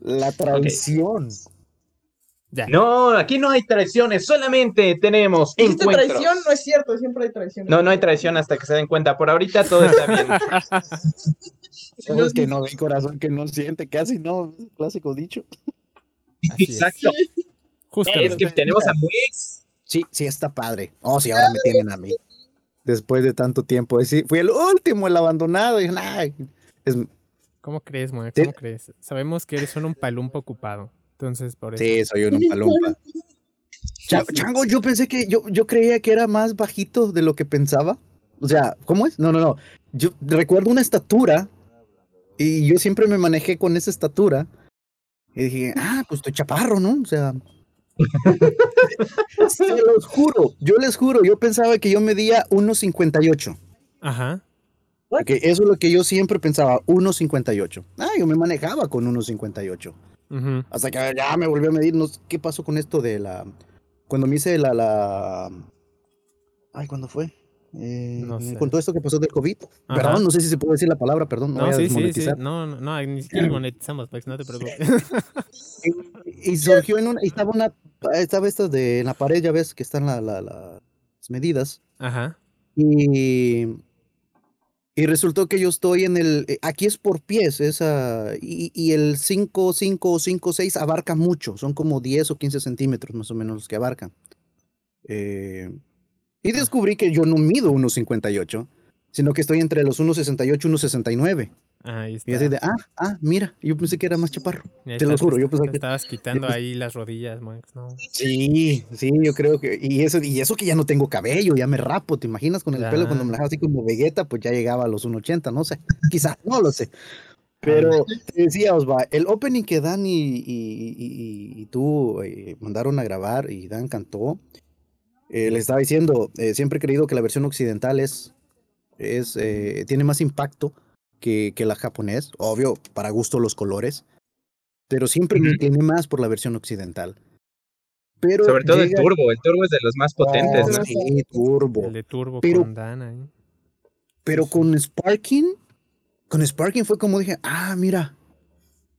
La traición. No, aquí no hay traiciones, solamente tenemos encuentros. traición? No es cierto, siempre hay traición. No, no hay traición hasta que se den cuenta. Por ahorita todo está bien. Sabes que no ve corazón que no siente, casi no, clásico dicho. Exacto. Es que tenemos a Mwix. Sí, sí, está padre. Oh, sí, ahora me tienen a mí. Después de tanto tiempo. Sí, fui el último, el abandonado. Y, es... ¿Cómo crees, Mwix? ¿Cómo crees? Sabemos que eres un palumpa ocupado. Entonces, por eso. Sí, soy un palumpa. Chango, yo pensé que, yo, yo creía que era más bajito de lo que pensaba. O sea, ¿cómo es? No, no, no. Yo recuerdo una estatura y yo siempre me manejé con esa estatura. Y dije, ah, pues estoy chaparro, ¿no? O sea. Se los juro, yo les juro, yo pensaba que yo medía 1.58. Ajá. Porque eso es lo que yo siempre pensaba, 1.58. Ah, yo me manejaba con 1.58. Hasta que ya me volvió a medir, no, ¿qué pasó con esto de la... Cuando me hice la... la... Ay, ¿cuándo fue? Eh, con todo esto que pasó del COVID. Perdón, no sé si se puede decir la palabra, perdón. No, sí, sí, sí, No, no, no, ni siquiera monetizamos, pues no te preocupes. y, surgió en una, estaba una, estaba esto de en la pared, ya ves que están la, la, las medidas. Ajá. Y y resultó que yo estoy en el, eh, aquí es por pies, esa, y, y, el 5, 5 o 5, 6 abarca mucho, son como 10 o 15 centímetros más o menos los que abarcan. Eh, y descubrí que yo no mido 1,58, sino que estoy entre los 1,68 y 1,69. Ahí está. Y así de, ah, ah, mira, yo pensé que era más chaparro. Te lo juro, yo pensé que. Estabas quitando ahí las rodillas, Max, ¿no? Sí, sí, yo creo que. Y eso, y eso que ya no tengo cabello, ya me rapo, ¿te imaginas con el pelo cuando me dejaba así como Vegeta? Pues ya llegaba a los 1.80, no sé. Quizá, no lo sé. Pero te decía, Osva, el opening que Dan y, y, tú eh, mandaron a grabar y Dan cantó, eh, le estaba diciendo, eh, siempre he creído que la versión occidental es, es tiene más impacto que, que la japonés, obvio, para gusto los colores, pero siempre me tiene más por la versión occidental. Pero Sobre todo el turbo, el turbo es de los más potentes, ¿no? Sí, turbo. El de turbo pero, con Dana. ¿eh? Pero con Sparking, con Sparking fue como dije, ah, mira,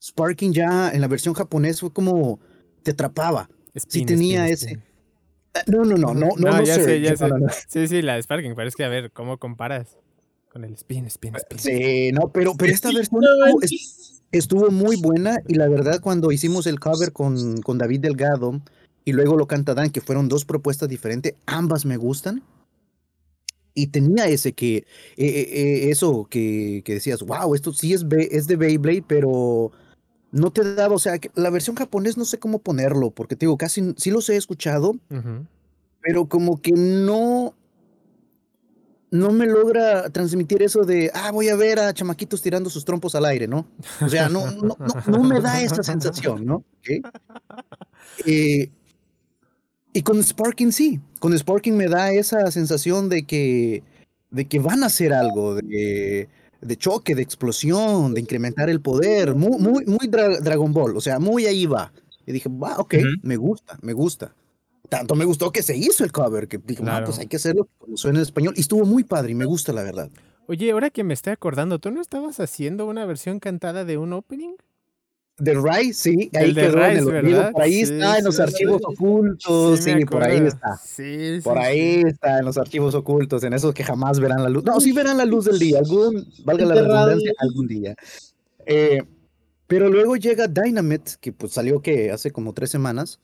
Sparking ya en la versión japonés fue como te atrapaba. sí tenía ese. No, no, no, no, no, no, ya sé, ya sé. Sí, sí, la de Sparking, pero es que a ver, ¿cómo comparas? Con el spin, spin, spin. Sí, no, pero, pero esta versión estuvo muy buena y la verdad cuando hicimos el cover con, con David Delgado y luego lo canta Dan, que fueron dos propuestas diferentes, ambas me gustan. Y tenía ese que, eh, eh, eh, eso que, que, decías, wow, esto sí es, es de Beyblade, pero no te daba, o sea, la versión japonés no sé cómo ponerlo, porque te digo, casi sí los he escuchado, pero como que no, no me logra transmitir eso de, ah, voy a ver a chamaquitos tirando sus trompos al aire, ¿no? O sea, no, no, no, me da esa sensación, ¿no? Eh, y con Sparking sí, con Sparking me da esa sensación de que, de que van a hacer algo, de, de choque, de explosión, de incrementar el poder, muy, muy, muy Dragon Ball, o sea, muy ahí va. Y dije, va, ok, me gusta, me gusta tanto me gustó que se hizo el cover, que dije, pues hay que hacerlo como suena en español. Y estuvo muy padre y me gusta, la verdad. Oye, ahora que me estoy acordando, ¿tú no estabas haciendo una versión cantada de un opening? De Rise, sí, ahí quedó en el olvido. Por ahí está en los archivos ocultos. Sí, por ahí está. Sí, por ahí está en los archivos ocultos, en esos que jamás verán la luz. No, sí verán la luz del día, algún, valga la redundancia, algún día. Eh, pero luego llega Dynamite, que pues salió que hace como tres semanas.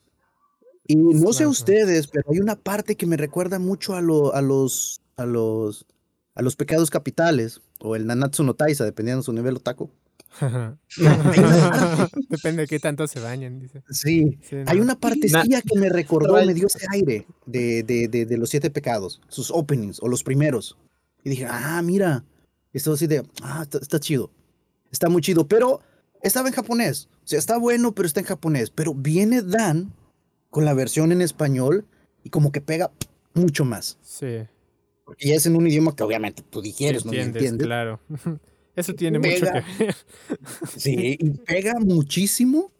Y no sé ustedes, pero hay una parte que me recuerda mucho a, lo, a los a los a los pecados capitales o el Nanatsu no Taisa, dependiendo de su nivel otaku. Depende de qué tanto se bañan, dice. Sí, hay una partecilla que me recordó, me dio ese aire de, de, de, los siete pecados, sus openings o los primeros. Y dije, ah, mira, esto así de, ah, está, está chido, está muy chido, pero estaba en japonés, o sea, está bueno, pero está en japonés, pero viene Dan con la versión en español y como que pega mucho más. Sí. Porque ya es en un idioma que obviamente tú digieres, no entiendes. Claro. Eso tiene mucho que ver. sí, y pega muchísimo.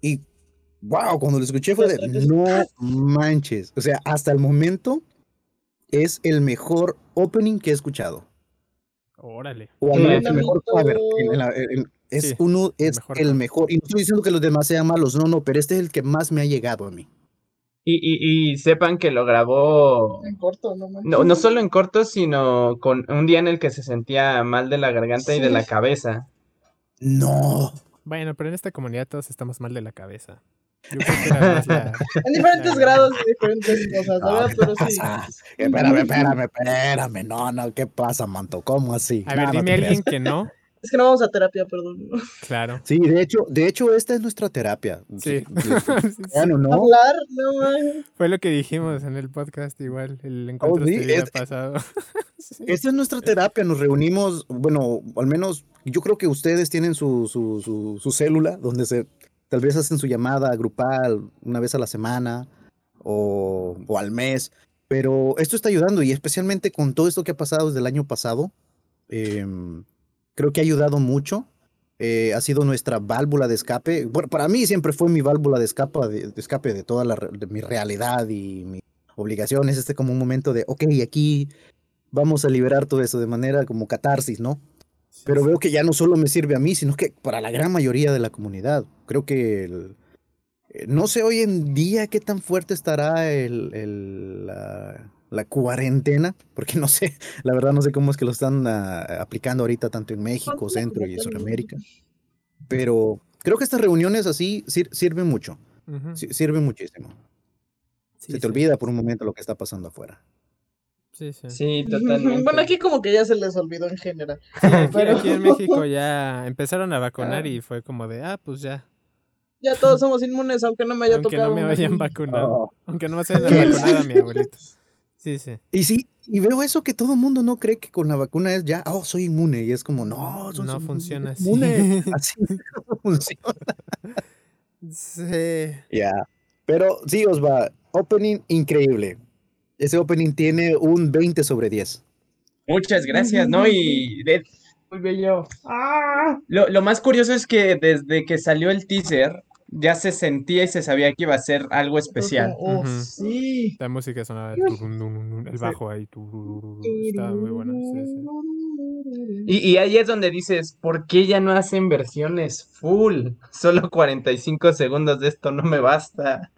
Y wow, cuando lo escuché fue de no manches. O sea, hasta el momento es el mejor opening que he escuchado. Órale. O al menos el mejor cover. Es uno, es el mejor, Y no estoy diciendo que los demás sean malos, no, no, pero este es el que más me ha llegado a mí. Y, y, sepan que lo grabó. En corto, no, no No, solo en corto, sino con un día en el que se sentía mal de la garganta y de la cabeza. No. Bueno, pero en esta comunidad todos estamos mal de la cabeza. en diferentes grados de diferentes cosas, ¿verdad? pero sí. Espérame, espérame, espérame. No, no, ¿qué pasa, Manto? ¿Cómo así? A ver, dime a alguien que no. Es que no vamos a terapia, perdón. Claro. Sí, de hecho, de hecho, esta es nuestra terapia. Sí. Bueno, ¿no? Hablar, no, Fue lo que dijimos en el podcast, igual, el encuentro oh, este pasado. Esta es nuestra terapia, nos reunimos, bueno, al menos yo creo que ustedes tienen su, su, su, su célula donde se tal vez hacen su llamada grupal una vez a la semana o, o al mes, pero esto está ayudando y especialmente con todo esto que ha pasado desde el año pasado. Eh, creo que ha ayudado mucho. Eh, ha sido nuestra válvula de escape. Bueno, para mí siempre fue mi válvula de escape de, escape de toda la, mi realidad y mis obligaciones. Este como un momento de, ok, aquí vamos a liberar todo eso de manera como catarsis, ¿no? Pero veo que ya no solo me sirve a mí, sino que para la gran mayoría de la comunidad. Creo que el, eh, no sé hoy en día qué tan fuerte estará el, el la, la cuarentena, porque no sé, la verdad no sé cómo es que lo están ah, aplicando ahorita tanto en México, Centro y Sudamérica. Pero creo que estas reuniones así sirven mucho, sirven muchísimo. se te olvida por un momento lo que está pasando afuera. Sí, sí. Sí, totalmente. Bueno, aquí como que ya se les olvidó en general. pero... aquí en México ya empezaron a vacunar ah. y fue como de, ah, pues ya. Ya todos somos inmunes, aunque no me haya aunque tocado. Aunque no me hayan vacunado. Oh. Aunque no me hayan vacunado a mi abuelito. Sí, sí. Y sí, y veo eso que todo el mundo no cree que con la vacuna es ya, oh, soy inmune. Y es como, no, no funciona así. Inmune. Así no funciona. Sí. Ya. Pero sí, os va. Opening increíble. Ese opening tiene un 20 sobre 10. Muchas gracias, ¿no? Y muy bello. ¡Ah! Lo, lo, más curioso es que desde que salió el teaser, ya se sentía y se sabía que iba a ser algo especial. Oh, sí. La música sonaba el bajo ahí. Estaba muy bueno. Y, y, ahí es donde dices, ¿por qué ya no hacen versiones full? Solo 45 segundos de esto no me basta.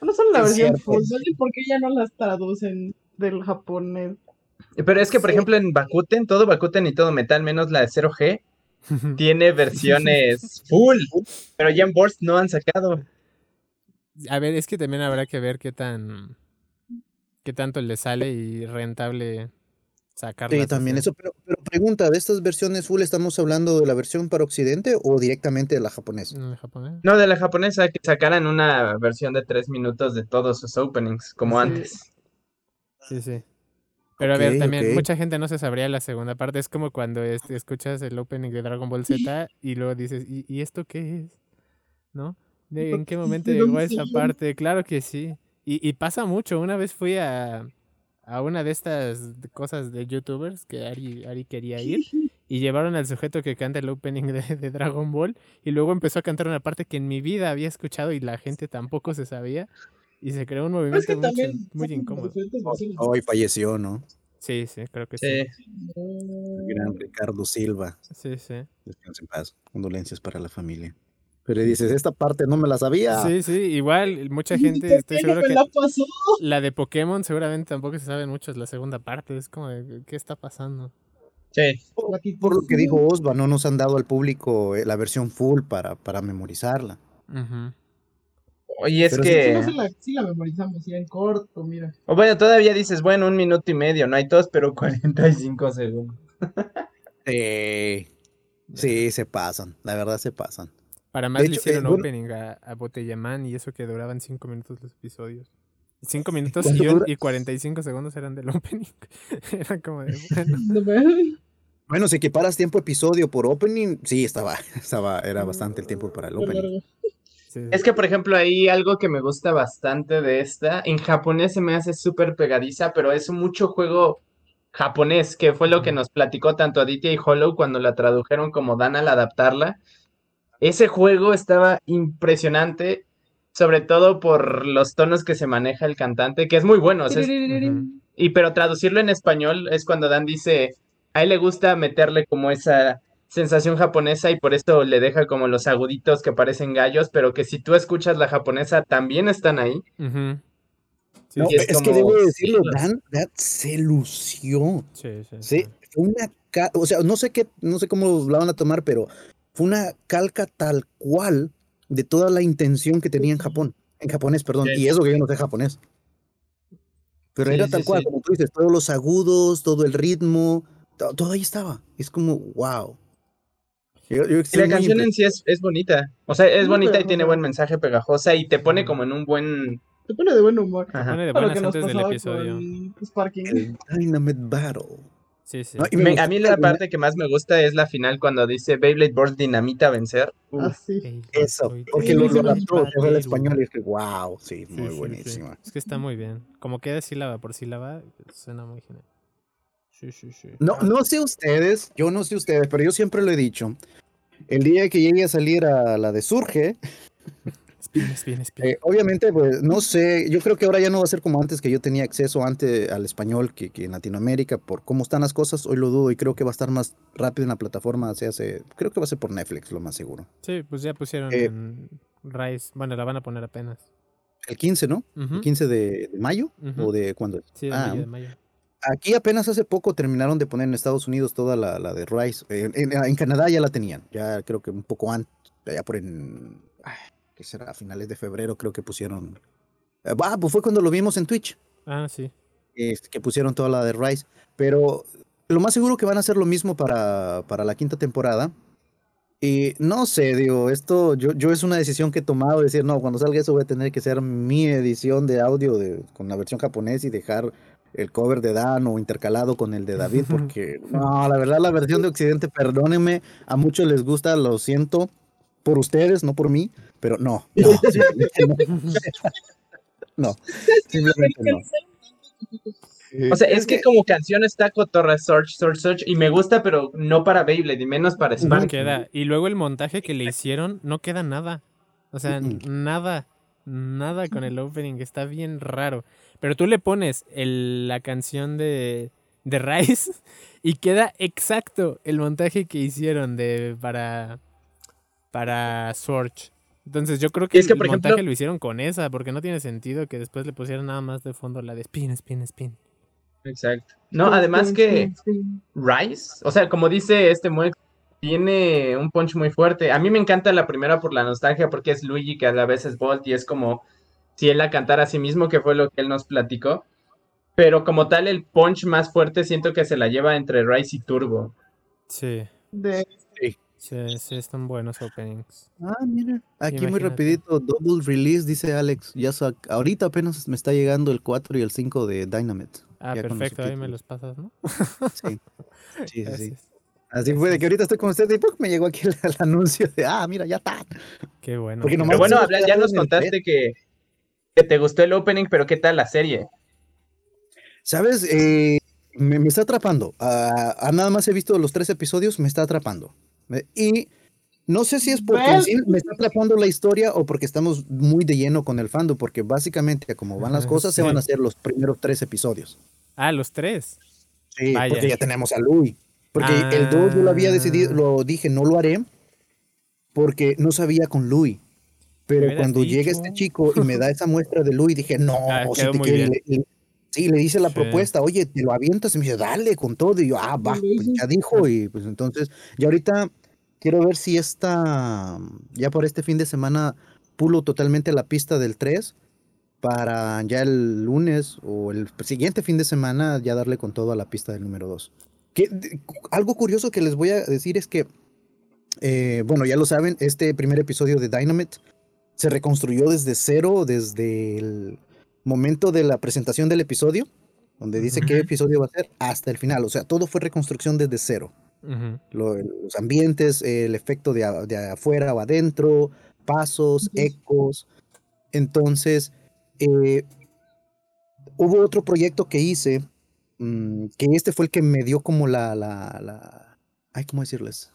No solo la versión full, ¿por qué ya no las traducen del japonés? Pero es que, por ejemplo, en Bakuten, todo Bakuten y todo metal, menos la de 0G, tiene versiones full, pero ya en Burst no han sacado. A ver, es que también habrá que ver qué tan qué tanto le sale y rentable sacarlas. Sí, también eso, pero, pregunta, ¿de estas versiones full estamos hablando de la versión para Occidente o directamente de la japonesa? No, de la japonesa, que sacaran una versión de tres minutos de todos sus openings, como antes. Sí, sí. Pero a ver, también mucha gente no se sabría la segunda parte. Es como cuando este, escuchas el opening de Dragon Ball Z y luego dices, ¿y, esto qué es? ¿No? ¿En qué momento llegó esa parte? Claro que sí. Y, pasa mucho. Una vez fui a, a una de estas cosas de youtubers que Ari, Ari quería ir y llevaron al sujeto que canta el opening de, de, Dragon Ball y luego empezó a cantar una parte que en mi vida había escuchado y la gente tampoco se sabía. Y se creó un movimiento muy incómodo. Hoy falleció, ¿no? Sí, sí, creo que sí. El gran Ricardo Silva. Sí, sí. Descanse en paz. Condolencias para la familia. Pero dices, esta parte no me la sabía. Sí, sí, igual mucha gente, estoy seguro que la, de Pokémon seguramente tampoco se saben muchos la segunda parte, es como de, ¿qué está pasando? Sí. Por, lo que dijo Osva, no nos han dado al público eh, la versión full para, para memorizarla. Ajá. Oye, es que. Sí, la, memorizamos, sí, en corto, mira. O bueno, todavía dices, bueno, un minuto y medio, no hay todos, pero 45 segundos. sí, sí, se pasan, la verdad se pasan. Para más le hicieron eh, opening a, a Botellaman y eso que duraban 5 minutos los episodios. 5 minutos y, y 45 segundos eran del opening. Era como de. Bueno. bueno, si equiparas tiempo episodio por opening, sí, estaba, estaba, era bastante el tiempo para el opening. Es que, por ejemplo, hay algo que me gusta bastante de esta. En japonés se me hace súper pegadiza, pero es mucho juego japonés, que fue lo que nos platicó tanto Aditya y Hollow cuando la tradujeron como Dan al adaptarla. Ese juego estaba impresionante, sobre todo por los tonos que se maneja el cantante, que es muy bueno. Y pero traducirlo en español es cuando Dan dice, a él le gusta meterle como esa sensación japonesa y por esto le deja como los aguditos que parecen gallos, pero que si tú escuchas la japonesa también están ahí. es, que debo decirlo, Dan, se lució. Sí, sí, sí. Fue una, o sea, no sé qué, no sé cómo la van a tomar, pero fue una calca tal cual de toda la intención que tenía en Japón, en japonés, perdón, y eso que yo no sé japonés. Pero era tal cual, como tú dices, todos los agudos, todo el ritmo, todo, ahí estaba. Es como, wow. La canción en sí es, bonita. O sea, es bonita y tiene buen mensaje pegajosa y te pone como en un buen. Te pone de buen humor. Te pone de buenas antes del episodio. El Dynamite Battle. Sí, sí. a mí la parte que más me gusta es la final cuando dice Beyblade Burst Dinamita vencer. Ah, Eso, porque lo, lo adaptó el español y es que wow, sí, muy buenísima. Es que está muy bien. Como queda sílaba por sílaba, suena muy genial. No, no sé ustedes, yo no sé ustedes, pero yo siempre lo he dicho. El día que llegue a salir a la de Surge, eh, obviamente, pues no sé, yo creo que ahora ya no va a ser como antes, que yo tenía acceso antes al español que, en Latinoamérica, por cómo están las cosas, hoy lo dudo y creo que va a estar más rápido en la plataforma, se hace, creo que va a ser por Netflix, lo más seguro. Sí, pues ya pusieron eh, en Rise, bueno, la van a poner apenas. El 15, ¿no? ¿El 15 de, mayo? ¿O de cuándo? Sí, ah, de mayo. Aquí apenas hace poco terminaron de poner en Estados Unidos toda la, la de Rise. En, Canadá ya la tenían, ya creo que un poco antes, ya por en, ¿qué será? A finales de febrero creo que pusieron. Ah, pues fue cuando lo vimos en Twitch. Ah, sí. Este, que pusieron toda la de Rise. Pero lo más seguro que van a hacer lo mismo para, para la quinta temporada. Y no sé, digo, esto yo, yo es una decisión que he tomado, decir, no, cuando salga eso voy a tener que hacer mi edición de audio de, con la versión japonesa y dejar el cover de Dan o intercalado con el de David, porque no, la verdad la versión de Occidente, perdónenme, a muchos les gusta, lo siento por ustedes, no por mí, pero no, no, no, simplemente no. O sea, es que como canción está cotorra Search, Search, Search y me gusta, pero no para Beyblade y menos para Spark. queda. Y luego el montaje que le hicieron no queda nada. O sea, nada, nada con el opening, está bien raro. Pero tú le pones la canción de, de Rice y queda exacto el montaje que hicieron de para, para Sword. Entonces yo creo que, el montaje lo hicieron con esa, porque no tiene sentido que después le pusieran nada más de fondo la de spin, spin, spin. Exacto. No, además que Rice, o sea, como dice este Moex, tiene un punch muy fuerte. A mí me encanta la primera por la nostalgia, porque es Luigi que a la vez es Bolt y es como si él la cantara a sí mismo, que fue lo que él nos platicó. Pero como tal, el punch más fuerte siento que se la lleva entre Rise y Turbo. Sí. De... Sí. Sí, están buenos openings. Ah, mira. Aquí muy rapidito, double release, dice Alex. Ya ahorita apenas me está llegando el 4 y el 5 de Dynamite. Ah, perfecto, ahí me los pasas, ¿no? sí, sí, sí. Así fue, de que ahorita estoy con usted y me llegó aquí el, anuncio de, ah, mira, ya está. Qué bueno. Pero bueno, ya nos contaste que, que te gustó el opening, pero ¿qué tal la serie? Sabes, eh, me, está atrapando. A, ah, nada más he visto los tres episodios, me está atrapando. Y no sé si es porque me está atrapando la historia o porque estamos muy de lleno con el fandom, porque básicamente como van las cosas, se van a hacer los primeros tres episodios. Ah, los tres. Sí, porque ya tenemos a Louis. Porque el 2 yo lo había decidido, ah. lo dije, no lo haré, porque no sabía con Louis. Pero cuando llega este chico y me da esa muestra de Louis, dije, no, ah, le, sí, le dice la propuesta, oye, te lo avientas, y me dice, dale con todo, y yo, ah, va, pues ya dijo, y pues entonces, y ahorita quiero ver si esta, ya por este fin de semana, pulo totalmente la pista del 3 para ya el lunes o el siguiente fin de semana ya darle con todo a la pista del número 2. Que, algo curioso que les voy a decir es que, eh, bueno, ya lo saben, este primer episodio de Dynamite se reconstruyó desde cero, desde el momento de la presentación del episodio, donde dice qué episodio va a ser, hasta el final. O sea, todo fue reconstrucción desde cero. los ambientes, el efecto de, afuera o adentro, pasos, ecos. Entonces, eh, hubo otro proyecto que hice, mm, que este fue el que me dio como la, la, la ay, ¿cómo decirles?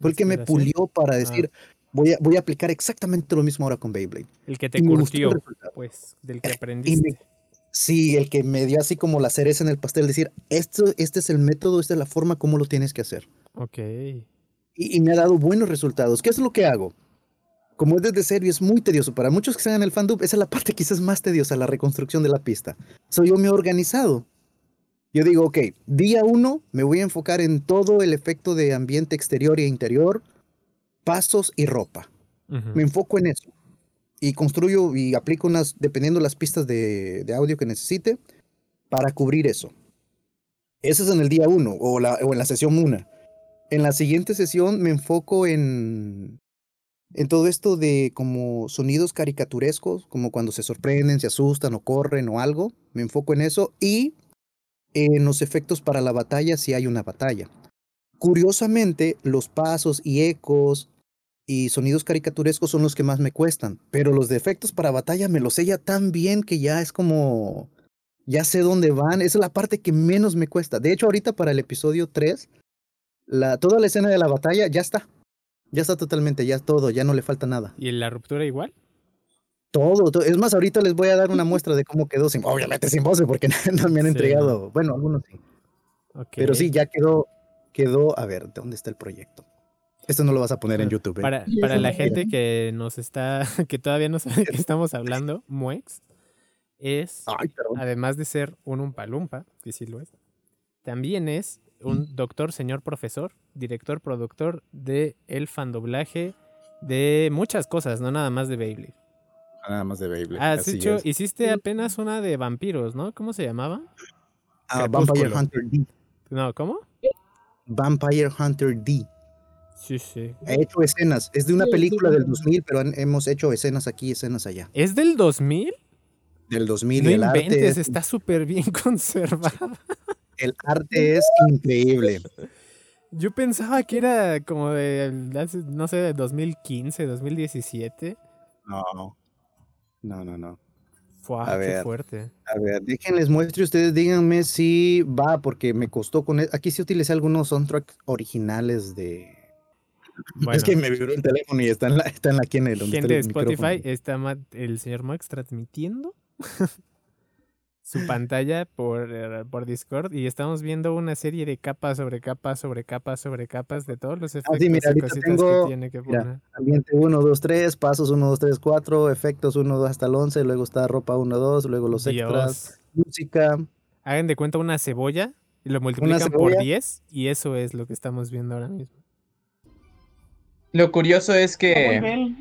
Fue el que me pulió para decir, voy a, voy a aplicar exactamente lo mismo ahora con Beyblade. El que te curtió, pues, del que aprendiste. sí, el que me dio así como la cereza en el pastel, decir, esto, este es el método, esta es la forma como lo tienes que hacer. Ok. y, me ha dado buenos resultados. ¿Qué es lo que hago? Como es desde serio, es muy tedioso. Para muchos que están en el fandom, esa es la parte quizás más tediosa, la reconstrucción de la pista. Soy yo me he organizado. Yo digo, ok, día uno me voy a enfocar en todo el efecto de ambiente exterior e interior, pasos y ropa. Me enfoco en eso. Y construyo y aplico unas, dependiendo las pistas de, audio que necesite, para cubrir eso. Eso es en el día uno o, o en la sesión una. En la siguiente sesión me enfoco en, en todo esto de como sonidos caricaturescos, como cuando se sorprenden, se asustan o corren o algo. Me enfoco en eso y en los efectos para la batalla si hay una batalla. Curiosamente, los pasos y ecos y sonidos caricaturescos son los que más me cuestan, pero los de efectos para batalla me los sella tan bien que ya es como ya sé dónde van, esa es la parte que menos me cuesta. De hecho, ahorita para el episodio 3 la, toda la escena de la batalla ya está. Ya está totalmente, ya todo, ya no le falta nada. ¿Y en la ruptura igual? Todo, es más, ahorita les voy a dar una muestra de cómo quedó sin, obviamente sin voces, porque no me han entregado, bueno, algunos sí. Pero sí, ya quedó, quedó, a ver, ¿dónde está el proyecto? Esto no lo vas a poner en YouTube. ¿eh? Para, para la gente que nos está, que todavía no sabe de qué estamos hablando, Muex es, además de ser un umpalumpa, que sí lo es, también es un doctor, señor profesor, director, productor de el fandoblaje de muchas cosas, no nada más de Beyblade. Nada más de Beyblade. Ah, hecho, hiciste apenas una de vampiros, ¿no? ¿Cómo se llamaba? Ah, Vampire Hunter D. No, ¿cómo? Vampire Hunter D. Sí, sí. He hecho escenas. Es de una película del 2000, pero hemos hecho escenas aquí, escenas allá. ¿Es del 2000? Del 2000 no y el inventes, está súper bien conservada. El arte es increíble. Yo pensaba que era como de, no sé, de 2015, 2017. No, no, no, no. A ver, fuerte. A ver, déjenles muestre ustedes, díganme si va, porque me costó con... E, aquí sí utilicé algunos soundtracks originales de... es que me vibró el teléfono y está en la, está en la aquí en el Gente de Spotify, está el señor Max transmitiendo su pantalla por, eh, por Discord y estamos viendo una serie de capas sobre capas sobre capas sobre capas de todos los efectos ah, y cositas que tiene que poner. ambiente 1, 2, 3, pasos 1, 2, 3, 4, efectos 1, 2 hasta el 11, luego está ropa 1, 2, luego los extras, música. Hagan de cuenta una cebolla y lo multiplican por 10 y eso es lo que estamos viendo ahora mismo. Lo curioso es que...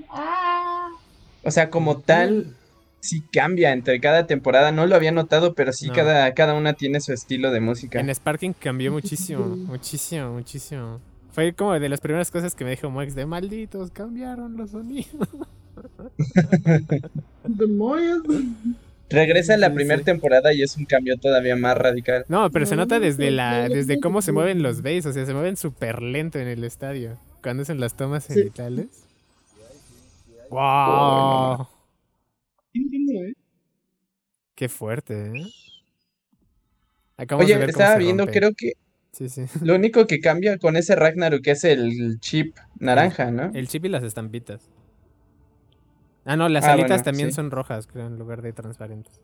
O sea, como tal, sí cambia entre cada temporada. No lo había notado, pero sí cada, cada una tiene su estilo de música. En Sparking cambió muchísimo, muchísimo, muchísimo. Fue como de las primeras cosas que me dijo Max de malditos, cambiaron los sonidos. Regresa a la primera temporada y es un cambio todavía más radical. No, pero se nota desde la desde cómo se mueven los bass, o sea, se mueven súper lento en el estadio. Cuando hacen las tomas cenitales. ¡Wow! ¿Eh? Qué fuerte, ¿eh? Oye, estaba viendo, creo que lo único que cambia con ese Ragnarok es el chip naranja, ¿no? El chip y las estampitas. Ah, no, las ah, alitas también son rojas, creo, en lugar de transparentes.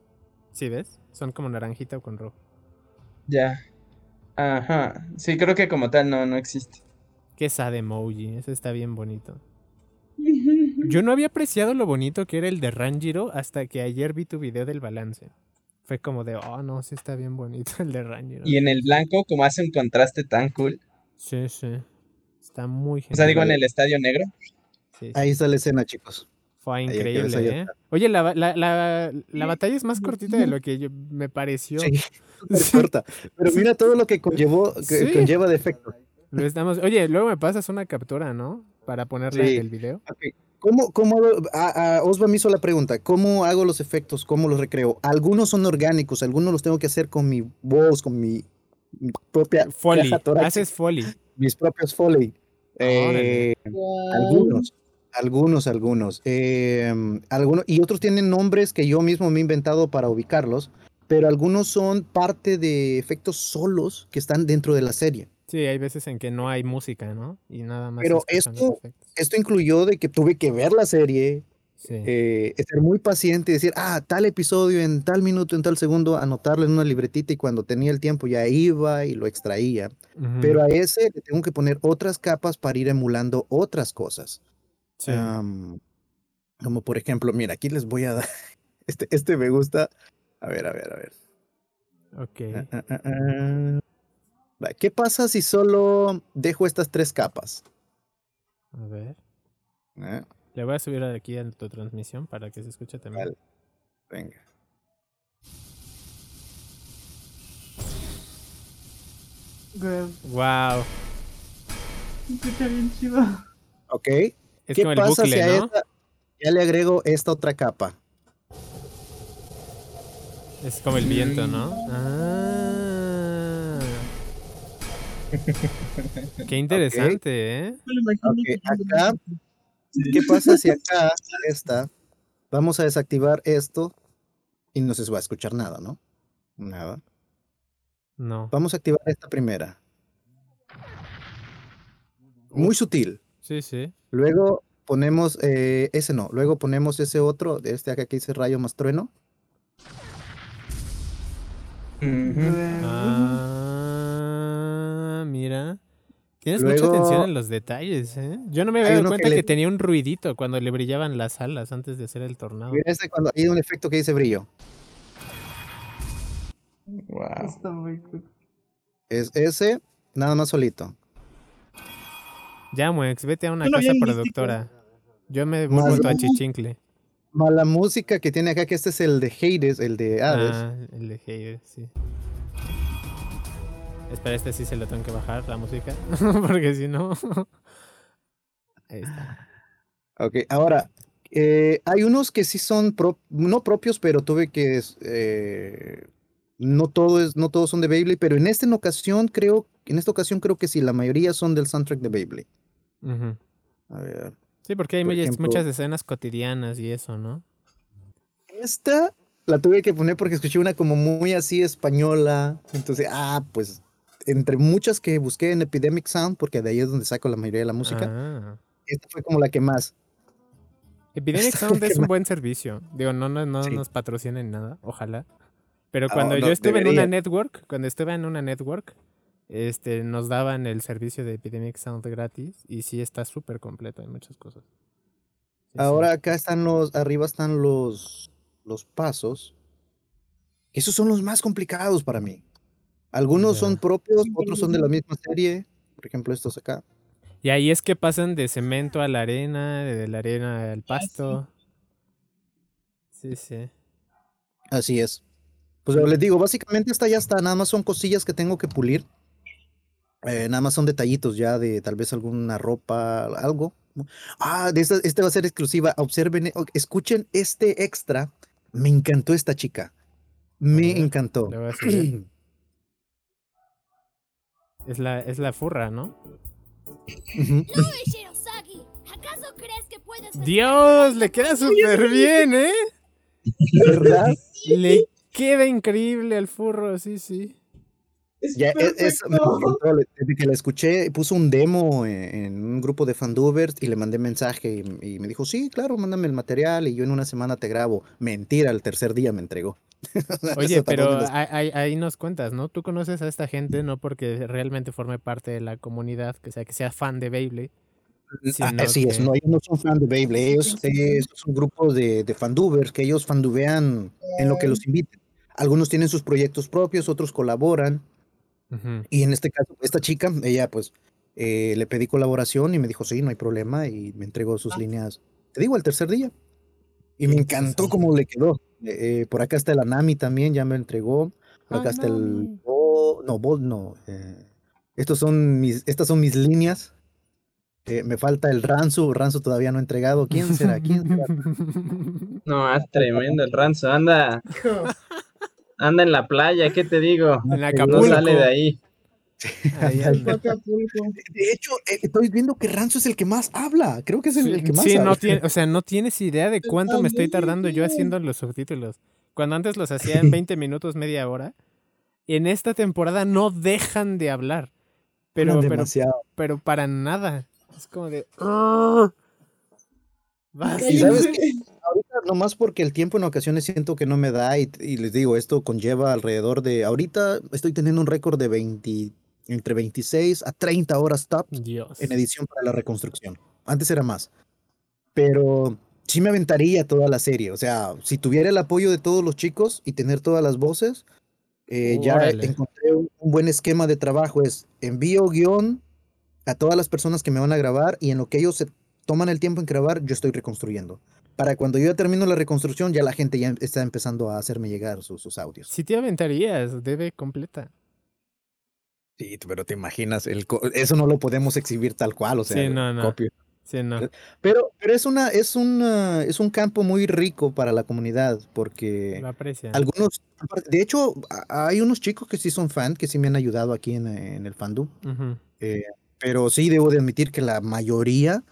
¿Sí ves? Son como naranjita o con rojo. Ya. Ajá. Sí, creo que como tal no, no existe. Qué sad emoji, ese está bien bonito. Yo no había apreciado lo bonito que era el de Ranjiro hasta que ayer vi tu video del balance. Fue como de, oh no, sí está bien bonito el de Ranjiro. Y en el blanco, como hace un contraste tan cool. Sí, sí. Está muy genial. O sea, digo, en el estadio negro. Ahí está la escena, chicos. Fue increíble, ¿eh? Oye, la, la, la, la, batalla es más cortita de lo que me pareció. Sí, corta. Pero mira todo lo que conllevó, que conlleva de efecto. Lo estamos... Oye, luego me pasas una captura, ¿no? Para ponerle en el video. ¿Cómo, cómo a, Osva me hizo la pregunta, ¿cómo hago los efectos? ¿Cómo los recreo? Algunos son orgánicos, algunos los tengo que hacer con mi voz, con mi, propia Foley. Haces Foley. Mis propios Foley. Eh, algunos, algunos, algunos, em, algunos. Y otros tienen nombres que yo mismo me he inventado para ubicarlos, pero algunos son parte de efectos solos que están dentro de la serie. Sí, hay veces en que no hay música, ¿no? Y nada más. Pero esto, esto incluyó de que tuve que ver la serie, Eh, ser muy paciente y decir, ah, tal episodio en tal minuto, en tal segundo, anotarlo en una libretita y cuando tenía el tiempo ya iba y lo extraía. Pero a ese le tengo que poner otras capas para ir emulando otras cosas. como por ejemplo, mira, aquí les voy a dar, este, este me gusta. A ver, a ver, a ver. Ok. Ah, ah, ¿Qué pasa si solo dejo estas tres capas? A ver. ¿Eh? Le voy a subir aquí a tu transmisión para que se escuche también. Venga. Wow. Escucha bien chido. Ok. ¿Qué pasa si a esta ya le agrego esta otra capa? Es como el viento, ¿no? Mm. Ah. Qué interesante, ¿eh? Acá ¿Qué pasa si acá está? Vamos a desactivar esto y no se va a escuchar nada, ¿no? Nada. No. Vamos a activar esta primera. Muy sutil. Sí, sí. Luego ponemos eh, ese no. Luego ponemos ese otro, de este acá que dice rayo más trueno. Ah, mira. Tienes mucha atención en los detalles, ¿eh? Yo no me había dado cuenta que, tenía un ruidito cuando le brillaban las alas antes de hacer el tornado. Ese cuando hay un efecto que dice brillo. Wow. Está muy cool. Es ese, nada más solito. Ya, Muex, vete a una casa productora. Yo me voy a Chichincle. La música que tiene acá, que este es el de Hades, el de Hades. Ah, el de Hades, sí. Espera, este sí se lo tengo que bajar, la música. Porque si no. Ahí está. Ok, ahora, eh, hay unos que sí son no propios, pero tuve que. Eh, no, todo es, no todos son de Beyblade, pero en esta ocasión creo, en esta ocasión creo que sí, la mayoría son del soundtrack de Beyblade. A ver. Sí, porque hay muchas escenas cotidianas y eso, ¿no? Esta la tuve que poner porque escuché una como muy así española. Entonces, ah, pues entre muchas que busqué en Epidemic Sound, porque de ahí es donde saco la mayoría de la música, ah. esta fue como la que más. Epidemic Sound es un buen servicio. Digo, no, no, no nos patrocinen nada, ojalá. Pero cuando yo estuve en una network, cuando estuve en una network, este, nos daban el servicio de Epidemic Sound gratis y sí está súper completo, hay muchas cosas. Ahora acá están los, arriba están los, los pasos. Esos son los más complicados para mí. Algunos son propios, otros son de la misma serie. Por ejemplo, estos acá. Y ahí es que pasan de cemento a la arena, de la arena al ah, pasto. Sí, sí. Así es. Pues les digo, básicamente esta ya está, nada más son cosillas que tengo que pulir. Eh, nada más son detallitos ya de tal vez alguna ropa, algo. Ah, de esta, este va a ser exclusiva. Observen, escuchen este extra. Me encantó esta chica. Me encantó. Es la, es la furra, ¿no? Dios, le queda súper bien, ¿eh? ¿Verdad? Le queda increíble al furro, sí, sí. Ya, e, es, desde que la escuché, puso un demo en, un grupo de fandubers y le mandé mensaje y, me dijo, sí, claro, mándame el material y yo en una semana te grabo. Mentira, el tercer día me entregó. Oye, pero ahí, nos cuentas, ¿no? Tú conoces a esta gente no porque realmente forme parte de la comunidad, que sea que sea fan de Beyblade. Ah, así es, no, ellos no son fan de Beyblade, ellos, son grupos de, de fandubers que ellos fandubean en lo que los inviten. Algunos tienen sus proyectos propios, otros colaboran. Y en este caso, esta chica, ella pues eh, le pedí colaboración y me dijo, sí, no hay problema, y me entregó sus ah. líneas, te digo, el tercer día. Y me encantó cómo le quedó. Eh, por acá está el Anami también, ya me entregó. Por acá está el no, Bolt no. Eh, estos son mis, estas son mis líneas. Eh, me falta el Ranzo, Ranzo todavía no ha entregado. ¿Quién será? ¿Quién será? No, es tremendo el Ranzo, anda. Anda en la playa, ¿qué te digo? En No sale de ahí. De hecho, eh, estoy viendo que Ranzo es el que más habla. Creo que es el, que más sí, no tiene, o sea, no tienes idea de cuánto me estoy tardando yo haciendo los subtítulos. Cuando antes los hacía en 20 minutos, media hora. En esta temporada no dejan de hablar. Pero, pero, pero para nada. Es como de. ¿Y sabes ahorita nomás porque el tiempo en ocasiones siento que no me da y, les digo, esto conlleva alrededor de, ahorita estoy teniendo un récord de 20, entre 26 a 30 horas top en edición para la reconstrucción. Antes era más. Pero sí me aventaría toda la serie. O sea, si tuviera el apoyo de todos los chicos y tener todas las voces, eh, ya encontré un, buen esquema de trabajo. Es envío guion a todas las personas que me van a grabar y en lo que ellos se toman el tiempo en grabar, yo estoy reconstruyendo. Para cuando yo termino la reconstrucción, ya la gente ya está empezando a hacerme llegar sus, sus audios. Si te aventarías, debe completa. Sí, pero te imaginas, el eso no lo podemos exhibir tal cual, o sea, sí, no, no. Sí, no. Eh, pero, pero es una, es una, es un campo muy rico para la comunidad, porque algunos, de hecho, hay unos chicos que sí son fan, que sí me han ayudado aquí en, en el fandom. eh, pero sí debo de admitir que la mayoría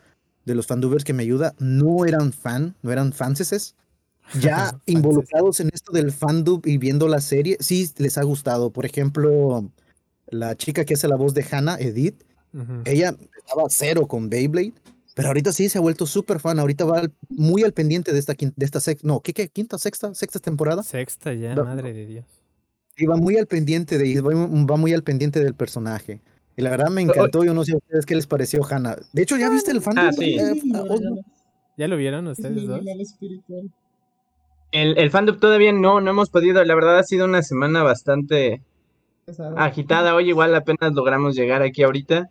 de los fandubers que me ayuda no eran fan, no eran fanses. Ya involucrados en esto del fandub y viendo la serie, sí les ha gustado. Por ejemplo, la chica que hace la voz de Hannah, Edith, ella estaba cero con Beyblade, pero ahorita sí se ha vuelto súper fan. Ahorita va muy al pendiente de esta, de esta sexta, no, ¿qué, ¿qué, quinta, sexta, sexta temporada? Sexta ya, madre de Dios. Y va muy al pendiente de, va muy al pendiente del personaje. Y la verdad me encantó, yo no sé a ustedes qué les pareció Hannah. De hecho, ¿ya viste el fan? Ah, sí. ¿Ya lo vieron ustedes dos? El, el fandom todavía no, no hemos podido. La verdad ha sido una semana bastante agitada. Hoy igual apenas logramos llegar aquí ahorita.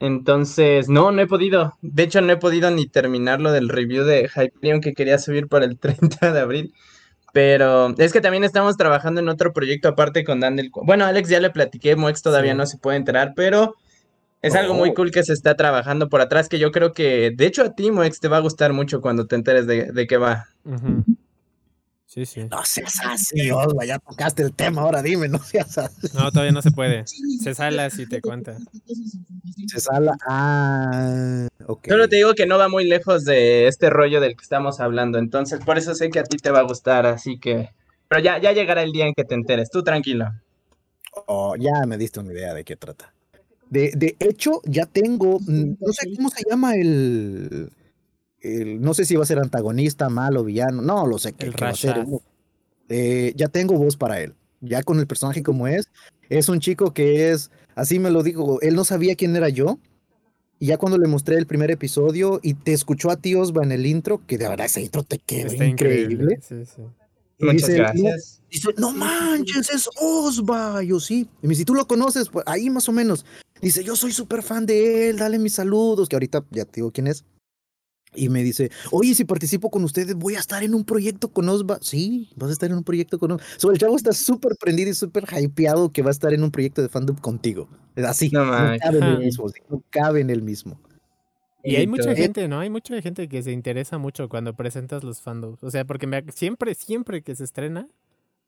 Entonces, no, no he podido. De hecho, no he podido ni terminar lo del review de Hyperion que quería subir para el 30 de abril. Pero es que también estamos trabajando en otro proyecto aparte con Daniel. Bueno, Alex ya le platiqué, Moex todavía no se puede enterar, pero es algo muy oh. cool que se está trabajando por atrás, que yo creo que, de hecho, a ti, Moex, te va a gustar mucho cuando te enteres de, de qué va. Sí, sí. No seas así, Osva, ya tocaste el tema, ahora dime, no seas así. No, todavía no se puede. Se sala si te cuenta. Se sala, ah, ok. Solo te digo que no va muy lejos de este rollo del que estamos hablando, entonces por eso sé que a ti te va a gustar, así que... Pero ya, ya llegará el día en que te enteres, tú tranquilo. Oh, ya me diste una idea de qué trata. De, de hecho, ya tengo, mm, no sé cómo se llama el no sé si va a ser antagonista, malo, villano, no lo sé. El va a eh, ya tengo voz para él. Ya con el personaje como es, es un chico que es, así me lo digo, él no sabía quién era yo. Y ya cuando le mostré el primer episodio y te escuchó a ti, Osva, en el intro, que de verdad ese intro te quedó increíble. Sí, sí. Muchas gracias. No, dice, no manches, es Osva. Yo sí. Y me dice, tú lo conoces, pues ahí más o menos. Dice, yo soy súper fan de él, dale mis saludos, que ahorita ya te digo quién es. Y me dice, oye, si participo con ustedes, voy a estar en un proyecto con Osva. Sí, vas a estar en un proyecto con Osva. So, el chavo está súper prendido y súper hypeado que va a estar en un proyecto de fandom contigo. Así, no, cabe en el mismo. No cabe en el mismo. Y hay mucha gente, ¿no? Hay mucha gente que se interesa mucho cuando presentas los fandoms. O sea, porque me, siempre, siempre que se estrena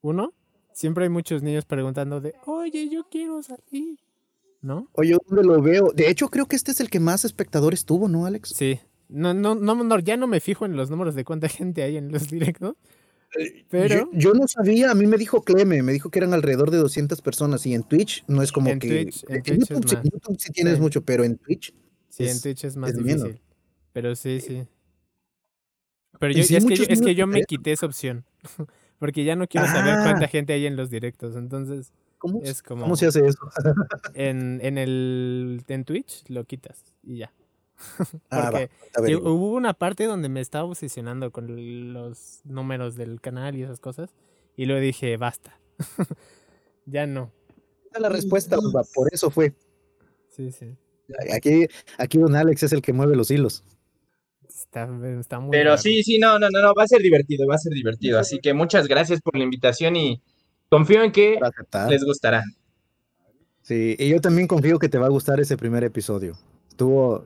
uno, siempre hay muchos niños preguntando de, oye, yo quiero salir. ¿No? Oye, ¿dónde lo veo? De hecho, creo que este es el que más espectadores tuvo, ¿no, Alex? Sí, no, no, no, ya no me fijo en los números de cuánta gente hay en los directos. Eh, pero... Yo, no sabía, a mí me dijo Cleme, me dijo que eran alrededor de 200 personas y en Twitch no es como en que... Twitch, en, Twitch YouTube, es más. YouTube sí tienes mucho, pero en Twitch... Sí, en Twitch es más difícil. Pero sí, sí. Pero yo, es, que, es que yo me quité esa opción. Porque ya no quiero saber cuánta ah. gente hay en los directos. Entonces, ¿Cómo, es como... ¿Cómo se hace eso? en, en, el, en Twitch lo quitas y ya. Ah, Porque hubo una parte donde me estaba obsesionando con los números del canal y esas cosas. Y luego dije, basta. ya no. La respuesta, por eso fue. Sí, sí. Aquí, aquí don Alex es el que mueve los hilos. Está, está muy Pero sí, sí, no, no, no, no, va a ser divertido, va a ser divertido. Así que muchas gracias por la invitación y confío en que les gustará. Sí, y yo también confío que te va a gustar ese primer episodio. Estuvo,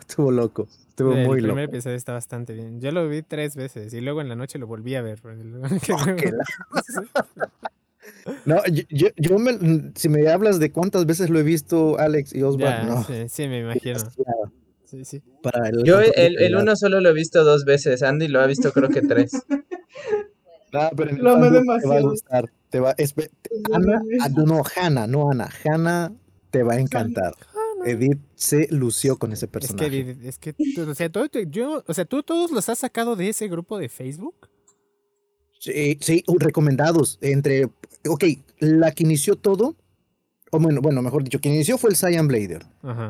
estuvo, loco. Estuvo muy loco. El primer episodio está bastante bien. Yo lo vi tres veces y luego en la noche lo volví a ver. no, yo, yo, me, si me hablas de cuántas veces lo he visto Alex y Osvaldo, no. Sí, sí, me imagino. Sí, sí. Para el, yo el, el, uno solo lo he visto dos veces, Andy lo ha visto creo que tres. Ah, pero lo me demasiado. Te va a gustar. Te va, es, Ana, no, Hanna, no Ana. Hanna te va a encantar. Edith se lució con ese personaje. Es que, es que o sea, todo, yo, o sea, ¿tú todos los has sacado de ese grupo de Facebook? Sí, sí, recomendados. Entre, ok, la que inició todo, o bueno, bueno, mejor dicho, quien inició fue el Cyan Blader.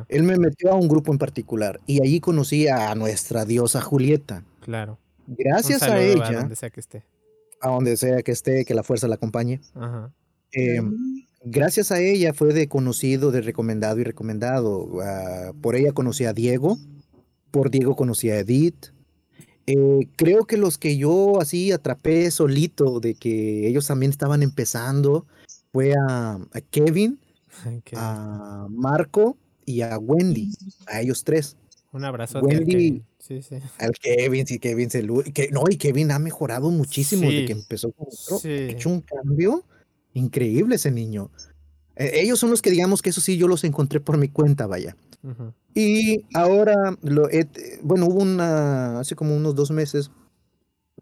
Él me metió a un grupo en particular y allí conocí a nuestra diosa Julieta. Claro. Gracias a ella. A donde sea que esté. A donde sea que esté, que la fuerza la acompañe. Em, gracias a ella fue de conocido, de recomendado y recomendado. Ah, por ella conocí a Diego. Por Diego conocí a Edith. Eh, creo que los que yo así atrapé solito de que ellos también estaban empezando fue a, Kevin, a Marco y a Wendy, a ellos tres. Un abrazo Wendy, sí, sí. al Kevin, sí, Kevin se que, no, y Kevin ha mejorado muchísimo desde que empezó con otro. Ha hecho un cambio increíble ese niño. E, ellos son los que digamos que eso sí yo los encontré por mi cuenta, vaya. Y ahora, lo bueno, hubo una, hace como unos dos meses,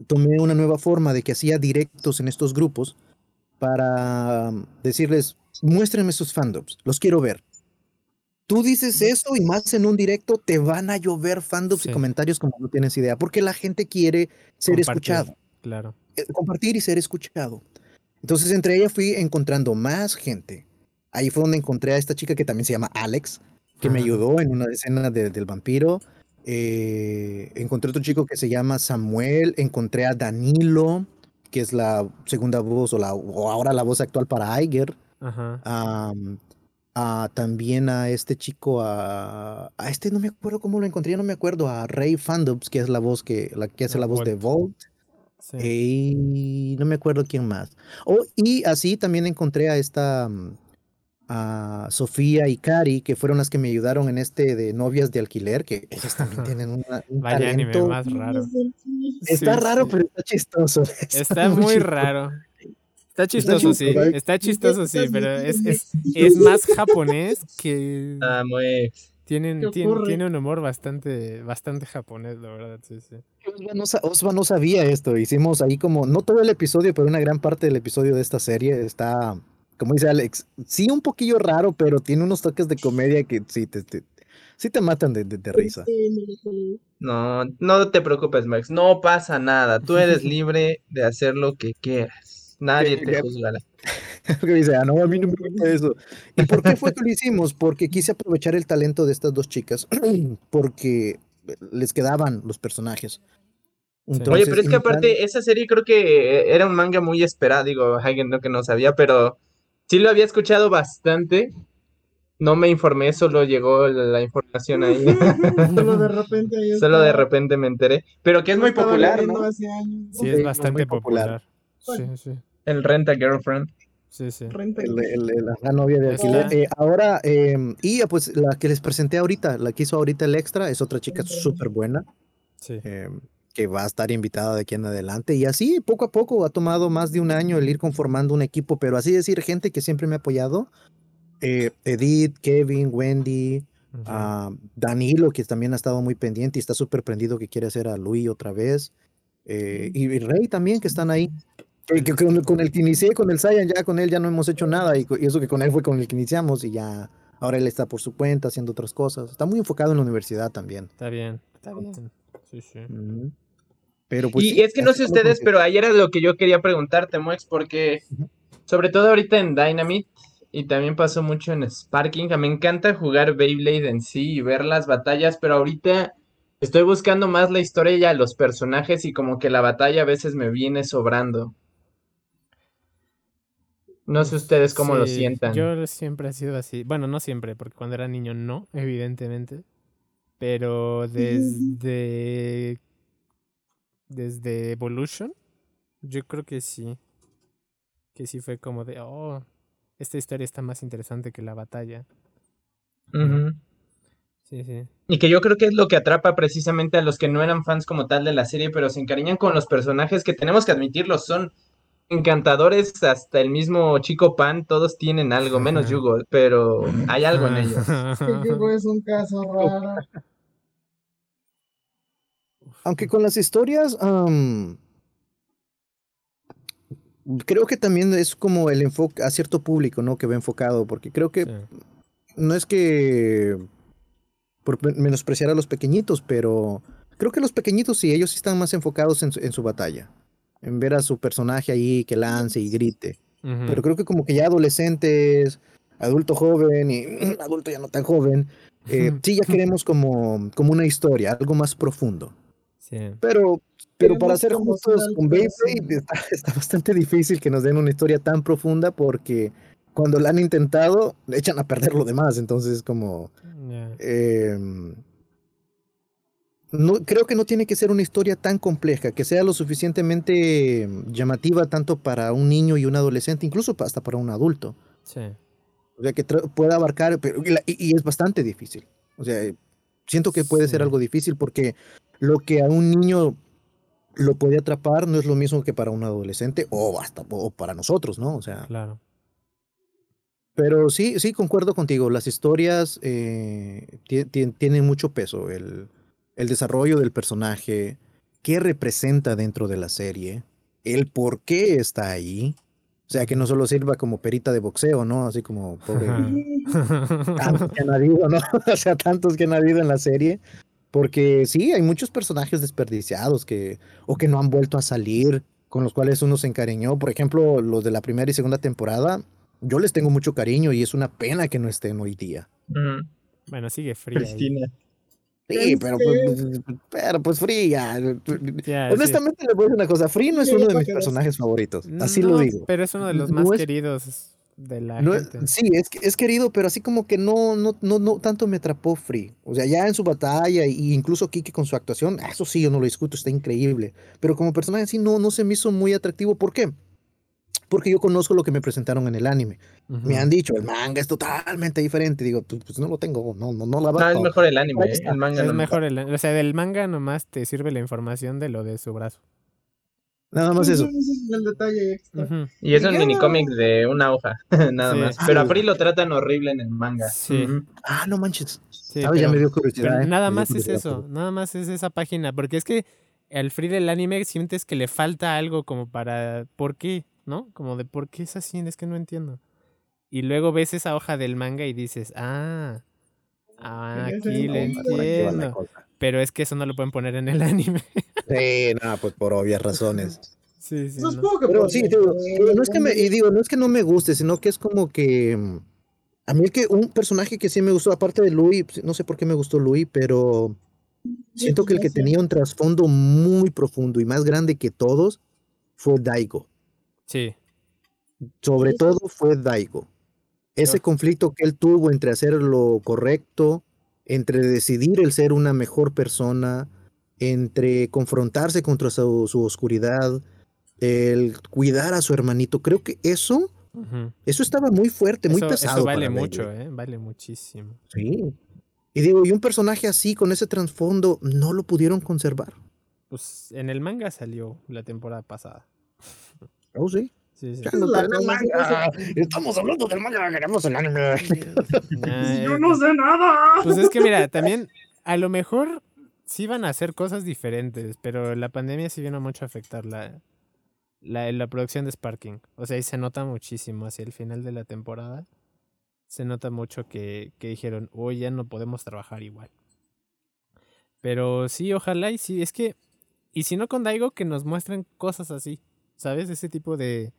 tomé una nueva forma de que hacía directos en estos grupos para decirles, muéstrenme sus fandoms, los quiero ver. Tú dices eso y más en un directo te van a llover fandoms y comentarios como no tienes idea, porque la gente quiere ser escuchado. Claro. Eh, compartir y ser escuchado. Entonces entre ellas fui encontrando más gente. Ahí fue donde encontré a esta chica que también se llama Alex, que me ayudó en una escena del vampiro. Eh, encontré otro chico que se llama Samuel, encontré a Danilo, que es la segunda voz o, la, o ahora la voz actual para Iger. también a este chico, a, a, este no me acuerdo cómo lo encontré, no me acuerdo, a Ray Fandoms, que es la voz que, la, que hace la voz de Volt. Y no me acuerdo quién más. Oh, y así también encontré a esta mm, a Sofía y Cari, que fueron las que me ayudaron en este de novias de alquiler, que ellas también tienen una, un Vaya anime más raro. Está raro, pero está chistoso. Está, muy raro. Está chistoso, sí. Está chistoso, sí, pero es, es, es más japonés que. Ah, muy. Tienen, tiene, tiene, un humor bastante, bastante japonés, la verdad, sí, sí. Osva no sabía esto. Hicimos ahí como, no todo el episodio, pero una gran parte del episodio de esta serie está como dice Alex, sí un poquillo raro, pero tiene unos toques de comedia que sí te, sí te matan de, de, risa. No, no te preocupes, Max, no pasa nada. Tú eres libre de hacer lo que quieras. Nadie te juzgará. dice, ah, no, a mí no me gusta eso. ¿Y por qué fue que lo hicimos? Porque quise aprovechar el talento de estas dos chicas, porque les quedaban los personajes. Oye, pero es que aparte, esa serie creo que era un manga muy esperado, digo, alguien no que no sabía, pero Sí lo había escuchado bastante. No me informé, solo llegó la información ahí. solo de repente Solo de repente me enteré. Pero que es muy popular, ¿no? Sí, es bastante popular. Sí, sí. El Renta Girlfriend. Sí, sí. la novia de alquiler. Eh, ahora, em, y pues la que les presenté ahorita, la que hizo ahorita el extra, es otra chica súper buena. Sí. Em, que va a estar invitada de aquí en adelante. Y así, poco a poco, ha tomado más de un año el ir conformando un equipo, pero así decir, gente que siempre me ha apoyado. Eh, Edith, Kevin, Wendy, ah, Danilo, que también ha estado muy pendiente y está súper prendido que quiere hacer a Luis otra vez. Eh, y, Rey también, que están ahí. Con, el que inicié, con el Saiyan, ya con él ya no hemos hecho nada. Y, eso que con él fue con el que iniciamos y ya ahora él está por su cuenta haciendo otras cosas. Está muy enfocado en la universidad también. Está bien, está bien. Sí, sí. Pero pues, y es que no sé ustedes, pero ayer era lo que yo quería preguntarte, Moex, porque sobre todo ahorita en Dynamite y también pasó mucho en Sparking, me encanta jugar Beyblade en sí y ver las batallas, pero ahorita estoy buscando más la historia y los personajes y como que la batalla a veces me viene sobrando. No sé ustedes cómo lo sientan. Yo siempre he sido así. Bueno, no siempre, porque cuando era niño no, evidentemente. Pero desde. Desde Evolution, yo creo que sí. Que sí fue como de, oh, esta historia está más interesante que la batalla. Sí, sí. Y que yo creo que es lo que atrapa precisamente a los que no eran fans como tal de la serie, pero se encariñan con los personajes que tenemos que admitirlo, son encantadores, hasta el mismo Chico Pan, todos tienen algo, menos Yugo, pero hay algo en ellos. Yugo es un caso raro. Aunque con las historias, creo que también es como el enfoque a cierto público, ¿no? Que ve enfocado, porque creo que no es que por menospreciar a los pequeñitos, pero creo que los pequeñitos sí, ellos están más enfocados en su, batalla, en ver a su personaje ahí que lance y grite. Pero creo que como que ya adolescentes, adulto joven y adulto ya no tan joven, eh, sí ya queremos como, como una historia, algo más profundo. Sí. Pero, pero para ser justos con Beyblade está, bastante difícil que nos den una historia tan profunda porque cuando la han intentado le echan a perder lo demás, entonces como... no, creo que no tiene que ser una historia tan compleja, que sea lo suficientemente llamativa tanto para un niño y un adolescente, incluso hasta para un adulto. Sí. O sea, que pueda abarcar, pero, y, es bastante difícil. O sea, siento que puede ser algo difícil porque lo que a un niño lo puede atrapar no es lo mismo que para un adolescente o hasta o para nosotros, ¿no? O sea. Claro. Pero sí, sí, concuerdo contigo. Las historias eh, tienen mucho peso. El, el desarrollo del personaje, qué representa dentro de la serie, el por qué está ahí. O sea, que no solo sirva como perita de boxeo, ¿no? Así como pobre. tantos que han habido, ¿no? o sea, tantos que han habido en la serie. Porque sí, hay muchos personajes desperdiciados que, o que no han vuelto a salir, con los cuales uno se encariñó. Por ejemplo, los de la primera y segunda temporada, yo les tengo mucho cariño y es una pena que no estén hoy día. Bueno, sigue fría. Cristina. Sí, pero pues, pero pues Free Honestamente le voy a decir una cosa, Free no es uno de mis personajes favoritos, así lo digo. Pero es uno de los más queridos de la gente. sí, es, es querido, pero así como que no, no, no, no tanto me atrapó Free. O sea, ya en su batalla e incluso Kiki con su actuación, eso sí, yo no lo discuto, está increíble. Pero como personaje sí no, no se me hizo muy atractivo. ¿Por qué? Porque yo conozco lo que me presentaron en el anime. Me han dicho, el manga es totalmente diferente. Digo, pues, pues no lo tengo, no, no, no la va No, es mejor el anime, ¿eh? el manga. Es mejor el O sea, del manga nomás te sirve la información de lo de su brazo. Nada más eso. el detalle Y es un mini cómic de una hoja, nada más. Pero a Free lo tratan horrible en el manga. Sí. Ah, no manches. Sí, ya me dio curiosidad. ¿eh? Nada más es eso, nada más es esa página. Porque es que al Free del anime sientes que le falta algo como para. ¿Por qué? ¿No? Como de por qué es así, es que no entiendo. Y luego ves esa hoja del manga y dices, ah, aquí le entiendo. Pero es que eso no lo pueden poner en el anime. Sí, nada, pues por obvias razones. Sí, sí. No. Pero sí, digo, no es que me, y digo, no es que no me guste, sino que es como que mm, a mí el que un personaje que sí me gustó, aparte de Louis, pues, no sé por qué me gustó Louis, pero siento que el que tenía un trasfondo muy profundo y más grande que todos fue Daigo. Sí. Sobre todo fue Daigo. Ese conflicto que él tuvo entre hacer lo correcto, entre decidir el ser una mejor persona, entre confrontarse contra su, oscuridad, el cuidar a su hermanito, creo que eso, eso estaba muy fuerte, muy pesado. Eso vale mucho, ¿eh? vale muchísimo. Sí. Y digo, y un personaje así, con ese trasfondo, no lo pudieron conservar. Pues en el manga salió la temporada pasada. Oh, sí. Sí, sí. Estamos hablando del manga, queremos el anime. Yo no sé nada. Pues es que mira, también a lo mejor sí van a hacer cosas diferentes, pero la pandemia sí vino mucho a afectar la, la, la producción de Sparking. O sea, ahí se nota muchísimo hacia el final de la temporada. Se nota mucho que, que dijeron, hoy ya no podemos trabajar igual. Pero sí, ojalá y sí, es que, y si no con Daigo, que nos muestren cosas así. ¿Sabes? Ese tipo de,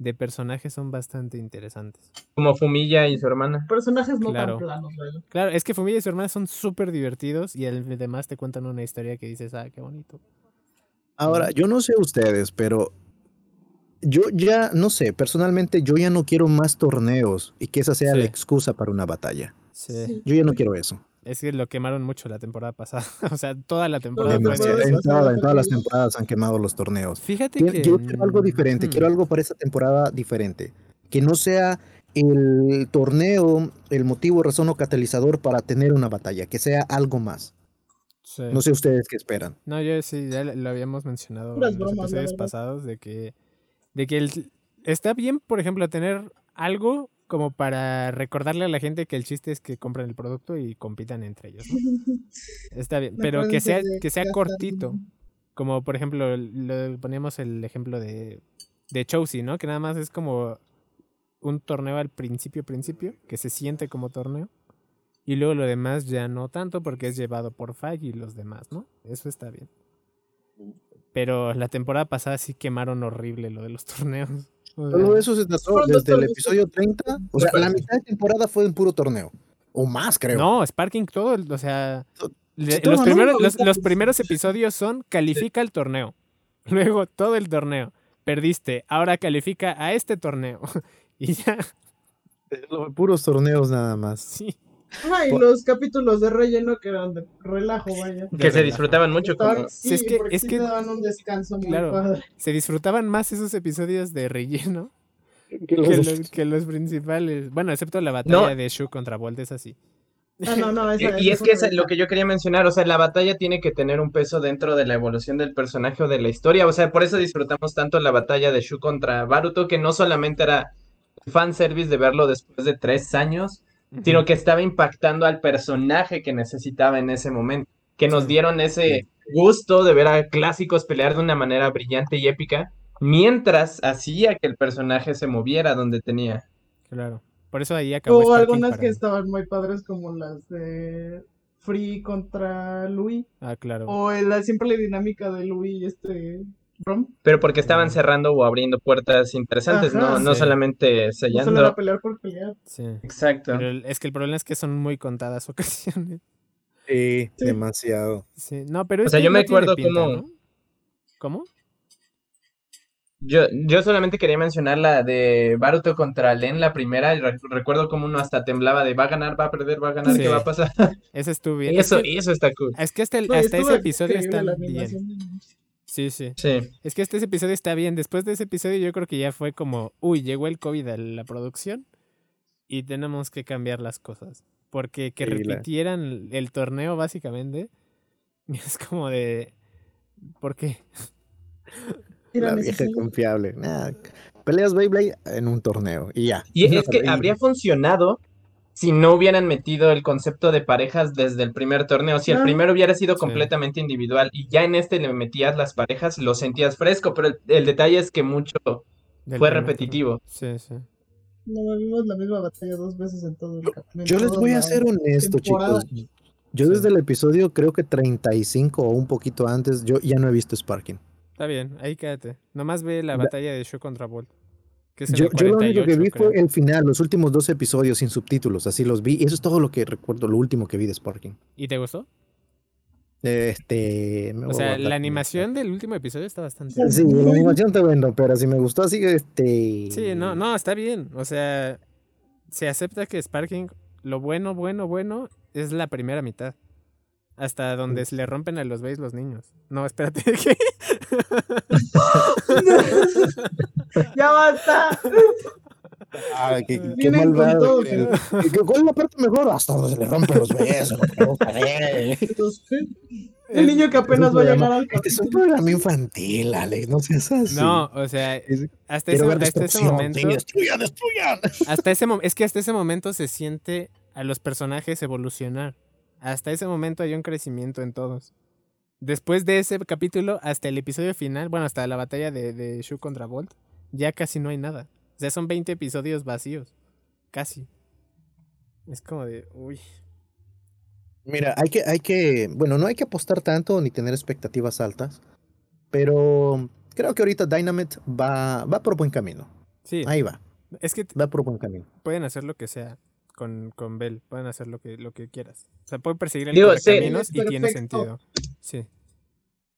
de personajes son bastante interesantes. Como Fumilla y su hermana. Personajes no tan planos, Claro, es que Fumilla y su hermana son súper divertidos y además te cuentan una historia que dices, ah, qué bonito. Ahora, yo no sé ustedes, pero yo ya, no sé, personalmente yo ya no quiero más torneos y que esa sea la excusa para una batalla. Sí. Yo ya no quiero eso. Es que lo quemaron mucho la temporada pasada. o sea, toda la temporada. en, todas las temporadas han quemado los torneos. Fíjate que. Quiero algo diferente. Quiero algo para esta temporada diferente. Que no sea el torneo el motivo, razón o catalizador para tener una batalla. Que sea algo más. No sé ustedes qué esperan. No, yo sí, ya lo habíamos mencionado en los episodios pasados de que, de que el, está bien, por ejemplo, tener algo como para recordarle a la gente que el chiste es que compren el producto y compitan entre ellos. Está bien, pero que sea, que sea cortito. Como por ejemplo, lo, poníamos el ejemplo de, de Chelsea, ¿no? Que nada más es como un torneo al principio, principio, que se siente como torneo. Y luego lo demás ya no tanto porque es llevado por Fag y los demás, ¿no? Eso está bien. Pero la temporada pasada sí quemaron horrible lo de los torneos. Todo eso se trató desde el episodio 30. O sea, la mitad de temporada fue en puro torneo. O más, creo. No, Sparking todo, o sea, los, primeros, los, primeros episodios son califica el torneo. Luego todo el torneo. Perdiste, ahora califica a este torneo. y ya. Puros torneos nada más. Sí. Ay, los capítulos de relleno que eran de relajo, vaya. Que se disfrutaban mucho. Sí, es que, es que daban un descanso muy claro, Se disfrutaban más esos episodios de relleno que los, que los, principales. Bueno, excepto la batalla de Shu contra Bolt, es así. Ah, no, no, y, es que es lo que yo quería mencionar, o sea, la batalla tiene que tener un peso dentro de la evolución del personaje o de la historia, o sea, por eso disfrutamos tanto la batalla de Shu contra Baruto, que no solamente era fanservice de verlo después de tres años, sino que estaba impactando al personaje que necesitaba en ese momento, que nos dieron ese gusto de ver a clásicos pelear de una manera brillante y épica, mientras hacía que el personaje se moviera donde tenía. Claro. Por eso ahí acabó. O algunas que estaban muy padres como las de Free contra Louis. Ah, claro. O la simple dinámica de Louis y este pero porque estaban cerrando o abriendo puertas interesantes, no, no solamente sellando. No solo pelear por pelear. Sí. Exacto. Pero es que el problema es que son muy contadas ocasiones. Sí, demasiado. Sí, no, pero o sea, yo me acuerdo cómo. ¿Cómo? Yo, yo solamente quería mencionar la de Baruto contra Len, la primera. recuerdo como uno hasta temblaba de va a ganar, va a perder, va a ganar, ¿qué va a pasar? Eso estuvo bien. Eso, eso está cool. Es que hasta, hasta ese episodio está bien. Sí, sí. Sí. Es que este episodio está bien. Después de ese episodio yo creo que ya fue como, uy, llegó el COVID a la producción y tenemos que cambiar las cosas. Porque que repitieran el torneo básicamente es como de, ¿por qué? La vieja confiable. peleas Beyblade en un torneo y ya. Y es que habría funcionado si no hubieran metido el concepto de parejas desde el primer torneo. Si el primero hubiera sido completamente individual y ya en este le metías las parejas, lo sentías fresco, pero el, detalle es que mucho fue repetitivo. Sí, sí. No vimos la misma batalla dos veces en todo el campeonato. Yo les voy a ser honesto, chicos. Yo desde el episodio creo que 35 o un poquito antes, yo ya no he visto Sparking. Está bien, ahí quédate. Nomás ve la batalla de Show contra Bolt yo, lo único que vi fue el final, los últimos dos episodios sin subtítulos, así los vi. Y eso es todo lo que recuerdo, lo último que vi de Sparking. ¿Y te gustó? Este. o sea, la animación del último episodio está bastante bien. Sí, la animación está buena, pero si me gustó así, este. Sí, no, no, está bien. O sea, se acepta que Sparking, lo bueno, bueno, bueno, es la primera mitad. Hasta donde se le rompen a los veis los niños. No, espérate. ¿qué? ya basta. Ah, qué, qué malvado. ¿Cuál es la parte mejor? Hasta donde se le rompen los besos. El niño que apenas va a llegar al Este es un programa infantil, Alex, no seas así. No, o sea, hasta ese, hasta ese momento. destruyan, destruyan. Hasta ese, es que hasta ese momento se siente a los personajes evolucionar. Hasta ese momento hay un crecimiento en todos. Después de ese capítulo, hasta el episodio final, bueno, hasta la batalla de, de Shu contra Bolt, ya casi no hay nada. O sea, son 20 episodios vacíos. Casi. Es como de, uy. Mira, hay que, hay que, bueno, no hay que apostar tanto ni tener expectativas altas, pero creo que ahorita Dynamite va, va por buen camino. Sí. Ahí va. Es que va por buen camino. Pueden hacer lo que sea con, con Bell. Pueden hacer lo que, lo que quieras. O sea, pueden perseguir el caminos y tiene sentido. Sí.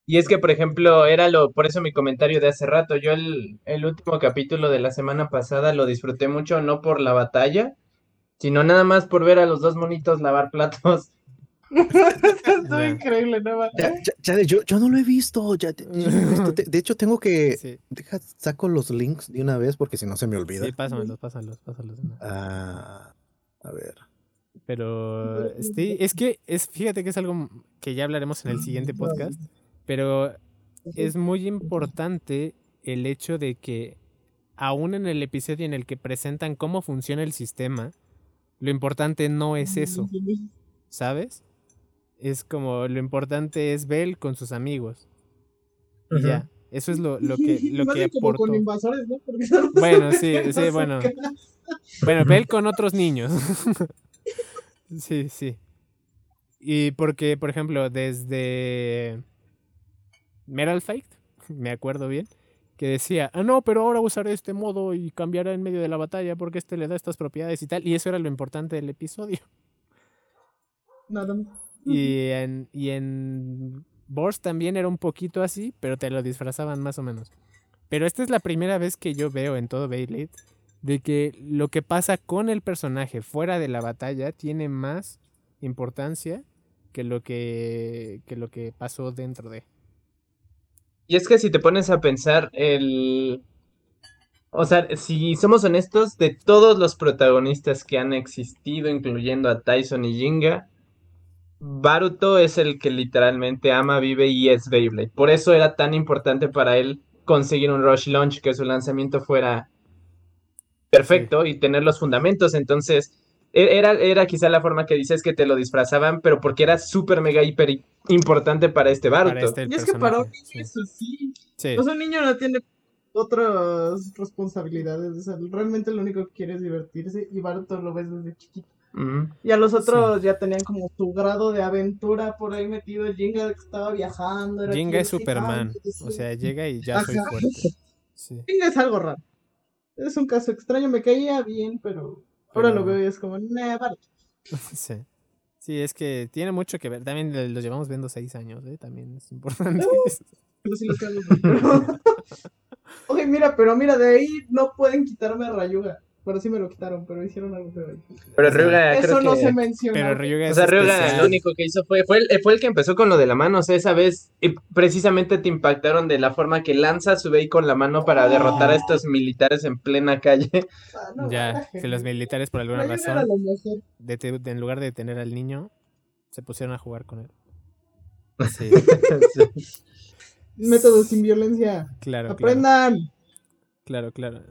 Y es que, por ejemplo, era lo, por eso mi comentario de hace rato. Yo el, el último capítulo de la semana pasada lo disfruté mucho, no por la batalla, sino nada más por ver a los dos monitos lavar platos. Esto increíble, ¿no? Ya, yo, yo, no lo he visto. Ya, de, hecho, tengo que. Deja, saco los links de una vez porque si no se me olvida. Sí, pásamelos, pásalos, pásalos. Ah. A ver. Pero sí, es que es, fíjate que es algo que ya hablaremos en el siguiente podcast, pero es muy importante el hecho de que aún en el episodio en el que presentan cómo funciona el sistema, lo importante no es eso, ¿sabes? Es como lo importante es Bell con sus amigos. Y ya, eso es lo, lo que lo que aportó. Bueno, sí, sí, bueno. Bueno, Bell con otros niños. Sí, sí. Y porque, por ejemplo, desde Metal Fight, me acuerdo bien, que decía, ah, no, pero ahora usaré este modo y cambiará en medio de la batalla porque este le da estas propiedades y tal. Y eso era lo importante del episodio. Nada. Y en, y en Burst también era un poquito así, pero te lo disfrazaban más o menos. Pero esta es la primera vez que yo veo en todo Beyblade de que lo que pasa con el personaje fuera de la batalla tiene más importancia que lo que, que lo que pasó dentro de. Y es que si te pones a pensar, el. O sea, si somos honestos, de todos los protagonistas que han existido, incluyendo a Tyson y Jinga, Baruto es el que literalmente ama, vive y es Beyblade. Por eso era tan importante para él conseguir un Rush Launch, que su lanzamiento fuera perfecto y tener los fundamentos. Entonces, e-, era, era quizá la forma que dices que te lo disfrazaban, pero porque era súper mega hiper importante para este Baruto. Este y es que para un niño eso sí. O sea, un niño no tiene otras responsabilidades. realmente lo único que quiere es divertirse y Baruto lo ves desde chiquito. Y a los otros ya tenían como su grado de aventura por ahí metido. Jinga estaba viajando. Jinga es Superman. O sea, llega y ya soy fuerte. Jinga es algo raro. Es un caso extraño. Me caía bien, pero Ahora lo veo y es como, nah, Sí. Sí, es que tiene mucho que ver. También los llevamos viendo seis años, ¿eh? También es importante. pero sí los Ok, mira, pero mira, de ahí no pueden quitarme a Rayuga. Pero sí me lo quitaron, pero hicieron algo feo ahí. Pero Ryuga Eso no se menciona. Pero Ryuga O sea, Ryuga lo único que hizo fue, fue el, fue el que empezó con lo de la mano. O sea, esa vez precisamente te impactaron de la forma que lanza su Bey con la mano para derrotar a estos militares en plena calle. Ah, ya, que los militares por alguna razón, de, en lugar de detener al niño, se pusieron a jugar con él. Sí. Método sin violencia. Claro. Aprendan. Claro, claro.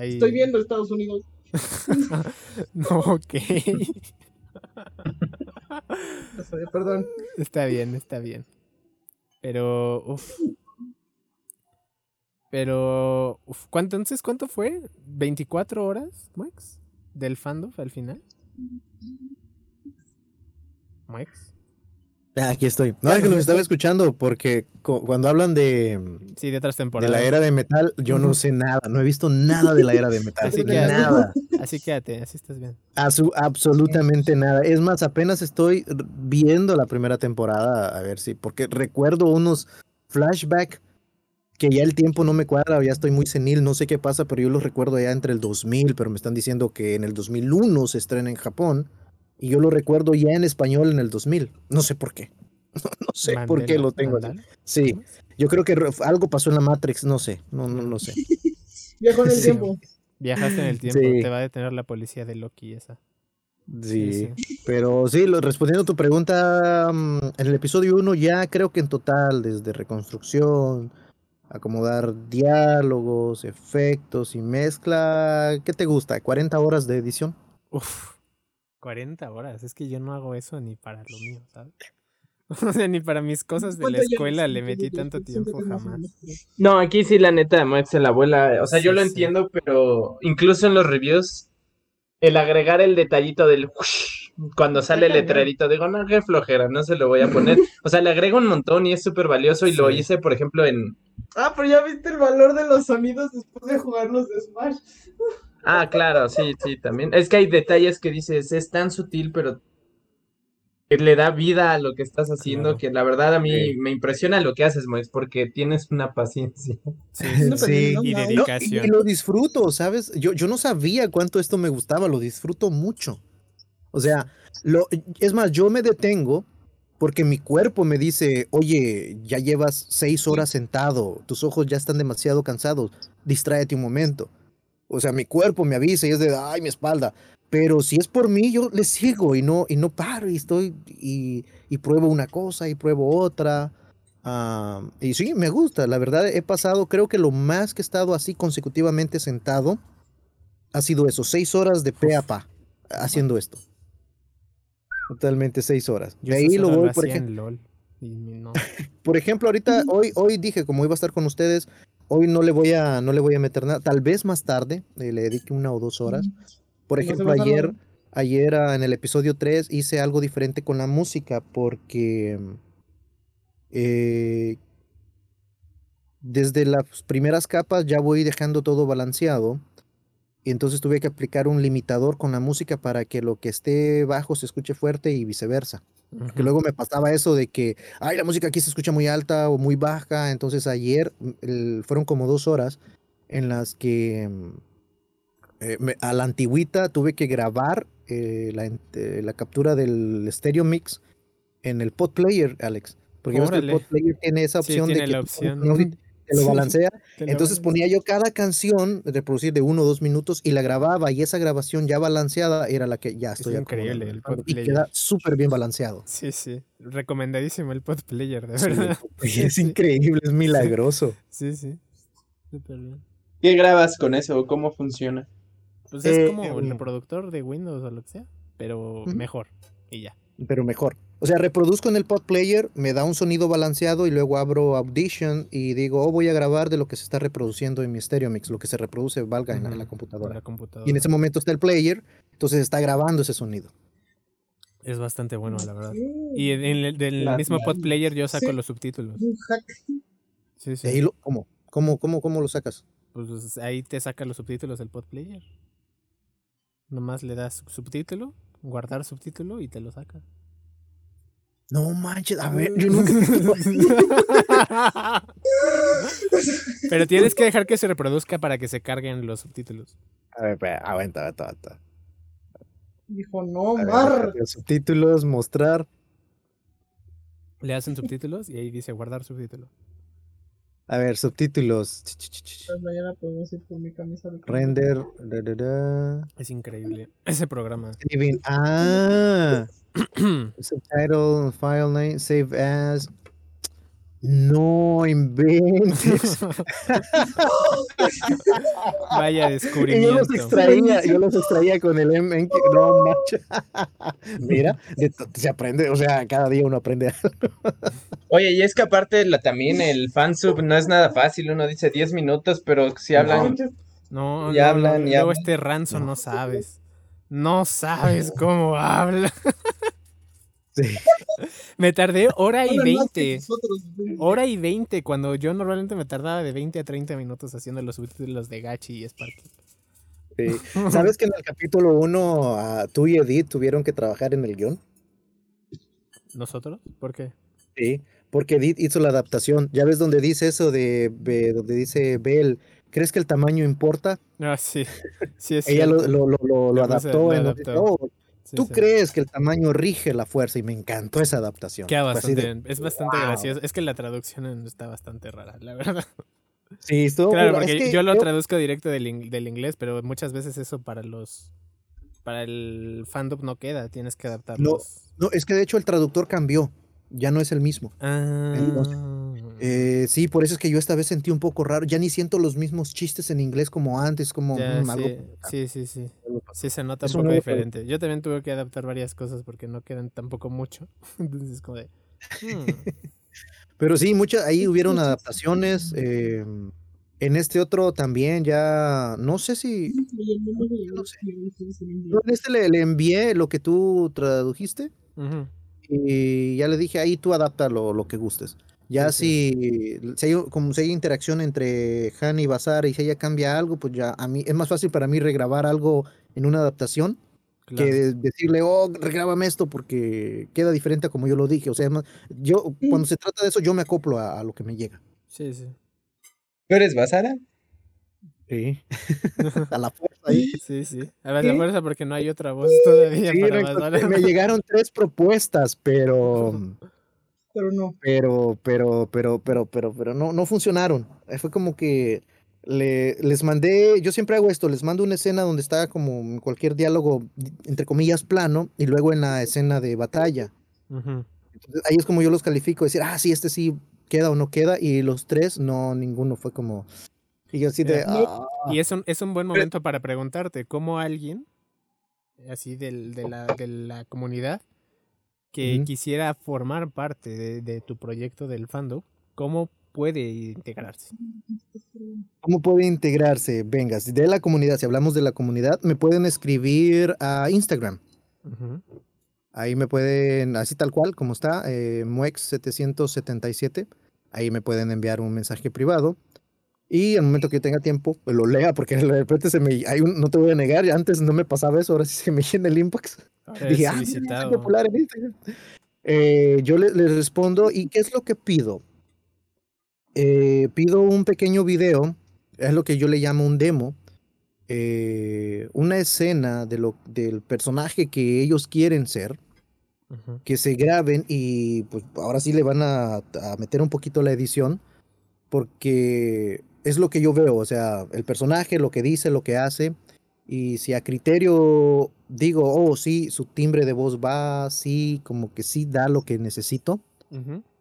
Estoy viendo Estados Unidos. no, ok. Perdón. Está bien, está bien. Pero, uff. Pero, uf, ¿cuánto, entonces cuánto fue? ¿24 horas, Max? ¿Del fandom al final? Max. Ah, aquí estoy. No, es que los estaba escuchando porque cuando hablan de. Sí, de otras temporadas. De la era de metal, yo no sé nada. No he visto nada de la era de metal. Así que nada. Así quédate, así estás bien. absolutamente nada. Es más, apenas estoy viendo la primera temporada, a ver si. Porque recuerdo unos flashbacks que ya el tiempo no me cuadra, ya estoy muy senil, no sé qué pasa, pero yo los recuerdo ya entre el 2000, pero me están diciendo que en el 2001 se estrena en Japón. Y yo lo recuerdo ya en español en el 2000. No sé por qué. no sé por qué lo tengo. Sí, yo creo que algo pasó en la Matrix, no sé, no, no, no sé. Viajó en el tiempo. Viajaste en el tiempo, te va a detener la policía de Loki esa. Sí, pero sí, respondiendo a tu pregunta, mm, en el episodio 1 ya creo que en total, desde reconstrucción, acomodar diálogos, efectos y mezcla, ¿qué te gusta? ¿40 horas de edición? Uf, 40 horas. Es que yo no hago eso ni para lo mío, ¿sabes? O sea, ni para mis cosas de la escuela le metí tanto tiempo jamás. No, aquí sí, la neta, Max, la abuela. O sea, yo lo entiendo, pero incluso en los reviews, el agregar el detallito del cuando sale el letrerito, digo, no, qué flojera, no se lo voy a poner. O sea, le agrego un montón y es súper valioso y lo hice, por ejemplo, en. Ah, pero ya viste el valor de los sonidos después de jugar los de Smash. Ah, claro, sí, sí, también. Es que hay detalles que dices, es tan sutil, pero que le da vida a lo que estás haciendo, que la verdad a mí me impresiona lo que haces, Moix, porque tienes una paciencia. Sí, sí. y dedicación. y lo disfruto, ¿sabes? Yo, yo no sabía cuánto esto me gustaba, lo disfruto mucho. O sea, lo, es más, yo me detengo porque mi cuerpo me dice, oye, ya llevas seis horas sentado, tus ojos ya están demasiado cansados, distráete un momento. O sea, mi cuerpo me avisa y es de, ay, mi espalda. Pero si es por mí, yo le sigo y no, y no paro y estoy y, y pruebo una cosa y pruebo otra. Y sí, me gusta. La verdad, he pasado, creo que lo más que he estado así consecutivamente sentado ha sido eso, seis horas de pe a pa haciendo esto. Totalmente seis horas. Y ahí lo voy, por ejemplo. por ejemplo, ahorita, hoy, hoy dije, como iba a estar con ustedes, Hoy no le voy a, no le voy a meter nada. Tal vez más tarde eh, le dedique una o dos horas. Por ejemplo, ayer, ayer ah, en el episodio 3 hice algo diferente con la música porque eh, desde las primeras capas ya voy dejando todo balanceado y entonces tuve que aplicar un limitador con la música para que lo que esté bajo se escuche fuerte y viceversa. Porque luego me pasaba eso de que, ay, la música aquí se escucha muy alta o muy baja. Entonces ayer mm, fueron como dos horas en las que mm, eh, a la antigüita tuve que grabar eh, la, eh, la, captura del stereo mix en el pod player, Alex. Porque el pod player tiene esa opción de que la opción te lo balancea. Entonces ponía yo cada canción, de reproducir de uno o dos minutos, y la grababa, y esa grabación ya balanceada era la que ya estoy es increíble el Y queda súper bien balanceado. Sí, sí. Recomendadísimo el pod player, de verdad. es increíble, es milagroso. Sí, sí. Súper bien. ¿Qué grabas con eso? ¿Cómo funciona? Pues es eh, como el reproductor de Windows o lo que sea, pero mejor. Y ya. Pero mejor. O sea, reproduzco en el pod player, me da un sonido balanceado y luego abro Audition y digo, oh, voy a grabar de lo que se está reproduciendo en mi stereo mix, lo que se reproduce valga en, la, computadora. Y en ese momento está el player, entonces está grabando ese sonido. Es bastante bueno, la verdad. Y en, el, mismo pod player yo saco los subtítulos. Sí, sí. ¿Cómo? ¿Cómo, cómo, cómo lo sacas? Pues ahí te saca los subtítulos el pod player. Nomás le das subtítulo, guardar subtítulo y te lo saca. No manches, a ver, yo nunca. Pero tienes que dejar que se reproduzca para que se carguen los subtítulos. A ver, aguanta, aguanta, aguanta. Dijo, no, mar. subtítulos, mostrar. Le hacen subtítulos y ahí dice guardar subtítulo. A ver, subtítulos. Pues mañana podemos ir con mi camisa de Render. Es increíble ese programa. Ah. Subtitle, file name, save as. No inventes. Vaya descubrimiento. yo los extraía, yo los extraía con el M. No, macho. Mira, se aprende, o sea, cada día uno aprende algo. Oye, y es que aparte la, también el fansub no es nada fácil. Uno dice 10 minutos, pero si hablan. No, ya hablan. No, luego este ranzo no sabes. No sabes cómo habla. me tardé hora y veinte. Hora y veinte, cuando yo normalmente me tardaba de 20 a 30 minutos haciendo los subtítulos de Gachi y Sparky. ¿Sabes que en el capítulo 1 tú y Edith tuvieron que trabajar en el guion? ¿Nosotros? ¿Por qué? Sí, porque Edith hizo la adaptación. ¿Ya ves donde dice eso de, donde dice Bell? ¿Crees que el tamaño importa? Ah, sí. sí es Ella lo, lo, lo, adaptó. en Tú crees que el tamaño rige la fuerza y me encantó esa adaptación. bastante, es bastante gracioso. Es que la traducción está bastante rara, la verdad. Sí, esto, claro, porque yo lo traduzco directo del, inglés, pero muchas veces eso para los para el fandom no queda, tienes que adaptarlo. No, no, es que de hecho el traductor cambió, ya no es el mismo. Ah. Eh, sí, por eso es que yo esta vez sentí un poco raro. Ya ni siento los mismos chistes en inglés como antes, como mm, sí, sí, sí, sí. se nota un poco diferente. Yo también tuve que adaptar varias cosas porque no quedan tampoco mucho. Entonces, como de. Hmm". Pero sí, muchas, ahí hubieron adaptaciones. Em, en este otro también ya, no sé si... No sé. En este le, le, envié lo que tú tradujiste y ya le dije, ahí tú adapta lo, lo que gustes. Ya si, si, hay, como si hay interacción entre Han y Bazar y si ella cambia algo, pues ya a mí es más fácil para mí regrabar algo en una adaptación que decirle, oh, regrábame esto porque queda diferente a como yo lo dije. O sea, yo cuando se trata de eso, yo me acoplo a, lo que me llega. Sí, sí. ¿Tú eres Bazara? Sí. a la fuerza ahí. Sí, sí. A ver, la fuerza porque no hay otra voz todavía para Me llegaron tres propuestas, pero pero no. Pero, pero, pero, pero, pero, pero no, no funcionaron. Eh, fue como que le, les mandé, yo siempre hago esto, les mando una escena donde está como cualquier diálogo, entre comillas, plano, y luego en la escena de batalla. ahí es como yo los califico, decir, ah, sí, este sí queda o no queda, y los tres, no, ninguno fue como... Y yo así de... Ah". Y es un, es un buen momento para preguntarte, ¿cómo alguien, así del, de, la, de la comunidad, que quisiera formar parte de, tu proyecto del fandom, ¿cómo puede integrarse? ¿Cómo puede integrarse? Venga, de la comunidad, si hablamos de la comunidad, me pueden escribir a Instagram. Ahí me pueden, así tal cual, como está, eh, Muex777. Ahí me pueden enviar un mensaje privado. Y al momento que tenga tiempo, pues lo lea, porque de repente se me. Hay un, no te voy a negar, antes no me pasaba eso, ahora sí se me llena el inbox. Dije, ah, popular en Instagram. Eh, yo les le respondo, ¿y qué es lo que pido? Eh, pido un pequeño video, es lo que yo le llamo un demo, eh, una escena de lo, del personaje que ellos quieren ser, que se graben y pues ahora sí le van a, a meter un poquito la edición, porque es lo que yo veo, o sea, el personaje, lo que dice, lo que hace, y si a criterio digo, oh, sí, su timbre de voz va, sí, como que sí da lo que necesito,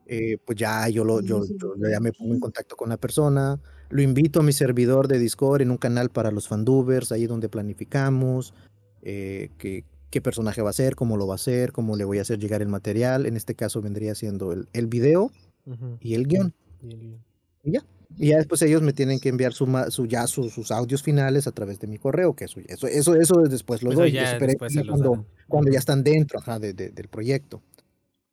eh, pues ya yo, lo, yo, ya me pongo en contacto con la persona, lo invito a mi servidor de Discord en un canal para los fandubers, ahí donde planificamos eh, qué, qué personaje va a ser, cómo lo va a hacer, cómo le voy a hacer llegar el material. En este caso vendría siendo el, el video y el guion. Y ya. Y ya después ellos me tienen que enviar su, su ya sus audios finales a través de mi correo, que eso, eso, eso, eso después lo doy. cuando, cuando, ya están dentro del proyecto.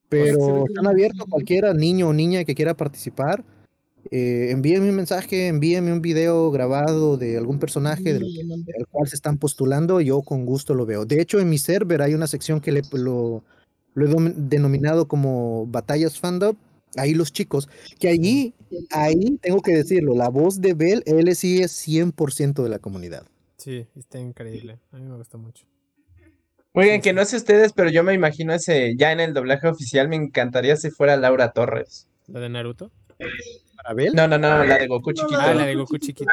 Pero están abiertos cualquiera, niño o niña que quiera participar. Eh, envíenme un mensaje, envíenme un video grabado de algún personaje del, cual se están postulando, yo con gusto lo veo. De hecho, en mi server hay una sección que le, lo, lo he denominado como Batallas Fandom, ahí los chicos, que allí, ahí tengo que decirlo, la voz de Bell, él sí es 100% de la comunidad. Sí, está increíble, a mí me gusta mucho. Oigan, que no sé ustedes, pero yo me imagino ese, ya en el doblaje oficial me encantaría si fuera Laura Torres. ¿La de Naruto? ¿Para Bell? No, no, no, la de Goku chiquito. Ah, la de Goku chiquito.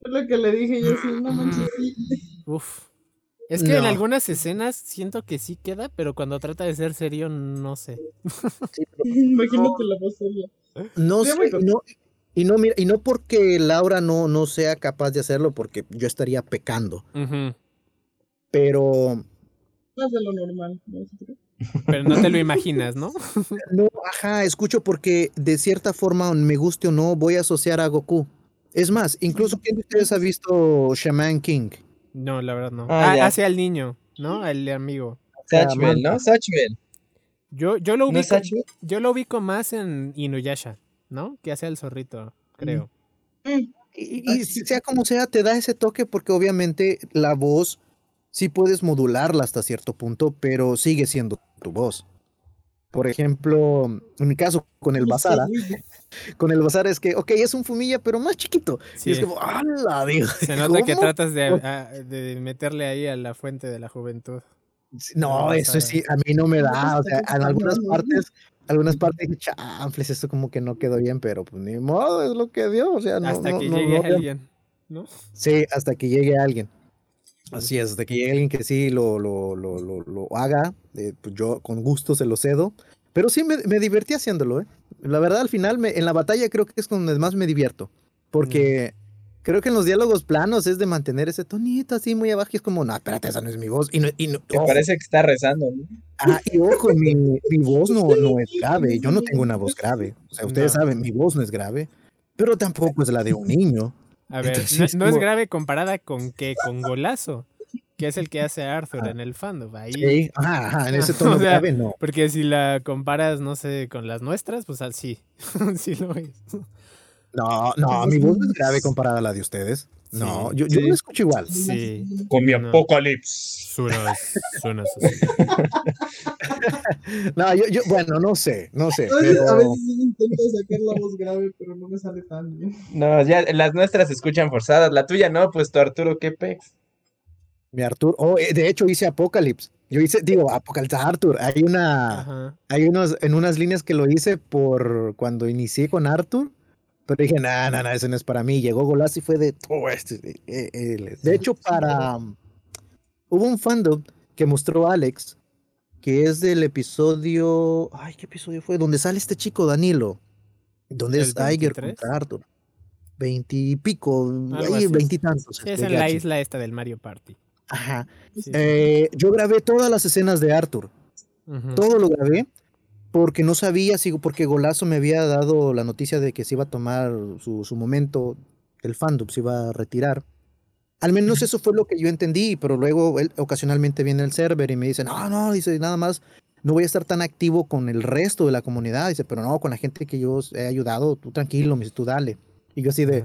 Es lo que le dije yo, sí, no manches. Uf. Es que en algunas escenas siento que sí queda, pero cuando trata de ser serio, no sé. Imagínate la voz seria. No sé, no, y no, mira, y no porque Laura no, no sea capaz de hacerlo, porque yo estaría pecando. Pero. Más de lo normal. Pero no te lo imaginas, ¿no? no, ajá, escucho porque de cierta forma, me guste o no, voy a asociar a Goku. Es más, incluso, ¿quién de ustedes ha visto Shaman King? No, la verdad no. Ah, ah hacia el niño, ¿no? El amigo. Satchel, ¿no? Satchel. Yo, yo, lo ubico, yo lo ubico más en Inuyasha, ¿no? Que hace el zorrito, creo. Mm. Y, sea como sea, te da ese toque porque obviamente la voz sí puedes modularla hasta cierto punto, pero sigue siendo tu voz. Por ejemplo, en mi caso, con el Basara, con el Basara es que, ok, es un fumilla, pero más chiquito. Y es como, ¡hala! Digo, Se nota que tratas de, meterle ahí a la fuente de la juventud. No, eso sí, a mí no me da. O sea, en algunas partes, algunas partes, chanfles, esto como que no quedó bien, pero pues ni modo, es lo que dio. O sea, no, hasta que llegue alguien, ¿no? Sí, hasta que llegue alguien. Así es, hasta que llegue alguien que sí lo, lo, lo, lo, lo haga, eh, pues yo con gusto se lo cedo. Pero sí me, me divertí haciéndolo, ¿eh? La verdad, al final, me, en la batalla creo que es donde más me divierto. Porque creo que en los diálogos planos es de mantener ese tonito así muy abajo y es como, no, espérate, esa no es mi voz. Y, no, y no, parece que está rezando, ¿no? Ah, y ojo, mi, mi voz no, no, es grave. Yo no tengo una voz grave. O sea, ustedes saben, mi voz no es grave, pero tampoco es la de un niño. A ver, no, es grave comparada con qué, con Golazo, que es el que hace Arthur ah. en el fandom. Ahí... Sí, ajá, en ese tono grave no. Porque si la comparas, no sé, con las nuestras, pues sí, sí lo es. No, no, mi voz no es grave comparada a la de ustedes. No, yo, yo lo escucho igual. Sí. Con mi apocalipsis. Suenas, suenas así. no, yo, yo, bueno, no sé, no sé. A veces, pero... a veces intento sacar la voz grave, pero no me sale tan bien. No, ya las nuestras se escuchan forzadas. La tuya no, pues tu Arturo, ¿qué pex? Mi Arturo, oh, eh, de hecho hice Apocalypse. Yo hice, digo, Apocalipsis Arthur. Hay una, hay unos, en unas líneas que lo hice por cuando inicié con Arthur pero dije, no, no, no, ese no es para mí. Llegó Golaz y fue de todo este. Eh, eh, de hecho, para. Hubo un fandom que mostró Alex, que es del episodio. Ay, ¿qué episodio fue? Donde sale este chico Danilo. Donde es Tiger contra Arthur. Veintipico, veintitantos. Es en la isla esta del Mario Party. Ajá. Eh, yo grabé todas las escenas de Arthur. Todo lo grabé porque no sabía, si, porque Golazo me había dado la noticia de que se iba a tomar su, su momento, el fandom se iba a retirar. Al menos eso fue lo que yo entendí, pero luego él ocasionalmente viene el server y me dice, no, no, dice, nada más, no voy a estar tan activo con el resto de la comunidad, dice, pero no, con la gente que yo he ayudado, tú tranquilo, me dice, tú dale. Y yo así de,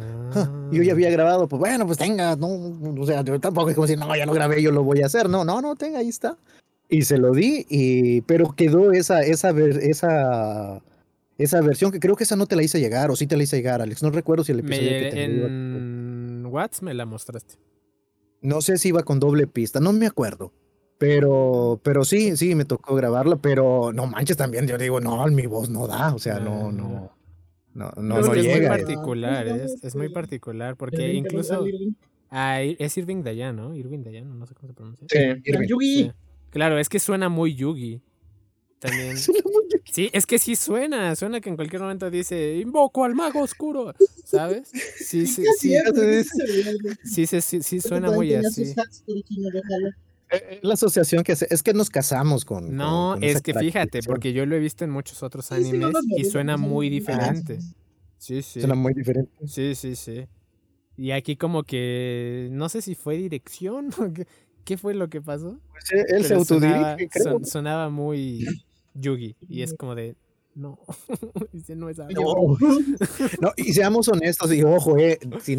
yo ya había ah. grabado, pues bueno, pues tenga, no, o sea, yo tampoco es como si, no, ya lo grabé, yo lo voy a hacer, no, no, no, tenga, ahí está. Y se lo di, y, pero quedó esa, esa, esa, esa versión que creo que esa no te la hice llegar, o sí te la hice llegar, Alex, no recuerdo si el episodio me, que te En Whats me la mostraste. No sé si iba con doble pista, no me acuerdo. Pero, pero sí, sí, me tocó grabarla, pero no manches también, yo digo, no, mi voz no da, o sea, no, no. No, no, es, es muy particular, es, es, muy particular, porque incluso es Irving Dayan, ¿no? Irving Dayan, no sé cómo se pronuncia. Sí, Yugi. Claro, es que suena muy Yugi. También. Sí, es que sí suena, suena que en cualquier momento dice, invoco al mago oscuro, ¿sabes? Sí, sí, sí. Sí, sí, sí, sí suena muy así. Eh, eh, la asociación que hace, es que nos casamos con. No, es que fíjate, porque yo lo he visto en muchos otros animes y suena muy diferente. Sí, sí. Suena muy diferente. Sí, sí, sí. Y aquí como que no sé si fue dirección o qué, fue lo que pasó. Pues eh, él se autodirige, sonaba, sonaba muy Yugi y es como de no, no es algo. No. no, y seamos honestos, y ojo, eh, si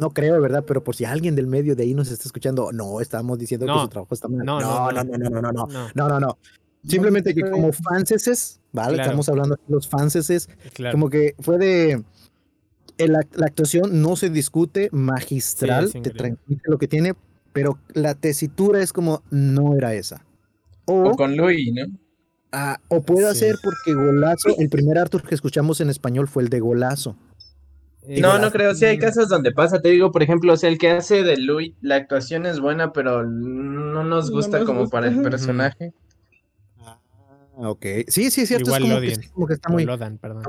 no creo, ¿verdad? Pero por si alguien del medio de ahí nos está escuchando, no, estamos diciendo que su trabajo está mal. No, no, no, no, no, no, no, no, no, no, no. Simplemente que como fanses, ¿vale? Estamos hablando de los fanses, como que fue de... La, la, actuación no se discute, magistral, te transmite lo que tiene, pero la tesitura es como, no era esa. O, con Louis, ¿no? Ah, o puede ser porque Golazo, el primer Arthur que escuchamos en español fue el de Golazo. No, no creo. Sí hay casos donde pasa. Te digo, por ejemplo, o sea, el que hace de Louis, la actuación es buena, pero no nos gusta como para el personaje. Ah, ok. Sí, sí, es cierto. Igual es como, que, como que está muy. Lodan, perdón.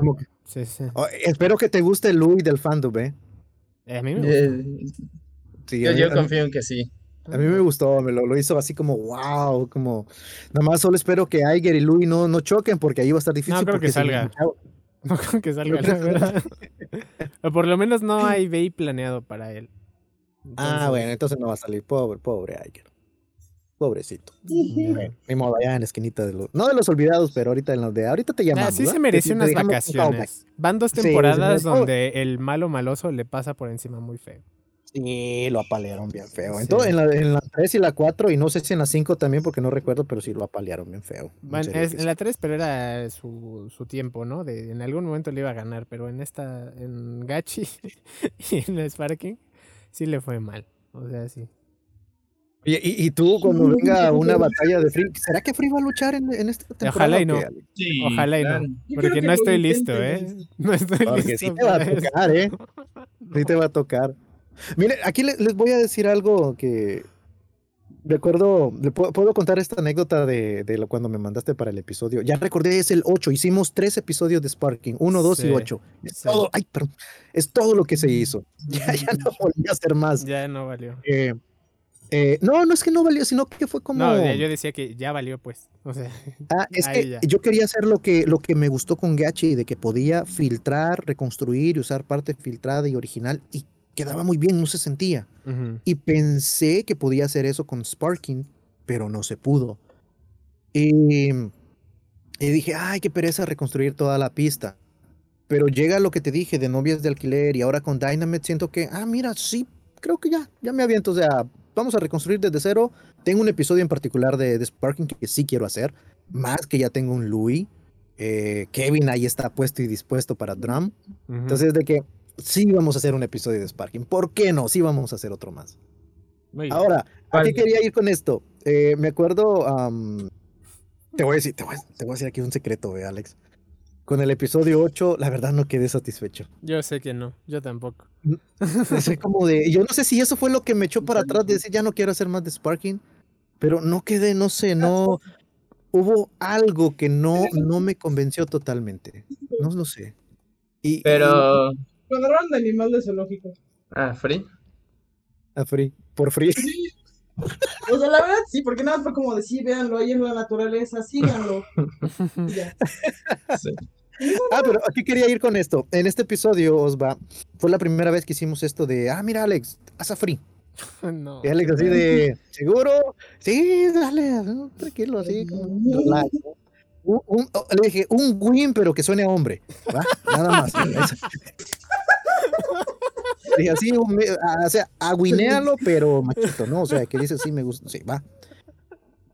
sí, sí. Oh, espero que te guste Louis del fandom, ¿eh? eh a mí me eh, sí, yo, confío en que sí. A mí me gustó, me lo, lo, hizo así como wow, como nada más solo espero que Aiger y Louis no, no choquen porque ahí va a estar difícil. No creo que salga. No creo que salga, la verdad. o por lo menos no hay BI planeado para él. Ah, bueno, entonces no va a salir. Pobre, pobre Iker. Pobrecito. Mi modo, allá en la esquinita de los. No de los olvidados, pero ahorita en los de. Ahorita te llamamos. Ah, sí se merece unas vacaciones. Van dos temporadas donde el malo maloso le pasa por encima muy feo. Sí, lo apalearon bien feo. Entonces, en, la, en la 3 y la 4, y no sé si en la 5 también, porque no recuerdo, pero sí lo apalearon bien feo. Bueno, en la 3, pero era su, su tiempo, ¿no? De, en algún momento le iba a ganar, pero en esta, en Gachi y en Sparking, sí le fue mal. O sea, sí. Y, y, tú, cuando venga una batalla de Free, ¿será que Free va a luchar en, en esta temporada? Ojalá y no. Ojalá y no. Porque no estoy listo, ¿eh? No estoy porque sí te va a tocar, ¿eh? Sí te va a tocar. Mire, aquí les, voy a decir algo que recuerdo, le puedo, contar esta anécdota de, de, cuando me mandaste para el episodio. Ya recordé, es el 8, hicimos tres episodios de Sparking, 1, 2 y 8. Es, todo, ay, perdón, es todo lo que se hizo. Ya, ya no volví a hacer más. Ya no valió. Eh, eh, no, no es que no valió, sino que fue como. No, yo decía que ya valió, pues. O sea, ah, es que yo quería hacer lo que, lo que me gustó con Gachi, de que podía filtrar, reconstruir y usar parte filtrada y original. Y quedaba muy bien, no se sentía. Y pensé que podía hacer eso con Sparking, pero no se pudo. Y, y, dije, ay, qué pereza reconstruir toda la pista. Pero llega lo que te dije de novias de alquiler y ahora con Dynamite siento que, ah, mira, sí, creo que ya, ya me aviento. O sea, vamos a reconstruir desde cero. Tengo un episodio en particular de, de Sparking que sí quiero hacer, más que ya tengo un Louis. Eh, Kevin ahí está puesto y dispuesto para Drum. Entonces, de que sí vamos a hacer un episodio de Sparking. ¿Por qué no? Sí vamos a hacer otro más. Ahora, ¿a qué quería ir con esto? Eh, me acuerdo, te, voy a decir, te, voy a, decir aquí un secreto, eh, Alex. Con el episodio 8, la verdad no quedé satisfecho. Yo sé que no, yo tampoco. como de, yo no sé si eso fue lo que me echó para atrás de decir, ya no quiero hacer más de Sparking, pero no quedé, no sé, no, hubo algo que no, no me convenció totalmente. No, no sé. Y, pero, de animal de zoológico. Ah, free. Ah, free. Por free. O sea, la verdad sí, porque nada más fue como decir, véanlo ahí en la naturaleza, síganlo. Ah, pero aquí quería ir con esto. En este episodio, Osva, fue la primera vez que hicimos esto de, ah, mira, Alex, haz a free. No. Y Alex así de, ¿seguro? Sí, dale, tranquilo, así. Un, oh, le dije, un win, pero que suene a hombre. ¿va? Nada más. dije así, o sea, aguinealo, pero machito, ¿no? O sea, que dice, sí, me gusta, sí, va.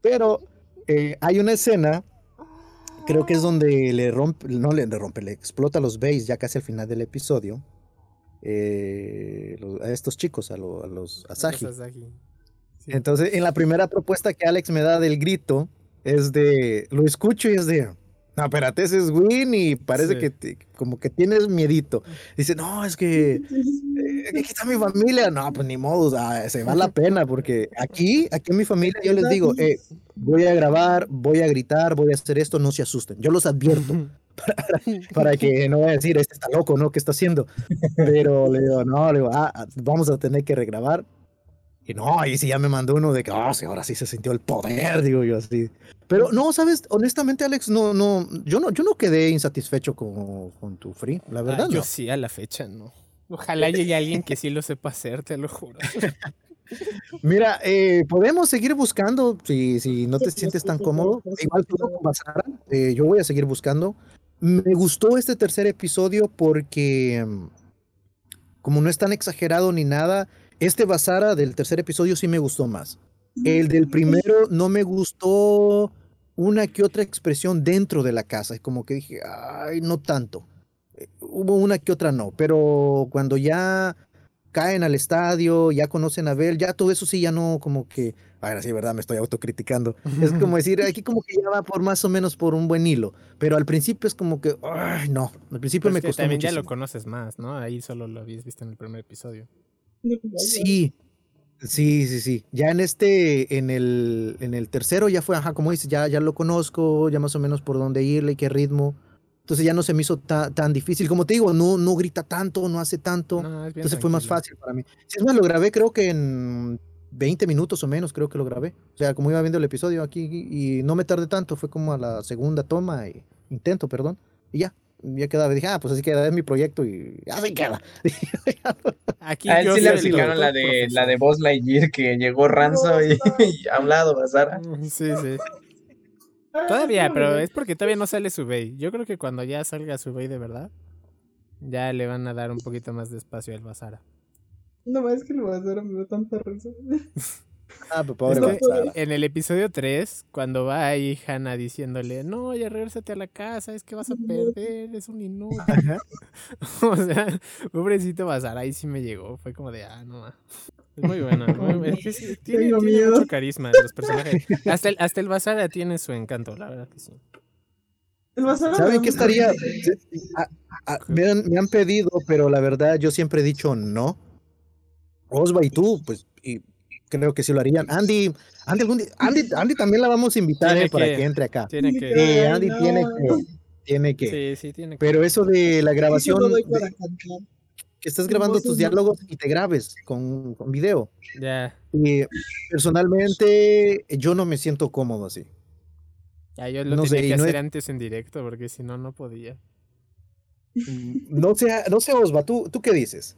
Pero eh, hay una escena, creo que es donde le rompe, no le rompe, le explota los bays ya casi al final del episodio. Eh, a estos chicos, a, los Asahi. Entonces, en la primera propuesta que Alex me da del grito, es de, lo escucho y es de, no, espérate, ese es Win y parece que como que tienes miedito. Dice, no, es que eh, aquí está mi familia. No, pues ni modo, se va la pena porque aquí, aquí en mi familia yo les digo, eh, voy a grabar, voy a gritar, voy a hacer esto, no se asusten. Yo los advierto. Para, que no vaya a decir, este está loco, ¿no? ¿Qué está haciendo? Pero le digo, no, le digo, ah, vamos a tener que regrabar. Y no, ahí sí ya me mandó uno de que, oh, sí, ahora sí se sintió el poder, digo yo así. Pero no, sabes, honestamente, Alex, no, no, yo no, yo no quedé insatisfecho con, con tu free, la verdad. Ah, yo sí, a la fecha, no. Ojalá llegue alguien que sí lo sepa hacer, te lo juro. Mira, eh, podemos seguir buscando si, si no te sientes tan cómodo. Igual tú Basara, eh, yo voy a seguir buscando. Me gustó este tercer episodio porque, mm, como no es tan exagerado ni nada, este Basara del tercer episodio sí me gustó más. El del primero no me gustó una que otra expresión dentro de la casa. Como que dije, ay, no tanto. Eh, hubo una que otra no, pero cuando ya caen al estadio, ya conocen a Bel, ya todo eso sí, ya no como que, ahora sí, verdad, me estoy autocriticando. Es como decir, aquí como que ya va por más o menos por un buen hilo, pero al principio es como que, ay, no, al principio pues me costó También ya lo conoces más, ¿no? Ahí solo lo habías visto en el primer episodio. Sí, sí, sí, sí. Ya en este, en el, en el tercero ya fue, ajá, como dices, ya, ya lo conozco, ya más o menos por dónde irle, qué ritmo. Entonces ya no se me hizo tan difícil. Como te digo, no, no grita tanto, no hace tanto. entonces fue más fácil para mí. Si es más, lo grabé creo que en 20 minutos o menos, creo que lo grabé. O sea, como iba viendo el episodio aquí y no me tardé tanto, fue como a la segunda toma, y, intento, perdón, y ya, ya quedaba, dije, ah, pues así queda, es mi proyecto y así queda. Aquí a él sí le aplicaron la de, la de Buzz Lightyear que llegó Ranzo y, a un lado Basara. Mm, sí, sí. Todavía, pero es porque todavía no sale su Bay. Yo creo que cuando ya salga su Bay de verdad, ya le van a dar un poquito más de espacio al Basara. No, es que el Basara me da tanta risa. Ah, pues pobre En el episodio 3, cuando va ahí Hannah diciéndole, no, ya regresate a la casa, es que vas a perder, es un inútil. o sea, pobrecito Bazar, ahí sí me llegó. Fue como de, ah, no, es muy bueno. tiene, mucho carisma los personajes. Hasta el, hasta el Bazar tiene su encanto, la verdad que sí. ¿Saben qué estaría? me, han, me han pedido, pero la verdad yo siempre he dicho no. Osva y tú, pues, y creo que sí lo harían. Andy, Andy, Andy, Andy también la vamos a invitar eh, para que entre acá. Tiene que. Andy tiene que. Tiene que. Sí, sí, tiene que. Pero eso de la grabación. que estás grabando tus diálogos y te grabes con, con video. Ya. Y personalmente, yo no me siento cómodo así. Ya, yo lo no tenía que hacer antes en directo, porque si no, no podía. No sé, no sé, Osva, ¿tú, ¿tú qué dices?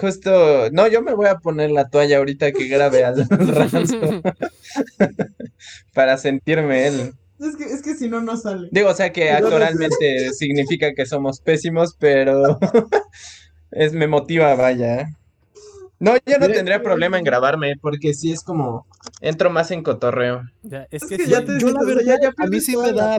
Justo, no, yo me voy a poner la toalla ahorita que grabe al ranzo para sentirme él. Es que, es que si no, no sale. Digo, o sea que actualmente significa que somos pésimos, pero es, me motiva, vaya. No, yo no tendría problema en grabarme, porque sí es como, entro más en cotorreo. es que, ya te, yo la verdad, a mí sí me da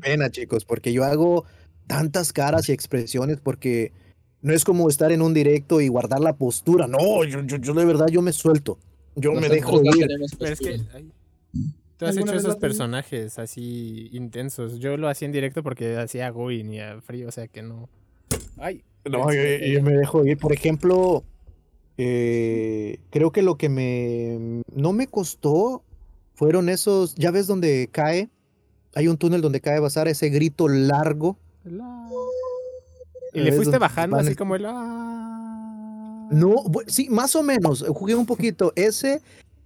pena, chicos, porque yo hago tantas caras y expresiones porque no es como estar en un directo y guardar la postura. No, yo, yo, de verdad yo me suelto. Yo me dejo ir. Pero es que tú has hecho esos personajes así intensos. Yo lo hacía en directo porque hacía Goin y a frío, o sea que no. Ay. No, yo, me dejo ir. Por ejemplo, eh, creo que lo que me no me costó fueron esos. Ya ves donde cae. Hay un túnel donde cae Bazar, ese grito largo. Y le fuiste bajando así como el... Ah". No, sí, más o menos. Jugué un poquito ese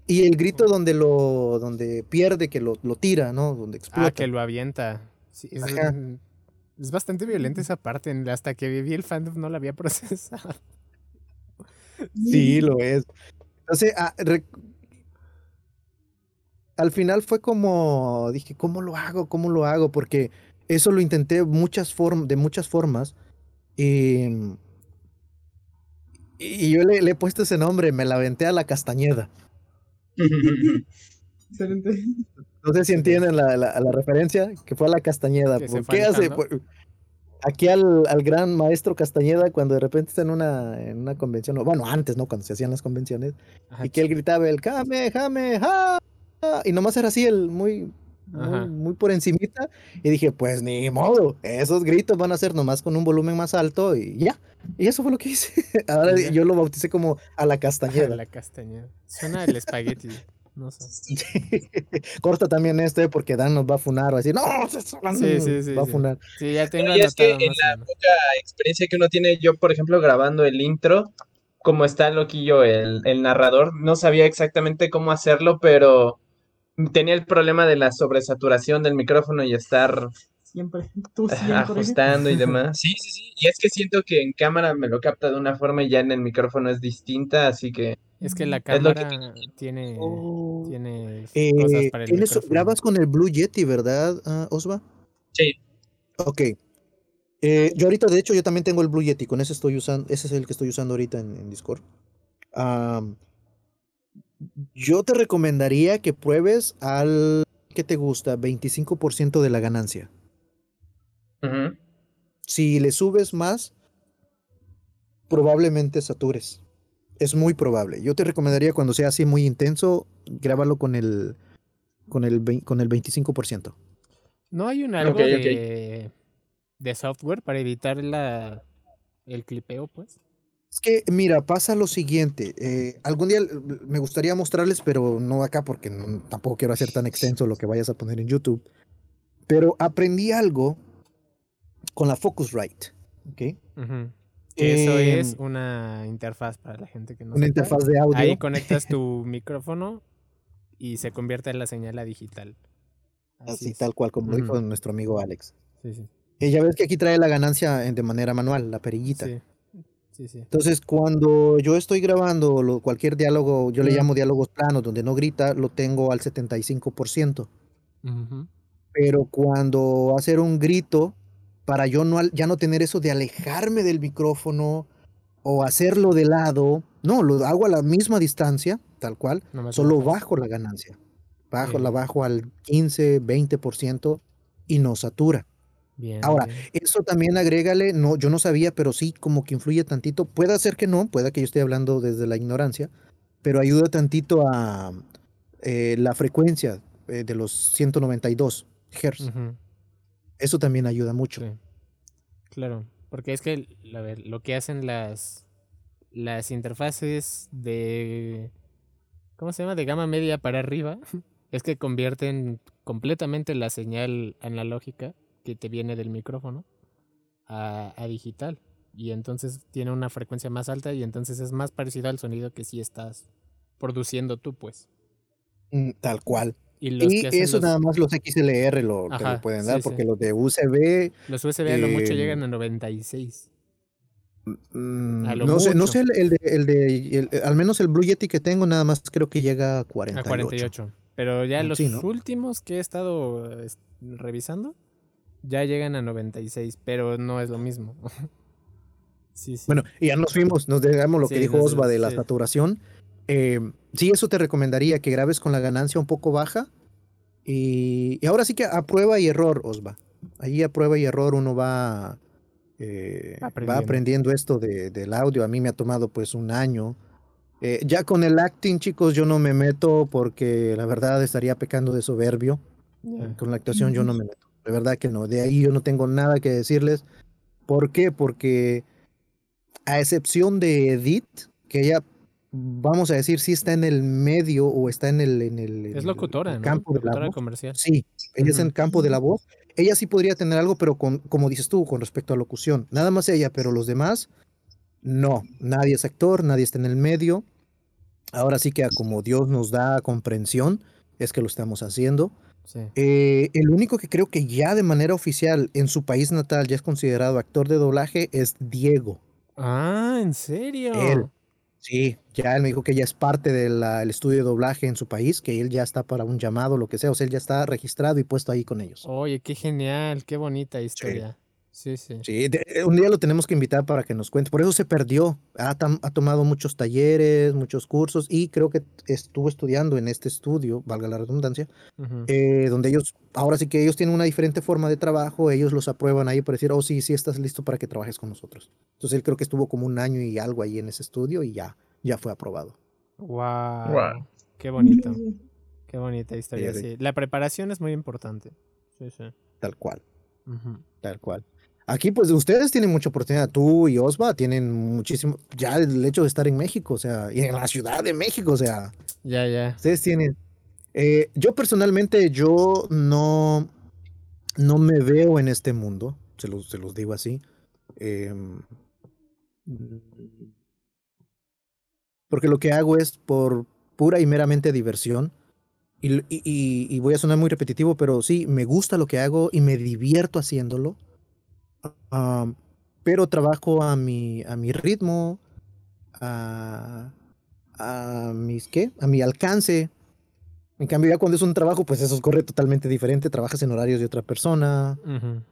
Y el grito donde lo donde pierde, que lo, lo tira, ¿no? Donde ah, explota. Ah, que lo avienta. es, es, bastante violenta esa parte. Hasta que viví el fandom no la había procesado. Sí, lo es. Entonces, ah, al final fue como, dije, ¿cómo lo hago? ¿Cómo lo hago? Porque eso lo intenté muchas de muchas formas. Y, y yo le, he puesto ese nombre, me la aventé a la castañeda. Excelente. No sé si entienden la, la, referencia, que fue a la Castañeda. qué hace? Aquí al, al, gran maestro Castañeda, cuando de repente está en una, en una convención, bueno, antes, ¿no? Cuando se hacían las convenciones, y que él gritaba el Jame, Jame, ja, y nomás era así, el muy, muy, por encimita, y dije, pues ni modo, esos gritos van a ser nomás con un volumen más alto, y ya. Y eso fue lo que hice. Ahora yo lo bauticé como a la Castañeda. A la Castañeda. Suena el espagueti. No sé. Corta también este porque Dan nos va a funar o decir, no, sí, sí, sí, va a funar. Sí, ya tengo y es que en la poca experiencia que uno tiene, yo por ejemplo grabando el intro, como está loquillo el, el narrador, no sabía exactamente cómo hacerlo, pero tenía el problema de la sobresaturación del micrófono y estar siempre, tú siempre. Ajustando y demás. Sí, sí, sí. Y es que siento que en cámara me lo capta de una forma y ya en el micrófono es distinta, así que. Es que la cámara tiene, oh. tiene eh, cosas para el Grabas con el Blue Yeti, ¿verdad, uh, Osva? Sí. Ok. Eh, yo ahorita, de hecho, yo también tengo el Blue Yeti, con ese estoy usando, ese es el que estoy usando ahorita en, Discord. Yo te recomendaría que pruebes al que te gusta, 25% de la ganancia. Si le subes más, probablemente satures. Es muy probable. Yo te recomendaría cuando sea así muy intenso, grábalo con el con el con el 25%. ¿No hay un algo de, software para evitar la el clipeo, pues? Es que, mira, pasa lo siguiente. Eh, algún día me gustaría mostrarles, pero no acá porque tampoco quiero hacer tan extenso lo que vayas a poner en YouTube. Pero aprendí algo con la Focusrite. ¿ok? Eso es em, una interfaz para la gente que no Una interfaz de audio. Ahí conectas tu micrófono y se convierte en la señal a digital. Así, tal cual, como dijo nuestro amigo Alex. Sí, sí. Y ya ves que aquí trae la ganancia de manera manual, la perillita. Sí. Sí, sí. Entonces, cuando yo estoy grabando cualquier diálogo, yo le llamo diálogos planos, donde no grita, lo tengo al 75%. Pero cuando hacer un grito, para yo no, ya no tener eso de alejarme del micrófono o hacerlo de lado. No, lo hago a la misma distancia, tal cual, solo bajo la ganancia. Bajo, la bajo al 15, 20% y no satura. Ahora, eso también agrégale, no, yo no sabía, pero sí como que influye tantito. Puede ser que no, pueda que yo esté hablando desde la ignorancia, pero ayuda tantito a eh, la frecuencia eh, de los 192 Hz. Eso también ayuda mucho. Claro, porque es que, a ver, lo que hacen las, las interfaces de, ¿cómo se llama? De gama media para arriba, es que convierten completamente la señal analógica que te viene del micrófono a, a digital. Y entonces tiene una frecuencia más alta y entonces es más parecido al sonido que si estás produciendo tú, pues. Mm, tal cual. Y, eso nada más los XLR lo, lo pueden dar, porque los de USB. Los USB a lo mucho llegan a 96. Mm, no sé, no sé el, de, el de al menos el Blue Yeti que tengo nada más creo que llega a 48. A 48. Pero ya mm, los últimos que he estado revisando ya llegan a 96, pero no es lo mismo. sí, sí. Bueno, y ya nos fuimos, nos dejamos lo que dijo Osva de la saturación. Eh, sí, eso te recomendaría que grabes con la ganancia un poco baja. Y, ahora sí que a prueba y error, Osva. Ahí a prueba y error uno va, eh, va aprendiendo esto de, del audio. A mí me ha tomado pues un año. Eh, ya con el acting, chicos, yo no me meto porque la verdad estaría pecando de soberbio. Con la actuación yo no me meto. De verdad que no. De ahí yo no tengo nada que decirles. ¿Por qué? Porque a excepción de Edith, que ella vamos a decir, si está en el medio o está en el, en el, es locutora, campo de la voz. comercial. Sí, ella es en el campo de la voz. Ella sí podría tener algo, pero con, como dices tú, con respecto a locución. Nada más ella, pero los demás, no. Nadie es actor, nadie está en el medio. ahora sí que como Dios nos da comprensión, es que lo estamos haciendo. Eh, el único que creo que ya de manera oficial en su país natal ya es considerado actor de doblaje es Diego. Ah, ¿en serio? Él. Sí, ya él me dijo que ya es parte del estudio de doblaje en su país, que él ya está para un llamado, lo que sea, o sea, él ya está registrado y puesto ahí con ellos. Oye, qué genial, qué bonita historia. Sí, sí. Sí, eh, un día lo tenemos que invitar para que nos cuente. Por eso se perdió. Ha, ha, tomado muchos talleres, muchos cursos y creo que estuvo estudiando en este estudio, valga la redundancia, eh, donde ellos, ahora sí que ellos tienen una diferente forma de trabajo, ellos los aprueban ahí para decir, oh, sí, sí, estás listo para que trabajes con nosotros. Entonces él creo que estuvo como un año y algo ahí en ese estudio y ya, ya fue aprobado. Wow. Qué bonito. Qué bonita historia. Sí, La preparación es muy importante. Sí, sí. Tal cual. Tal cual. Aquí, pues, ustedes tienen mucha oportunidad. Tú y Osva tienen muchísimo. Ya el hecho de estar en México, o sea, y en la Ciudad de México, o sea. Ya, ya. Ustedes tienen. Eh, yo personalmente, yo no. No me veo en este mundo. Se los, se los digo así. Em, porque lo que hago es por pura y meramente diversión. Y, y, y voy a sonar muy repetitivo, pero sí, me gusta lo que hago y me divierto haciéndolo pero trabajo a mi, a mi ritmo, a, a mis, ¿qué? A mi alcance. En cambio, ya cuando es un trabajo, pues eso corre totalmente diferente. Trabajas en horarios de otra persona.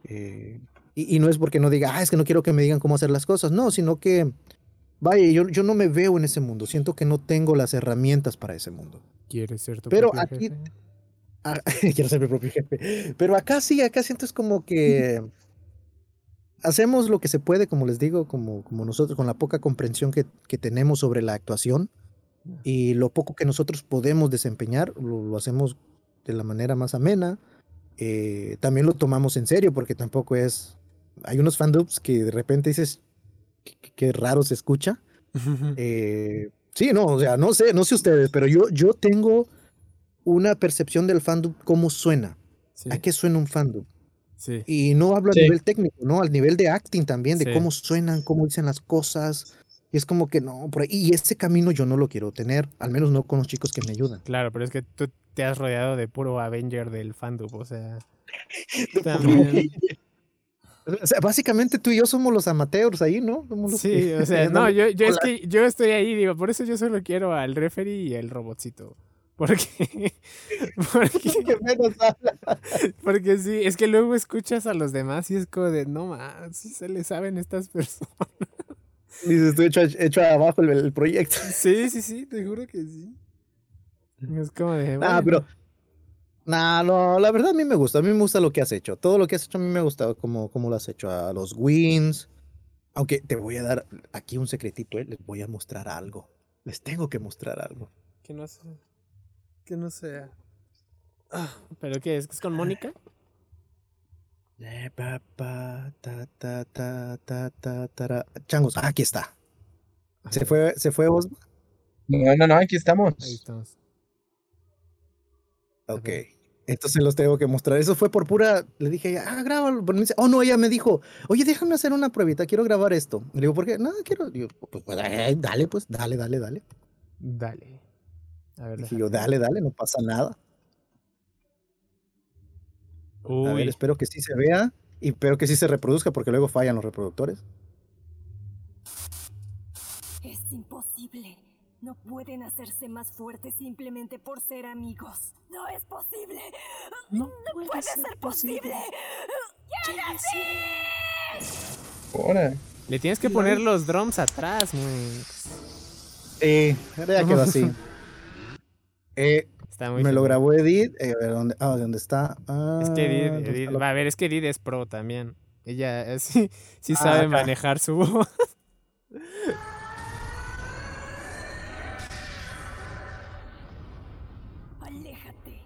Eh, y, no es porque no diga, ah, es que no quiero que me digan cómo hacer las cosas. No, sino que, vaya, yo, yo no me veo en ese mundo. Siento que no tengo las herramientas para ese mundo. ¿Quieres ser tu Pero aquí, jefe? Quiero ser mi propio jefe. Pero acá sí, acá siento es como que hacemos lo que se puede, como les digo, como, como nosotros, con la poca comprensión que, que tenemos sobre la actuación y lo poco que nosotros podemos desempeñar, lo, hacemos de la manera más amena. Eh, también lo tomamos en serio porque tampoco es... Hay unos fandubs que de repente dices, qué, raro se escucha. eh, sí, no, o sea, no sé, no sé ustedes, pero yo, yo tengo una percepción del fandub, cómo suena. ¿A qué suena un fandub? Y no hablo a nivel técnico, ¿no? Al nivel de acting también, de cómo suenan, cómo dicen las cosas. Y es como que no, por ahí. Y ese camino yo no lo quiero tener, al menos no con los chicos que me ayudan. Claro, pero es que tú te has rodeado de puro Avenger del fandom, o sea. también. O sea, básicamente tú y yo somos los amateurs ahí, ¿no? sí, o sea, no, yo, yo es que yo estoy ahí, digo, por eso yo solo quiero al referee y el robotcito. Porque, porque, porque sí, es que luego escuchas a los demás y es como de, no más, si se le saben estas personas. Dices, estoy hecho, hecho abajo el, proyecto. Sí, sí, sí, te juro que sí. Es como de. Ah, pero. Nah, no, la verdad a mí me gusta. A mí me gusta lo que has hecho. Todo lo que has hecho a mí me ha gustado como, como lo has hecho. A los wins. Aunque te voy a dar aquí un secretito, ¿eh? Les voy a mostrar algo. Les tengo que mostrar algo. Que no sé que no sea. Ah, ¿Pero qué es? ¿Es con Mónica? Changos, aquí está. ¿Se fue, ¿Se fue vos? No, no, no, aquí estamos. Ahí estamos. Ok. Entonces los tengo que mostrar. Eso fue por pura. Le dije, ah, grábalo. oh, no, ella me dijo, oye, déjame hacer una pruebita, quiero grabar esto. Le digo, ¿por qué? No, quiero. pues, pues dale, pues, dale, dale, dale. Dale. A ver, yo, dale, dale, no pasa nada. A ver, espero que sí se vea y espero que sí se reproduzca porque luego fallan los reproductores. Es imposible. No pueden hacerse más fuertes simplemente por ser amigos. No es posible. No, puede, ser, posible. Ahora. Le tienes que poner los drums atrás, Sí, ya quedó así. Eh, me lo grabó Edith. Eh, ¿dónde, ah, ¿dónde está? es que Edith, ah, va a ver, es que Edith es pro también. Ella sí, sí ah, sabe manejar su voz. Aléjate.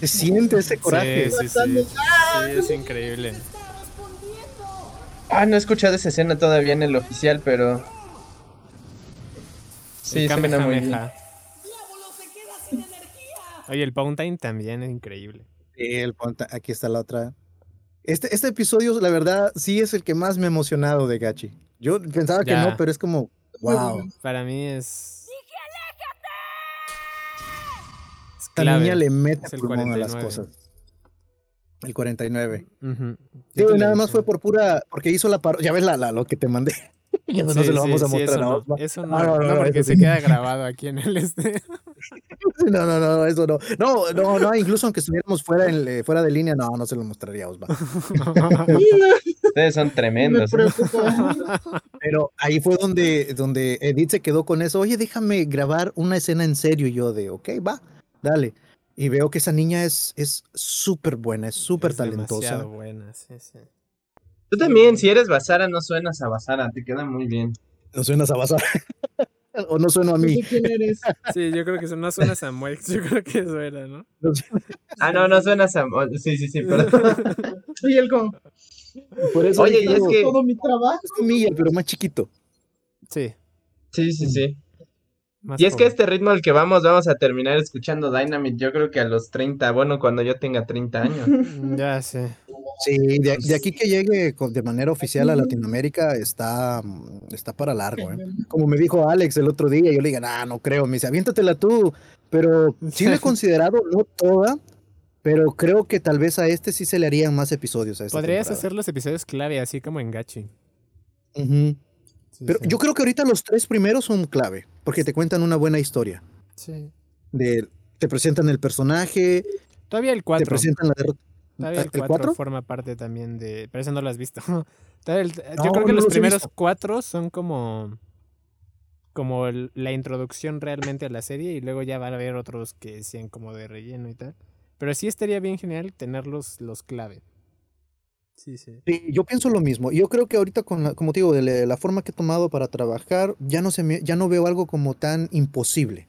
Se siente ese coraje. Sí, sí, sí. sí, es increíble. Ah, no he escuchado esa escena todavía en el oficial, pero. Sí, se muy bien. Oye, el Pound también es increíble. Sí, El aquí está la otra. Este, este episodio, la verdad, sí es el que más me ha emocionado de Gachi. Yo pensaba que no, pero es como, wow. Para mí es. ¡Dije, La niña le mete el pulmón a las cosas. El 49. Uh -huh. Y nada más fue eh por pura. Porque hizo la parodia. Ya ves la, la, lo que te mandé. no, se lo vamos a mostrar eso no, eso no, no, porque se queda grabado aquí en el este. no, no, no, eso no. No, no, no, incluso aunque estuviéramos fuera, en, eh, fuera de línea, no, no se lo mostraríamos. Ustedes son tremendos. Pero ahí fue donde, donde Edith se quedó con eso. Oye, déjame grabar una escena en serio. Y yo de, ok, va, dale. Y veo que esa niña es súper buena, es súper talentosa. buena, sí, sí. Tú también, si eres Basara, no suenas a Basara, te queda muy bien. No suenas a Basara. o no sueno a mí. ¿Quién eres? Sí, yo creo que no suena a Samuel, yo creo que suena, ¿no? ah, no, no suena a Samuel. Sí, sí, sí, perdón. Oye, el como. Por eso Oye, y es que. Todo mi trabajo. Es pero más chiquito. Sí. Sí, sí, sí y es que este ritmo al que vamos, vamos a terminar escuchando Dynamite, yo creo que a los 30, bueno, cuando yo tenga 30 años. ya sé. Sí, de, aquí que llegue de manera oficial a Latinoamérica está, está para largo. ¿eh? Como me dijo Alex el otro día, yo le dije, ah, no creo, me dice, aviéntatela tú. Pero sí lo he considerado, no toda, pero creo que tal vez a este sí se le harían más episodios. A Podrías hacer los episodios clave, así como en Gachi. Pero yo creo que ahorita los tres primeros son clave, porque te cuentan una buena historia. Sí. De, te presentan el personaje. Todavía el 4. Te presentan la derrota. Todavía el 4 forma parte también de. Pero eso no lo has visto. yo creo que los primeros cuatro son como. Como la introducción realmente a la serie y luego ya van a haber otros que sean como de relleno y tal. Pero sí estaría bien genial tenerlos los clave. Sí, sí. yo pienso lo mismo. Yo creo que ahorita, con la, como te digo, de la, forma que he tomado para trabajar, ya no, se me, ya no veo algo como tan imposible.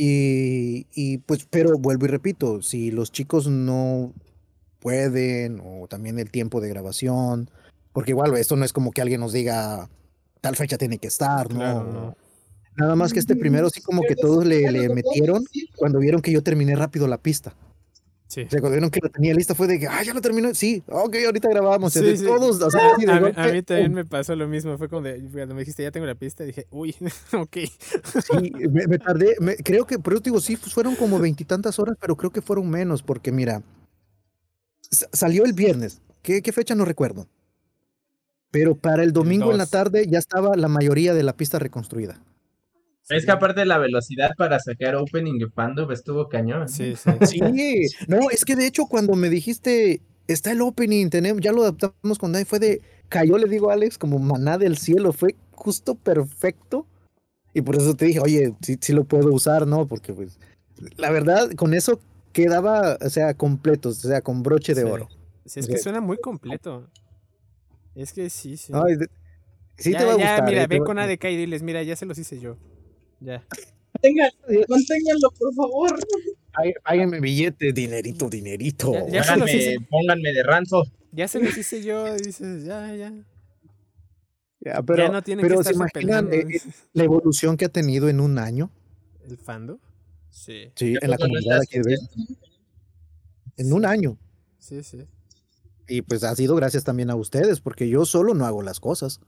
Y, y pues, pero vuelvo y repito, si los chicos no pueden, o también el tiempo de grabación, porque igual esto no es como que alguien nos diga tal fecha tiene que estar, ¿no? Nada más que este primero sí como que todos le, le metieron cuando vieron que yo terminé rápido la pista. Sí. O sea, cuando vieron que lo tenía lista fue de que, ah, ya lo terminó. Sí, ok, ahorita grabamos. Sí, Todos, o sea, a, mí, a, mí, también me pasó lo mismo. Fue cuando, cuando me dijiste, ya tengo la pista, dije, uy, ok. Sí, me, tardé. creo que, pero digo, sí, fueron como veintitantas horas, pero creo que fueron menos, porque mira, salió el viernes. ¿Qué, qué fecha no recuerdo? Pero para el domingo en la tarde ya estaba la mayoría de la pista reconstruida. Es que aparte de la velocidad para sacar opening de Pando estuvo cañón. Sí, sí. Sí, no, es que de hecho cuando me dijiste, está el opening, tenemos, ya lo adaptamos con Dai, fue de, cayó, le digo a Alex, como maná del cielo, fue justo perfecto. Y por eso te dije, oye, sí, sí lo puedo usar, ¿no? Porque pues, la verdad, con eso quedaba, o sea, completo, o sea, con broche de oro. Sí, es que suena muy completo. Es que sí, sí. sí te va a gustar. Mira, ve con ADK y diles, mira, ya se los hice yo. Ya. manténganlo, por favor. Páguenme billete, dinerito, dinerito. Ya, pónganme, de ranzo. Ya se los hice yo, dices, ya, ya. Ya, pero, ya no tiene pero que ¿se imaginan eh, eh, la evolución que ha tenido en un año? ¿El fando? Sí. Sí, en la comunidad aquí de En un año. Sí, sí. Y pues ha sido gracias también a ustedes, porque yo solo no hago las cosas.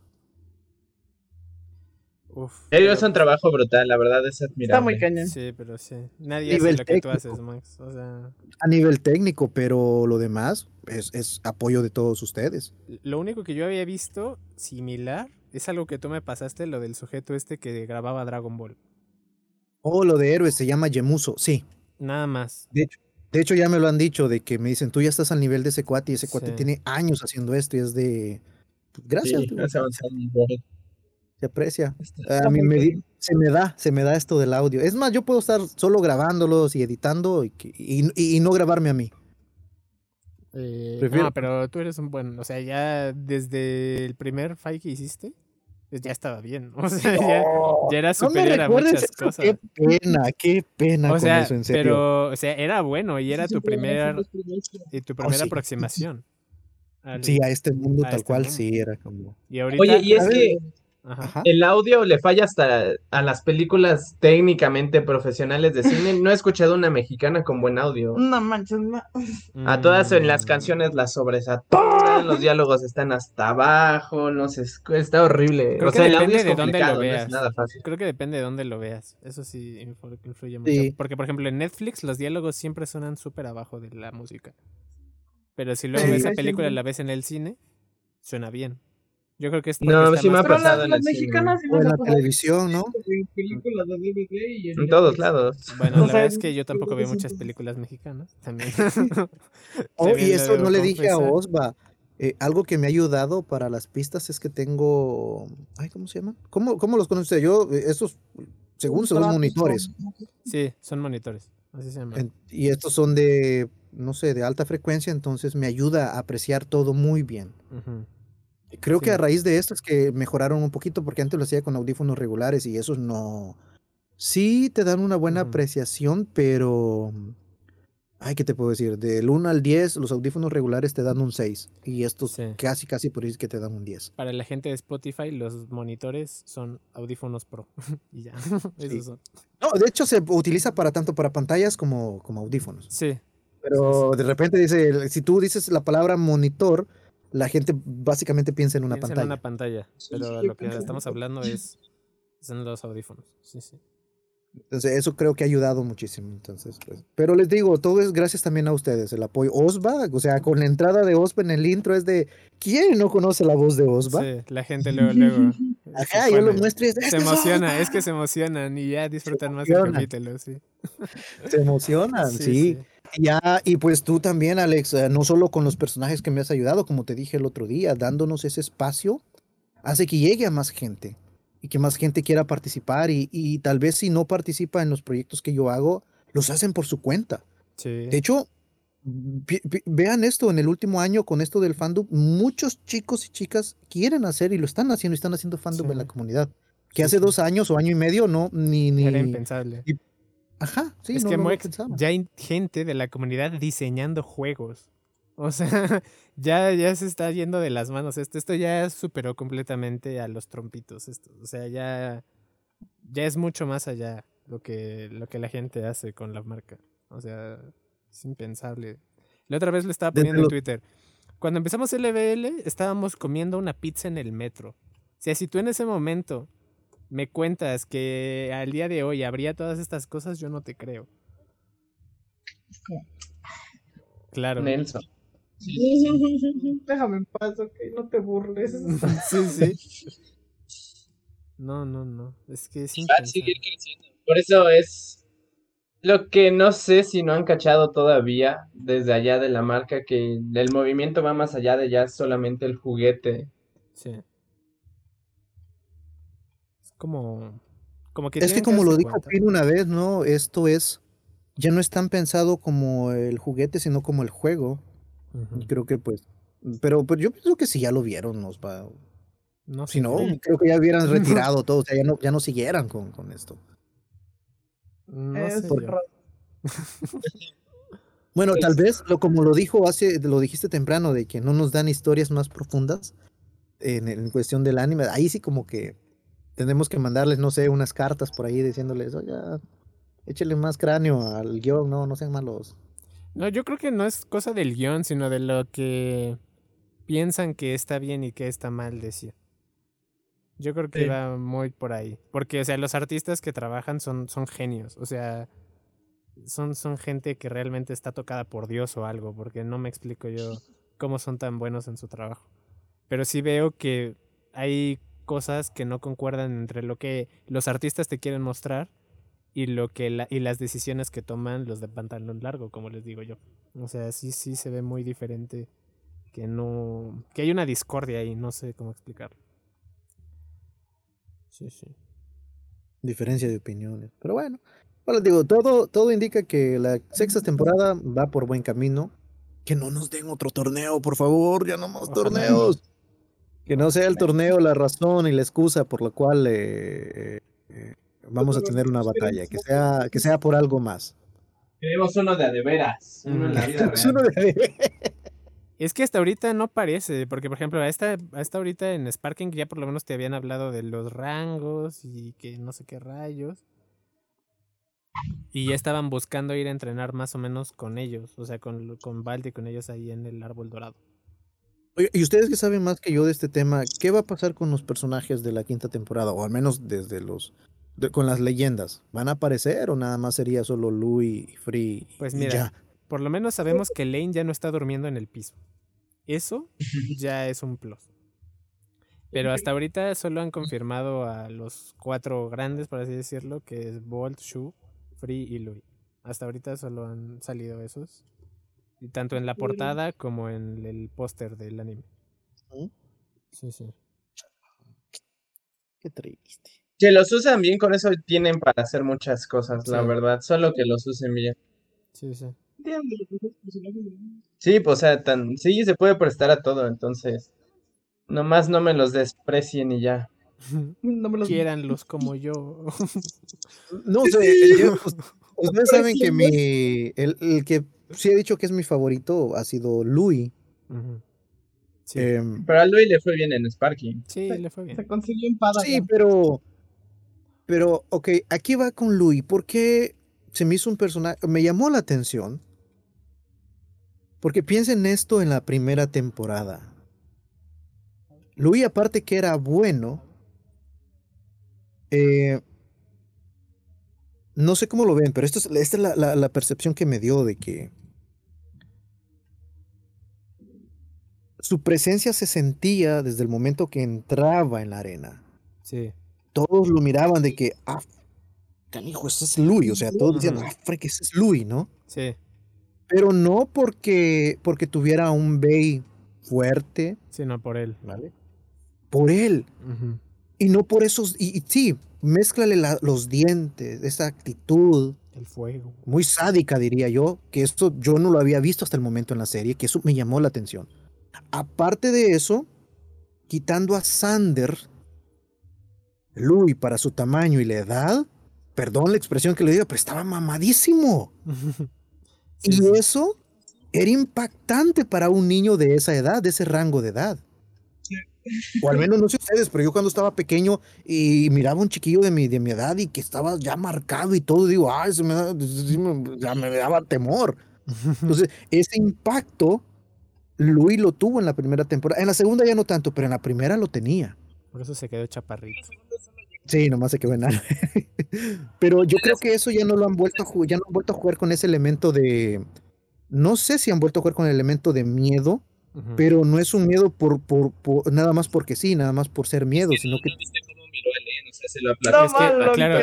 Uf, Ellos es un trabajo brutal, la verdad es admirable. Está muy cañón. Sí, pero sí. Nadie hace lo que tú haces, Max. O sea... A nivel técnico, pero lo demás es, es, apoyo de todos ustedes. Lo único que yo había visto similar es algo que tú me pasaste, lo del sujeto este que grababa Dragon Ball. Oh, lo de héroes se llama Yemuso, sí. Nada más. De hecho, de hecho, ya me lo han dicho, de que me dicen, tú ya estás al nivel de ese cuate y ese cuate tiene años haciendo esto y es de... Pues, gracias. Sí, se aprecia. A mí me, se me da, se me da esto del audio. Es más, yo puedo estar solo grabándolos y editando y, y, no grabarme a mí. Eh, no, pero tú eres un buen, o sea, ya desde el primer fight que hiciste, pues ya estaba bien. O sea, ya, era superior a muchas cosas. Qué pena, qué pena o sea, eso, en serio. Pero, o sea, era bueno y era tu primer, y tu primera aproximación. sí, a este mundo tal este cual sí era como. Y ahorita, Oye, y es que El audio le falla hasta a las películas técnicamente profesionales de cine. No he escuchado una mexicana con buen audio. No manches, A todas en las mm. canciones las sobresaturan, los diálogos están hasta abajo, no sé, está horrible. Creo que depende de dónde lo veas. Creo que depende de dónde lo veas. Eso sí influye mucho. Porque, por ejemplo, en Netflix los diálogos siempre suenan súper abajo de la música. Pero si luego esa película la ves en el cine, suena bien. Yo creo que es No, sí me ha pasado en, las mexicanas en la televisión, ¿no? En, todos lados. Bueno, la verdad es que yo tampoco veo muchas películas mexicanas. También. oh, y eso no le dije a Osva. Eh, algo que me ha ayudado para las pistas es que tengo. Ay, ¿cómo se llama? ¿Cómo, cómo los conoce? Yo, eh, estos, según son monitores. Sí, son monitores. Así se llaman. Y estos son de, no sé, de alta frecuencia, entonces me ayuda a apreciar todo muy bien. Creo que a raíz de esto es que mejoraron un poquito, porque antes lo hacía con audífonos regulares y esos no. Sí te dan una buena apreciación, pero. Ay, ¿qué te puedo decir? Del 1 al 10, los audífonos regulares te dan un 6. Y estos casi, casi por ahí que te dan un 10. Para la gente de Spotify, los monitores son audífonos Pro. y ya. Esos son. No, de hecho se utiliza para tanto para pantallas como, como audífonos. Sí. Pero de repente dice, si tú dices la palabra monitor, la gente básicamente piensa en una pantalla. En una pantalla, pero lo que estamos hablando es son los audífonos. Sí, sí. Entonces, eso creo que ha ayudado muchísimo. Entonces, pues. Pero les digo, todo es gracias también a ustedes, el apoyo. Osva, o sea, con la entrada de Osva en el intro es de ¿quién no conoce la voz de Osva? Sí, la gente luego, luego. Ajá, yo lo muestro y es, Se emociona, es que se emocionan y ya disfrutan más el capítulo, sí. Se emocionan, sí. Ya, y pues tú también, Alex, eh, no solo con los personajes que me has ayudado, como te dije el otro día, dándonos ese espacio, hace que llegue a más gente y que más gente quiera participar y, y tal vez si no participa en los proyectos que yo hago, los hacen por su cuenta. De hecho, vean esto, en el último año con esto del fandom, muchos chicos y chicas quieren hacer y lo están haciendo y están haciendo fandom en la comunidad. Que hace dos años o año y medio no, ni... ni Era impensable. Ajá, sí, es que ya hay gente de la comunidad diseñando juegos. O sea, ya, ya se está yendo de las manos esto. Esto ya superó completamente a los trompitos. Esto. O sea, ya, ya es mucho más allá lo que, lo que la gente hace con la marca. O sea, es impensable. La otra vez lo estaba poniendo en Twitter. Cuando empezamos LBL, estábamos comiendo una pizza en el metro. O sea, si tú en ese momento me cuentas que al día de hoy habría todas estas cosas, yo no te creo. Claro. Nelson. Déjame en paz, ok, no te burles. sí, sí. No, no, no. Es que es Va a seguir creciendo. Por eso es lo que no sé si no han cachado todavía desde allá de la marca, que el movimiento va más allá de ya solamente el juguete. Sí como, como que... Es que como lo dijo Pino una vez, ¿no? Esto es, ya no es tan pensado como el juguete, sino como el juego. Creo que pues, pero, pero yo pienso que si ya lo vieron, nos va... No, si no, creo que ya hubieran retirado todo, o sea, ya no, ya no siguieran con, con esto. No sé bueno, tal pues vez, lo, como lo dijo hace, lo dijiste temprano, de que no nos dan historias más profundas en, en cuestión del anime, ahí sí como que tenemos que mandarles, no sé, unas cartas por ahí diciéndoles, oye, échale más cráneo al guion, no, no sean malos. No, yo creo que no es cosa del guion, sino de lo que piensan que está bien y que está mal decir. Yo creo que va muy por ahí. Porque, o sea, los artistas que trabajan son, son genios. O sea, son, son gente que realmente está tocada por Dios o algo. Porque no me explico yo cómo son tan buenos en su trabajo. Pero sí veo que hay cosas que no concuerdan entre lo que los artistas te quieren mostrar y lo que y las decisiones que toman los de pantalón largo, como les digo yo. O sea, sí sí se ve muy diferente que no que hay una discordia ahí, no sé cómo explicarlo. Sí, sí. Diferencia de opiniones, pero bueno, bueno, digo, todo todo indica que la sexta temporada va por buen camino. Que no nos den otro torneo, por favor, ya no más torneos. Que no sea el torneo la razón y la excusa por la cual eh, eh, vamos a tener una batalla, que sea, que sea por algo más. Queremos uno de adeveras, uno en la vida real. uno de Es que hasta ahorita no parece, porque por ejemplo, hasta, hasta ahorita en Sparking ya por lo menos te habían hablado de los rangos y que no sé qué rayos. Y ya estaban buscando ir a entrenar más o menos con ellos, o sea, con, con y con ellos ahí en el árbol dorado. Y ustedes que saben más que yo de este tema, ¿qué va a pasar con los personajes de la quinta temporada? O al menos desde los con las leyendas. ¿Van a aparecer o nada más sería solo Louis, Free? Pues mira, por lo menos sabemos que Lane ya no está durmiendo en el piso. Eso ya es un plus. Pero hasta ahorita solo han confirmado a los cuatro grandes, por así decirlo, que es Bolt, Shu, Free y Louis. Hasta ahorita solo han salido esos. Y tanto en la portada como en el póster del anime. Sí, sí. Qué triste. Que los usan bien, con eso tienen para hacer muchas cosas, la verdad. Solo que los usen bien. Sí, sí. Sí, pues, o sea, tan, sí, se puede prestar a todo, entonces. Nomás no me los desprecien y ya. No me los quieranlos como yo. No sé, pues, ustedes saben que mi el, que sí he dicho que es mi favorito ha sido Louis. Em, pero a Louis le fue bien en Sparky. Sí, le fue bien. Se consiguió empada. Sí, pero pero ok, aquí va con Louis, porque se me hizo un personaje, me llamó la atención, porque piensen esto en la primera temporada. Louis, aparte que era bueno, eh, no sé cómo lo ven, pero esto esta es la, la, percepción que me dio de que su presencia se sentía desde el momento que entraba en la arena. Sí. Todos lo miraban de que, ah, canijo, ese es Louis. O sea, todos decían, ah, que ese es Louis, ¿no? Sí. Pero no porque, porque tuviera un Bay fuerte. Sino por él. ¿Vale? Por él. Y no por esos. Y, sí, mézclale los dientes, esa actitud. El fuego. Muy sádica, diría yo. Que esto yo no lo había visto hasta el momento en la serie, que eso me llamó la atención. Aparte de eso, quitando a Sander, Louis, para su tamaño y la edad, perdón la expresión que le diga, pero estaba mamadísimo. y eso era impactante para un niño de esa edad, de ese rango de edad. O al menos no sé ustedes, pero yo cuando estaba pequeño y miraba un chiquillo de mi, de mi edad y que estaba ya marcado y todo, digo, ay, eso me, ya me daba temor. Entonces, ese impacto, Luis lo tuvo en la primera temporada. En la segunda ya no tanto, pero en la primera lo tenía. Por eso se quedó chaparrito. Sí, nomás se quedó en Pero yo creo que eso ya no lo han vuelto a jugar, ya no han vuelto a jugar con ese elemento de. No sé si han vuelto a jugar con el elemento de miedo, pero no es un miedo por, por, nada más porque sí, nada más por ser miedo, sino que. No es que, ah, claro,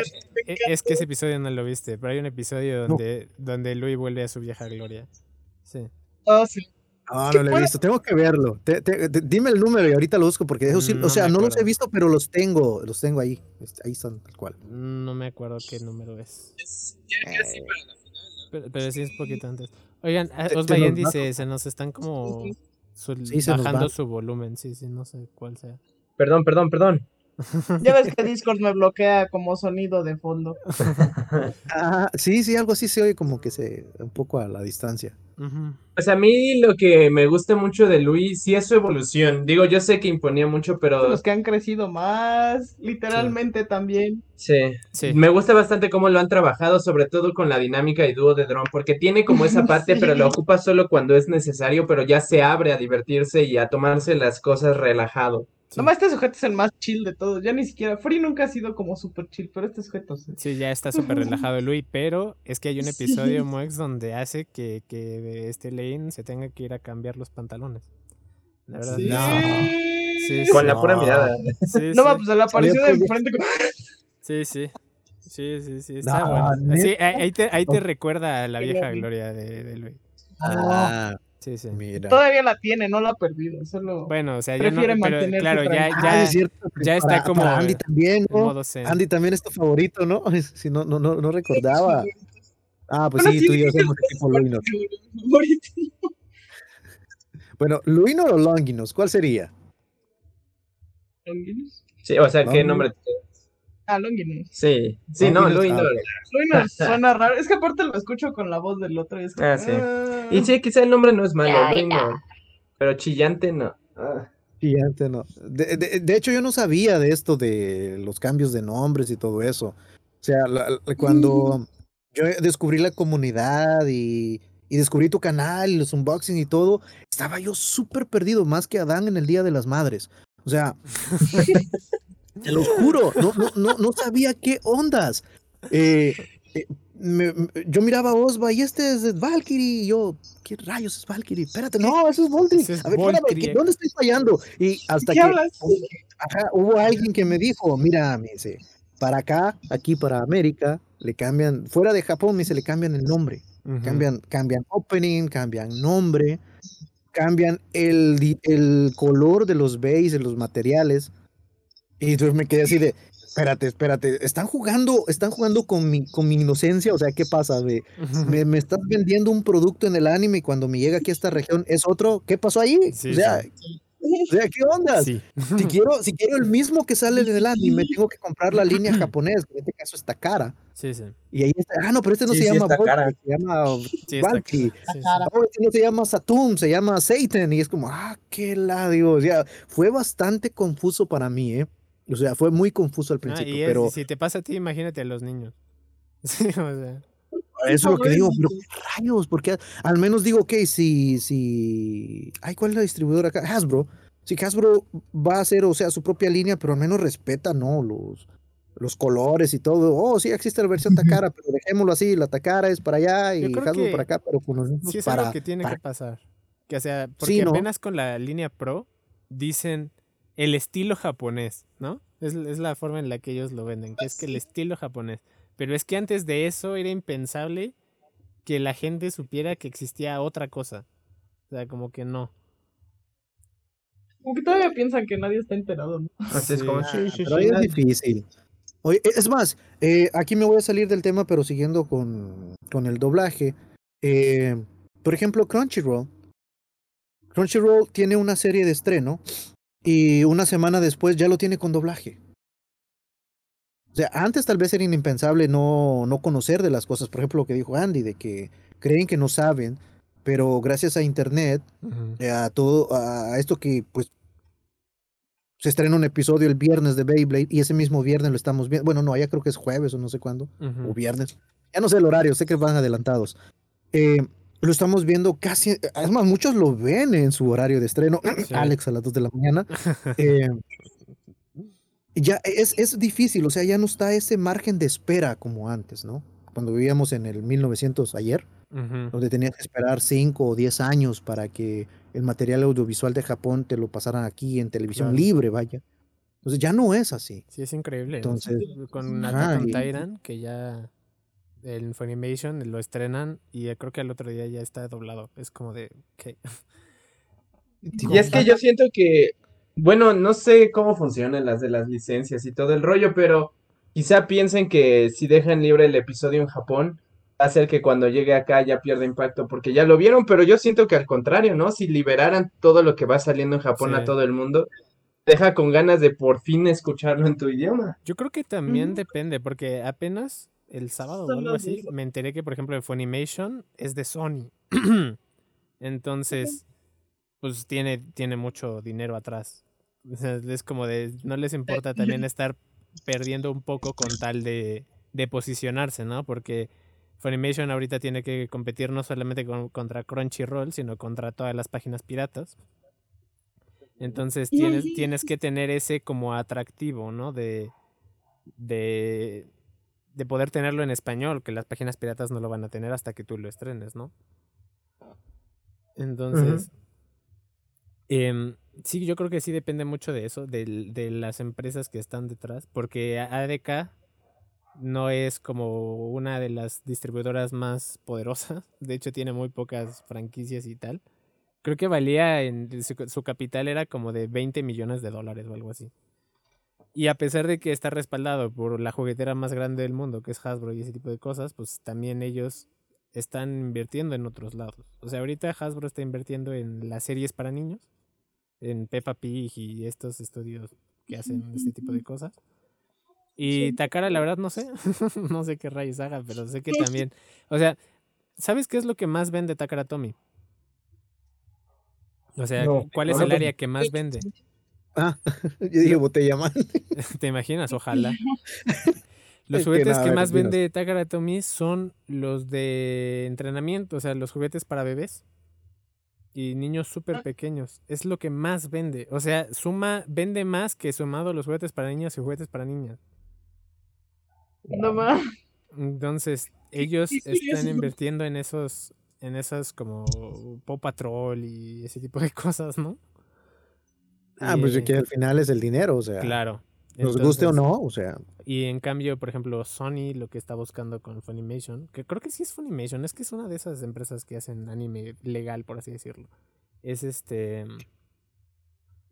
e, es que ese episodio no lo viste, pero hay un episodio donde, donde Louis vuelve a su vieja gloria. Sí. Oh, sí. Ah, no lo he visto, tengo que verlo. dime el número y ahorita lo busco porque sí, o sea, no los he visto, pero los tengo, los tengo ahí. Este, ahí están, tal cual. No me acuerdo qué número es. pero, sí es poquito antes. Oigan, ah, Osvayen dice, se nos están como bajando su volumen, sí, sí, no sé cuál sea. Perdón, perdón, perdón. Ya ves que Discord me bloquea como sonido de fondo. ah, sí, sí, algo así se oye como que se un poco a la distancia. Pues a mí lo que me gusta mucho de Luis sí es su evolución. Digo, yo sé que imponía mucho, pero. Los que han crecido más, literalmente también. Sí. sí. Me gusta bastante cómo lo han trabajado, sobre todo con la dinámica y dúo de dron, porque tiene como esa parte, pero lo ocupa solo cuando es necesario, pero ya se abre a divertirse y a tomarse las cosas relajado. Nomás este sujeto es el más chill de todos. Ya ni siquiera. Free nunca ha sido como súper chill, pero este sujeto sí. Sí, ya está súper relajado Luis, pero es que hay un episodio, Moex, donde hace que, que este Lane se tenga que ir a cambiar los pantalones. La verdad. Sí. No. con la pura mirada. no, pues la apareció de frente. Sí, sí. Sí, sí, sí. Está bueno. Sí, ahí te, ahí te recuerda a la vieja gloria de, de Luis. Ah. Sí, sí. Todavía la tiene, no la ha perdido. Solo bueno, o sea, yo no, pero, claro, ya, ya, ah, ya está como. Andy también, ¿no? Andy también es tu favorito, ¿no? Si no, no, no, no recordaba. Ah, pues sí, tú y yo somos tipo Luinor. Bueno, Luinor o Longinus, ¿cuál sería? ¿Longinus? Sí, o sea, ¿qué nombre? Ah, Longinus. Sí, sí, no, Luinor. Luinor suena raro. Es que aparte lo escucho con la voz del otro. Y es ah, sí. Ah". Y sí, quizá el nombre no es malo, Luinor. Pero chillante no. Ah. Chillante no. De, hecho, yo no sabía de esto de los cambios de nombres y todo eso. O sea, cuando yo descubrí la comunidad y, y, descubrí tu canal y los unboxings y todo, estaba yo súper perdido, más que Adán en el Día de las Madres. O sea, te lo juro, no, no, no, no sabía qué ondas. Eh, eh, yo miraba a Osva y este es Valkyrie. Y yo, ¿qué rayos es Valkyrie? Espérate, no, eso es Voltri. a ver, espérame, ¿dónde estoy fallando? Y hasta que hubo alguien que me dijo, mira, me dice, para acá, aquí para América, le cambian, fuera de Japón, me dice, le cambian el nombre. cambian, cambian opening, cambian nombre, cambian el, el color de los base, de los materiales. Y entonces me quedé así de, espérate, espérate, están jugando, están jugando con mi, con mi inocencia, o sea, ¿qué pasa? De, me, me, estás vendiendo un producto en el anime y cuando me llega aquí a esta región es otro, ¿qué pasó ahí? o, sea, ¿qué onda? Si, quiero, si quiero el mismo que sale en el anime, tengo que comprar la línea japonesa, en este caso está cara. Sí, sí. Y ahí está, ah, no, pero este no se llama Volta, se llama Valky. No, este no se llama Saturn, se llama Satan, y es como, ah, qué la digo, o sea, fue bastante confuso para mí, ¿eh? O sea, fue muy confuso al ah, principio, pero... Si te pasa a ti, imagínate a los niños. Sí, o sea... Eso es lo que digo, pero rayos, porque al menos digo, ok, si, si, ay, ¿cuál es la distribuidora acá? Hasbro. Si Hasbro va a hacer, o sea, su propia línea, pero al menos respeta, ¿no? Los, los colores y todo. Oh, sí, existe la versión Takara, pero dejémoslo así, la Takara es para allá y Hasbro para acá, pero con los sí es para, algo que tiene que pasar. Que, o sea, porque apenas con la línea Pro dicen el estilo japonés, ¿no? Es, la forma en la que ellos lo venden, que es que el estilo japonés. Pero es que antes de eso era impensable que la gente supiera que existía otra cosa. O sea, como que no. Como que todavía piensan que nadie está enterado, ¿no? Así es como, sí, sí, sí, es difícil. Oye, e, es más, eh, aquí me voy a salir del tema, pero siguiendo con, con el doblaje. Eh, por ejemplo, Crunchyroll. Crunchyroll tiene una serie de estreno y una semana después ya lo tiene con doblaje. O sea, antes tal vez era impensable no, no conocer de las cosas. Por ejemplo, lo que dijo Andy, de que creen que no saben, pero gracias a Internet, eh, a todo, a esto que pues se estrena un episodio el viernes de Beyblade y ese mismo viernes lo estamos viendo. Bueno, no, ya creo que es jueves o no sé cuándo, o viernes. Ya no sé el horario, sé que van adelantados. Eh, lo estamos viendo casi, además muchos lo ven en su horario de estreno, Alex a las 2 de la mañana. Eh, ya es, es difícil, o sea, ya no está ese margen de espera como antes, ¿no? Cuando vivíamos en el 1900 ayer, donde tenías que esperar 5 o 10 años para que el material audiovisual de Japón te lo pasaran aquí en televisión libre, vaya. Entonces ya no es así. Sí, es increíble. Entonces, con Attack Tyrant, que ya el Funimation lo estrenan y creo que el otro día ya está doblado. Es como de, ¿qué? Y es que yo siento que, bueno, no sé cómo funcionan las de las licencias y todo el rollo, pero quizá piensen que si dejan libre el episodio en Japón, va a ser que cuando llegue acá ya pierda impacto, porque ya lo vieron, pero yo siento que al contrario, ¿no? Si liberaran todo lo que va saliendo en Japón a todo el mundo, deja con ganas de por fin escucharlo en tu idioma. Yo creo que también depende, porque apenas el sábado o algo así, me enteré que, por ejemplo, el Funimation es de Sony. Entonces, pues tiene, tiene mucho dinero atrás. es como de, no les importa también estar perdiendo un poco con tal de, de posicionarse, ¿no? Porque Funimation ahorita tiene que competir no solamente contra Crunchyroll, sino contra todas las páginas piratas. Entonces tienes, tienes que tener ese como atractivo, ¿no? De, de, de poder tenerlo en español, que las páginas piratas no lo van a tener hasta que tú lo estrenes, ¿no? Entonces, em, sí, yo creo que sí depende mucho de eso, de, de las empresas que están detrás, porque ADK no es como una de las distribuidoras más poderosas, de hecho tiene muy pocas franquicias y tal. Creo que valía en su, su capital era como de 20 millones de dólares o algo así. Y a pesar de que está respaldado por la juguetera más grande del mundo, que es Hasbro y ese tipo de cosas, pues también ellos están invirtiendo en otros lados. O sea, ahorita Hasbro está invirtiendo en las series para niños, en Peppa Pig y estos estudios que hacen este tipo de cosas. Y Takara, la verdad, no sé. no sé qué rayos haga, pero sé que también. O sea, ¿sabes qué es lo que más vende Takara Tommy? O sea, ¿cuál es el área que más vende? Ah, yo dije botella man. ¿Te imaginas? Ojalá. Los juguetes que, más vende Takara Tomy son los de entrenamiento, o sea, los juguetes para bebés y niños súper pequeños. Es lo que más vende. O sea, suma, vende más que sumado los juguetes para niños y juguetes para niñas. No más. Entonces, ellos están invirtiendo en esos, en esas como Paw Patrol y ese tipo de cosas, ¿no? Ah, pues que al final es el dinero, o sea. Claro. Nos guste o no, o sea. Y en cambio, por ejemplo, Sony lo que está buscando con Funimation, que creo que sí es Funimation, es que es una de esas empresas que hacen anime legal, por así decirlo. Es este.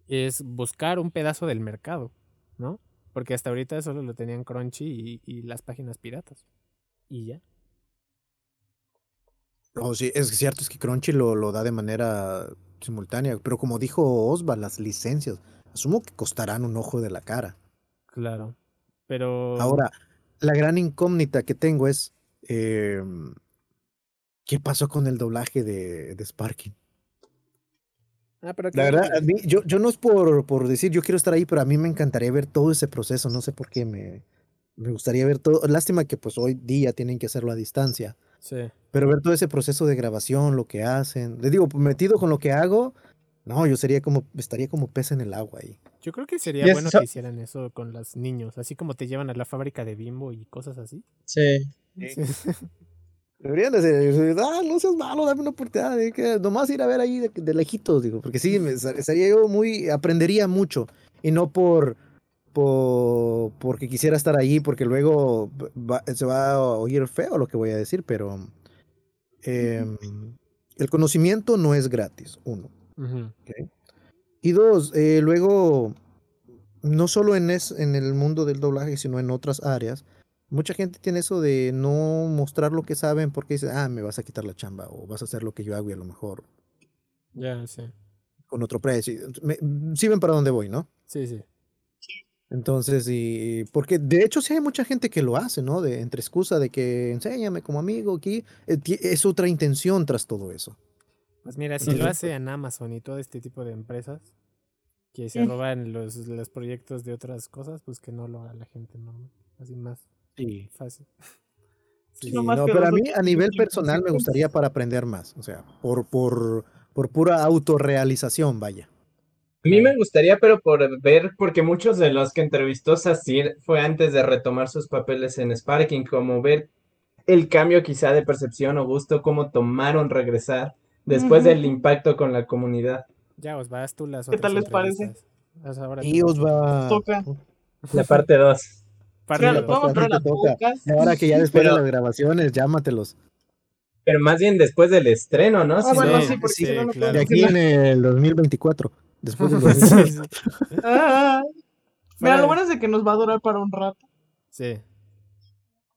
Es buscar un pedazo del mercado, ¿no? Porque hasta ahorita solo lo tenían Crunchy y, las páginas piratas. Y ya. No, sí, es cierto, es que Crunchy lo, lo da de manera simultánea. Pero como dijo Osva, las licencias, asumo que costarán un ojo de la cara. Claro. Pero. Ahora, la gran incógnita que tengo es. Em, ¿Qué pasó con el doblaje de, de Sparking? Ah, pero la verdad, a mí, yo, yo no es por, por decir yo quiero estar ahí, pero a mí me encantaría ver todo ese proceso. No sé por qué me, me gustaría ver todo. Lástima que pues hoy día tienen que hacerlo a distancia. Sí. Pero ver todo ese proceso de grabación, lo que hacen. Les digo, metido con lo que hago, no, yo sería como, estaría como pez en el agua ahí. Yo creo que sería bueno que hicieran eso con los niños, así como te llevan a la fábrica de bimbo y cosas así. Sí. Deberían decir, ah, no seas malo, dame una oportunidad, de que nomás ir a ver ahí de, lejitos, digo, porque sí, me, estaría yo muy, aprendería mucho, y no por, por, porque quisiera estar ahí, porque luego se va a oír feo lo que voy a decir, pero em, el conocimiento no es gratis, uno. Y dos, eh, luego, no solo en, es, en el mundo del doblaje, sino en otras áreas, mucha gente tiene eso de no mostrar lo que saben porque dice, ah, me vas a quitar la chamba o vas a hacer lo que yo hago y a lo mejor. Ya, sí. Con otro precio. sí ven para dónde voy, ¿no? Sí, sí. Entonces, y porque de hecho sí hay mucha gente que lo hace, ¿no? De, entre excusa de que enséñame como amigo aquí, eh, es otra intención tras todo eso. Pues mira, si lo hace en Amazon y todo este tipo de empresas que se roban los, los proyectos de otras cosas, pues que no lo haga la gente normal. Así más fácil. Sí, no, pero a mí a nivel personal me gustaría para aprender más, o sea, por, por, por pura autorrealización, vaya. A mí me gustaría, pero por ver, porque muchos de los que entrevistó Sasir fue antes de retomar sus papeles en Sparking, como ver el cambio quizá de percepción o gusto, cómo tomaron regresar después del impacto con la comunidad. Ya os vas tú las ¿Qué tal les parece? Y os va. Toca. La parte 2. ahora que ya después de las grabaciones, llámatelos. Pero más bien después del estreno, ¿no? Ah, bueno, sí, porque sí, no De aquí en el 2024. Después del 2024. ah, mira, lo bueno es de que nos va a durar para un rato. Sí.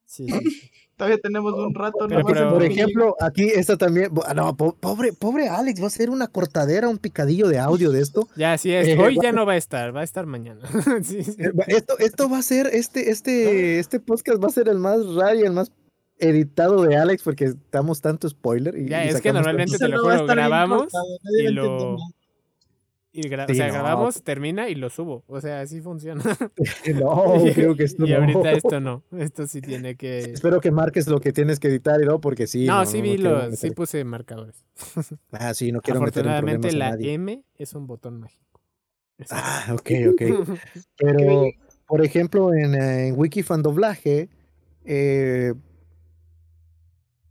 Sí, sí. Todavía tenemos un rato. ¿no? Por ejemplo, aquí esta también. No, pobre, pobre Alex, va a ser una cortadera, un picadillo de audio de esto. Ya, sí es. Eh, Hoy ya no va a estar, va a estar mañana. Eh, esto, esto va a ser, este, este, este podcast va a ser el más raro y el más editado de Alex porque estamos tanto spoiler. Y, ya, es que normalmente te lo juro, grabamos y lo. Y o sea, grabamos, termina y lo subo. O sea, así funciona. no, creo que esto y ahorita esto no. Esto sí tiene que. Espero que marques lo que tienes que editar y no, porque sí. No, sí vi lo, sí puse marcadores. Ah, sí, no quiero meter Afortunadamente la M es un botón mágico. Ah, ok, ok. Pero, por ejemplo, en, en Wikifan doblaje, eh,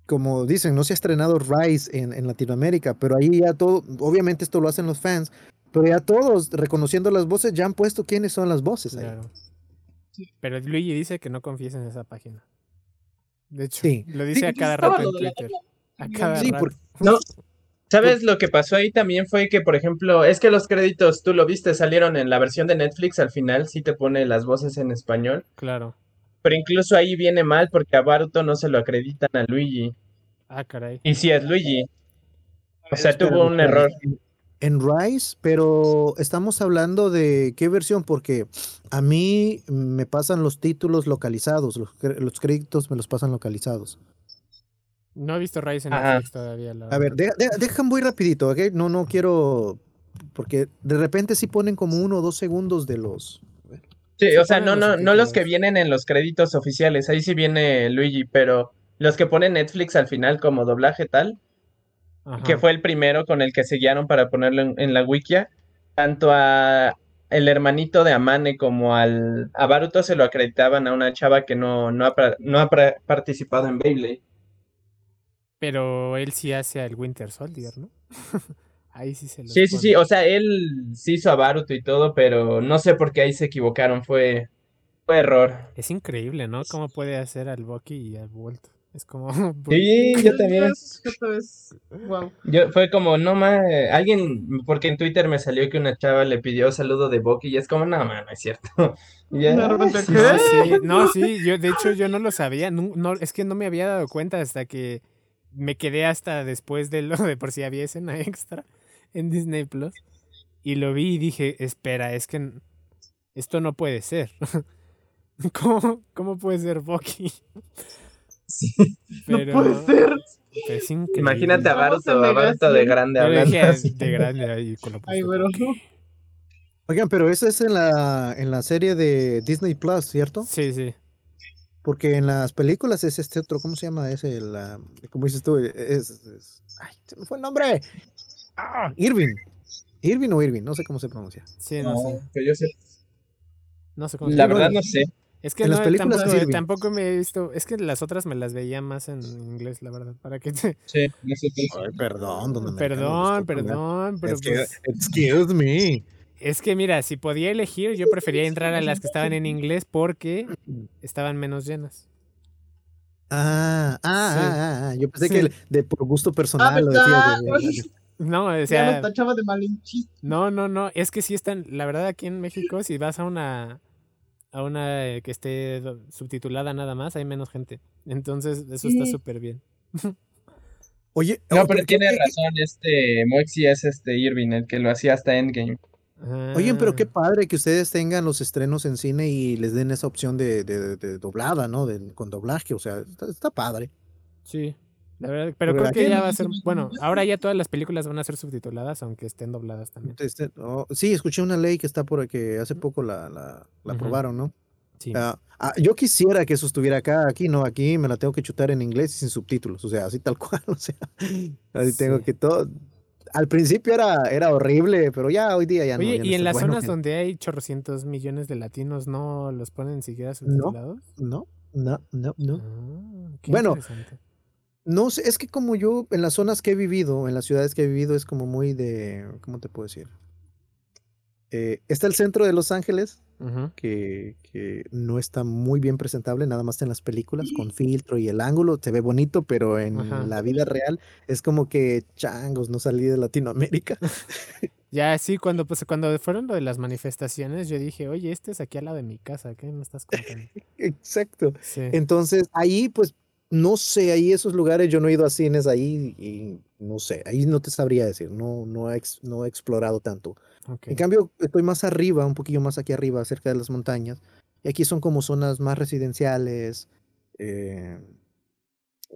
como dicen, no se ha estrenado Rise en, en, Latinoamérica, pero ahí ya todo, obviamente esto lo hacen los fans, pero ya todos, reconociendo las voces, ya han puesto quiénes son las voces. Claro. Pero Luigi dice que no confíes en esa página. De hecho, lo dice a cada rato en Twitter. A cada rato. No, ¿Sabes lo que pasó ahí también fue que, por ejemplo, es que los créditos, tú lo viste, salieron en la versión de Netflix, al final sí te pone las voces en español. Claro. Pero incluso ahí viene mal porque a Baruto no se lo acreditan a Luigi. Ah, caray. Y sí es Luigi. O sea, tuvo un error en Rise, pero estamos hablando de qué versión, porque a mí me pasan los títulos localizados, los, créditos me los pasan localizados. No he visto Rise en Netflix todavía. a ver, dejan muy rapidito, ¿ok? No, no quiero... Porque de repente sí ponen como uno o dos segundos de los... Sí, o sea, no, no, no los que vienen en los créditos oficiales, ahí sí viene Luigi, pero los que pone Netflix al final como doblaje tal, que fue el primero con el que se guiaron para ponerlo en, la wikia, tanto a el hermanito de Amane como al a Baruto se lo acreditaban a una chava que no, no, ha, no ha participado en Beyblade. Pero él sí hace al Winter Soldier, ¿no? ahí sí se lo Sí, sí, sí, o sea, él sí hizo a Baruto y todo, pero no sé por qué ahí se equivocaron, fue, fue error. Es increíble, ¿no? Cómo puede hacer al Bucky y al Bolt. Es como. Sí, yo también. Wow. Yo, fue como, no más, alguien, porque en Twitter me salió que una chava le pidió saludo de Bucky y es como, no, man, no es cierto. no, sí, no, sí, yo, de hecho, yo no lo sabía, no, es que no me había dado cuenta hasta que me quedé hasta después de lo de por si había escena extra en Disney Plus y lo vi y dije, espera, es que esto no puede ser. ¿Cómo, cómo puede ser Bucky? Pero, no puede ser. Imagínate a Barto, a Barto de grande hablando. De grande ahí con lo Ay, pero... Oigan, pero eso es en la, en la serie de Disney Plus, ¿cierto? Sí, sí. Porque en las películas es este otro, ¿cómo se llama ese? La, ¿Cómo dices tú? Es, ay, se me fue el nombre. Ah, Irving. Irving o Irving, no sé cómo se pronuncia. Sí, no, sé. Que yo sé. No sé cómo se La verdad no sé. Es que no, tampoco, tampoco, me he visto. Es que las otras me las veía más en inglés, la verdad. ¿Para qué te... Sí, Ay, perdón, donde Perdón, perdón, pero. pues, excuse me. Es que mira, si podía elegir, yo prefería entrar a las que estaban en inglés porque estaban menos llenas. Ah, ah, ah, ah, yo pensé que de por gusto personal lo decía. no, o sea. de no, no, no. Es que sí están. La verdad, aquí en México, si vas a una a una eh, que esté subtitulada nada más, hay menos gente. Entonces, eso está súper bien. Oye, no, pero tiene razón, este Moxie es este Irving, el que lo hacía hasta Endgame. Oye, pero qué ah. padre que ustedes tengan los estrenos en cine y les den esa opción de, de, doblada, ¿no? De, con doblaje, o sea, está, padre. Sí, la verdad, pero creo que ya va a ser, bueno, ahora ya todas las películas van a ser subtituladas, aunque estén dobladas también. Este, oh, sí, escuché una ley que está por que hace poco la, la, aprobaron, ¿no? Sí. Ah, ah, yo quisiera que eso estuviera acá, aquí no, aquí me la tengo que chutar en inglés y sin subtítulos, o sea, así tal cual, o sea, así tengo que todo, al principio era, era horrible, pero ya hoy día ya no. Oye, ¿y en las zonas donde hay chorrocientos millones de latinos no los ponen siquiera subtitulados? No, no, no, no. Ah, bueno, no sé, es que como yo en las zonas que he vivido, en las ciudades que he vivido, es como muy de, ¿cómo te puedo decir? Eh, está el centro de Los Ángeles, que, que, no está muy bien presentable, nada más en las películas, con filtro y el ángulo, se ve bonito, pero en la vida real es como que changos, no salí de Latinoamérica. ya, sí, cuando, pues, cuando fueron lo de las manifestaciones, yo dije, oye, este es aquí al lado de mi casa, ¿qué me estás contando? Exacto. Entonces, ahí, pues, no sé, ahí esos lugares yo no he ido a cines ahí y no sé, ahí no te sabría decir, no, no, he, no he explorado tanto. En cambio, estoy más arriba, un poquillo más aquí arriba, cerca de las montañas, y aquí son como zonas más residenciales. Eh,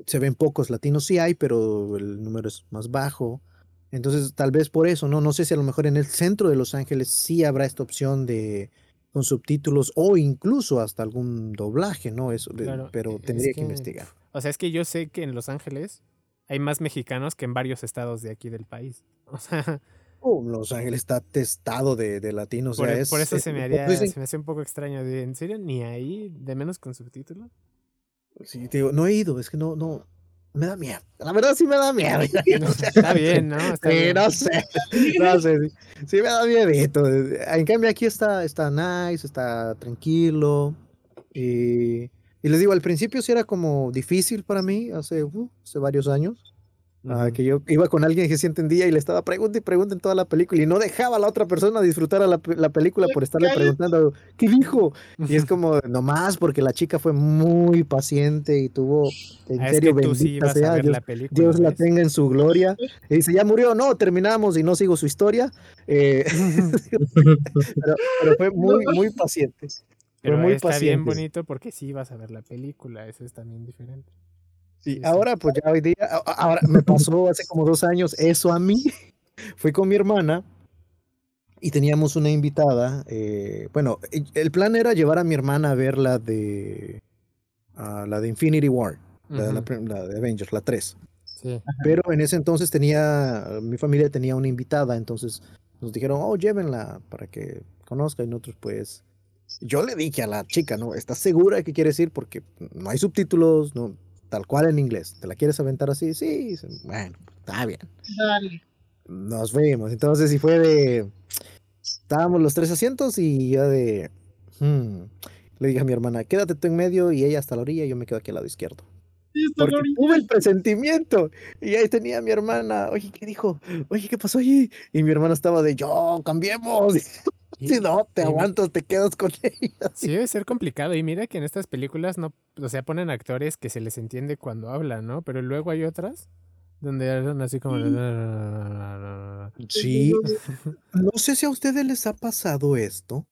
se ven pocos latinos, sí hay, pero el número es más bajo. Entonces, tal vez por eso, ¿no? No sé si a lo mejor en el centro de Los Ángeles sí habrá esta opción de con subtítulos o incluso hasta algún doblaje, ¿no? Eso, pero tendría que, investigar. O sea, es que yo sé que en Los Ángeles hay más mexicanos que en varios estados de aquí del país. O sea. Oh, Los Ángeles está testado de, de latinos. Por, e, por eso se me haría, se me hace un poco extraño. ¿En serio? ¿Ni ahí? ¿De menos con subtítulos? Sí, te digo, no he ido, es que no, no, me da miedo. La verdad sí me da miedo. Está bien, ¿no? Está sí, bien. no sé. No sé. Sí, me da miedo. En cambio aquí está, está nice, está tranquilo. Y, y les digo, al principio sí era como difícil para mí, hace, uh, hace varios años. Ah, que yo iba con alguien que sí entendía y le estaba preguntando y preguntando en toda la película y no dejaba a la otra persona disfrutar a la, la película por estarle preguntando, ¿qué dijo? Y es como, nomás porque la chica fue muy paciente y tuvo, en ah, serio, bendita sea, Dios, la, Dios la tenga en su gloria. Y dice, ya murió, no, terminamos y no sigo su historia. Eh, pero, fue muy, muy paciente. Pero muy está bien bonito porque sí vas a ver la película, eso es también diferente. Y ahora, pues ya hoy día, ahora me pasó hace como dos años eso a mí. Fui con mi hermana y teníamos una invitada. Eh, bueno, el plan era llevar a mi hermana a ver la de, la de Infinity War, la, de Avengers, la 3. Pero en ese entonces tenía, mi familia tenía una invitada, entonces nos dijeron, oh, llévenla para que conozca y nosotros pues... Yo le dije a la chica, ¿no? ¿Estás segura de que quieres ir? Porque no hay subtítulos, no, tal cual en inglés. ¿Te la quieres aventar así? Sí, bueno, está bien. Dale. Nos vemos. Entonces, si fue de. Estábamos los tres asientos y yo de. Hmm", le dije a mi hermana, quédate tú en medio y ella hasta la orilla y yo me quedo aquí al lado izquierdo. Porque tuve el presentimiento. Y ahí tenía a mi hermana. Oye, ¿qué dijo? Oye, ¿qué pasó allí? Y mi hermana estaba de, yo, cambiemos. Si no, te aguantas, te quedas con ella. Sí, debe ser complicado. Y mira que en estas películas no, o sea, ponen actores que se les entiende cuando hablan, ¿no? Pero luego hay otras donde hablan así como. Sí. No sé si a ustedes les ha pasado esto,